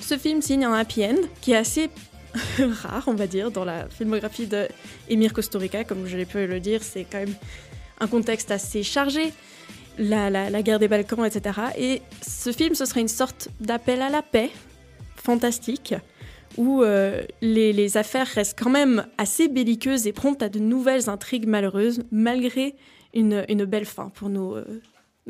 ce film signe un happy end qui est assez rare, on va dire, dans la filmographie de Emir Kusturica, comme je l'ai pu le dire, c'est quand même un contexte assez chargé, la, guerre des Balkans, etc. Et ce film, ce serait une sorte d'appel à la paix, fantastique, où euh, les, affaires restent quand même assez belliqueuses et promptes à de nouvelles intrigues malheureuses, malgré une, une belle fin pour nos, euh,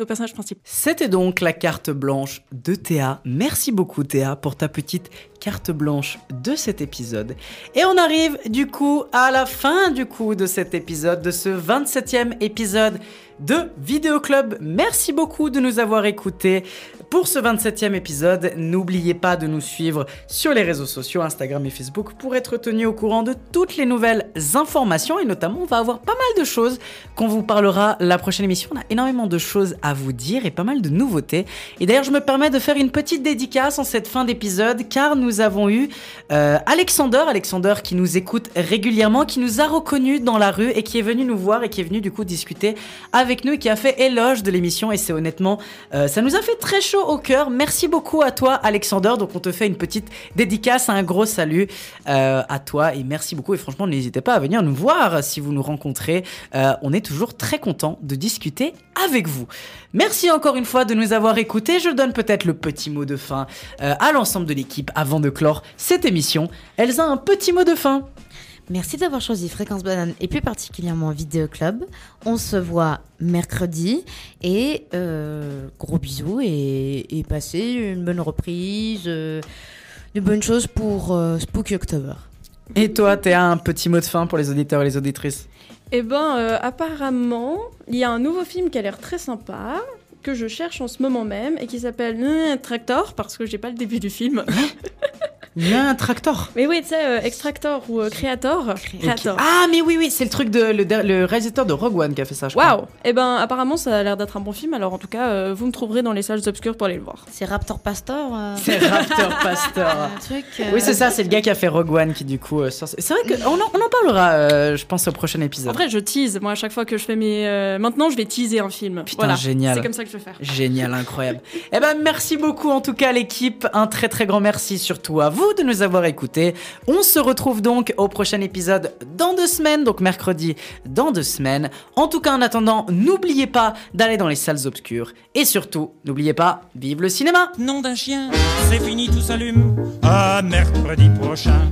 personnages. C'était donc la carte blanche de Théa. Merci beaucoup Théa pour ta petite carte blanche de cet épisode. Et on arrive du coup à la fin du coup de cet épisode, de ce 27e épisode de Vidéo Club. Merci beaucoup de nous avoir écoutés pour ce 27e épisode. N'oubliez pas de nous suivre sur les réseaux sociaux, Instagram et Facebook, pour être tenu au courant de toutes les nouvelles informations. Et notamment, on va avoir pas mal de choses qu'on vous parlera la prochaine émission. On a énormément de choses à vous dire et pas mal de nouveautés. Et d'ailleurs, je me permets de faire une petite dédicace en cette fin d'épisode, car nous avons eu euh, Alexander, Alexander qui nous écoute régulièrement, qui nous a reconnus dans la rue et qui est venu nous voir et qui est venu du coup discuter avec nous et qui a fait éloge de l'émission. Et c'est honnêtement, euh, ça nous a fait très chaud au cœur. Merci beaucoup à toi, Alexander. Donc, on te fait une petite dédicace, un gros salut euh, à toi et merci beaucoup. Et franchement, n'hésitez pas à venir nous voir si vous nous rencontrez. Euh, on est toujours très content de discuter avec vous. Merci encore une fois de nous avoir écoutés. Je donne peut-être le petit mot de fin euh, à l'ensemble de l'équipe avant de clore cette émission. Elsa, un petit mot de fin. Merci d'avoir choisi Fréquence Banane et plus particulièrement Vidéo Club. On se voit mercredi et euh, gros bisous et, et passez une bonne reprise, euh, de bonnes choses pour euh, Spooky October. Et toi, Théa, un petit mot de fin pour les auditeurs et les auditrices? Eh ben, euh, apparemment, il y a un nouveau film qui a l'air très sympa, que je cherche en ce moment même, et qui s'appelle euh, Tractor, parce que j'ai pas le début du film. Il y a un tractor. Mais oui, tu sais, euh, Extractor ou euh, Creator. Creator. Ah, mais oui, oui, c'est le truc de le, le réalisateur de Rogue One qui a fait ça, je crois. Waouh Eh ben, apparemment, ça a l'air d'être un bon film, alors en tout cas, euh, vous me trouverez dans les salles obscures pour aller le voir. C'est Raptor Pastor euh, C'est Raptor Pastor. un truc. euh, Oui, c'est ça, c'est le gars qui a fait Rogue One qui, du coup, euh, sort- C'est vrai qu'on en, on en parlera, euh, je pense, au prochain épisode. En vrai, je tease. Moi, à chaque fois que je fais mes. euh, Maintenant, je vais teaser un film. Putain, voilà. génial. C'est comme ça que je vais faire. Génial, incroyable. eh ben, merci beaucoup, en tout cas, l'équipe. Un très, très grand merci surtout à vous. De nous avoir écoutés. On se retrouve donc au prochain épisode dans deux semaines, donc mercredi dans deux semaines. En tout cas, en attendant, n'oubliez pas d'aller dans les salles obscures. Et surtout, n'oubliez pas, vive le cinéma Nom d'un chien, c'est fini, tout s'allume. À mercredi prochain.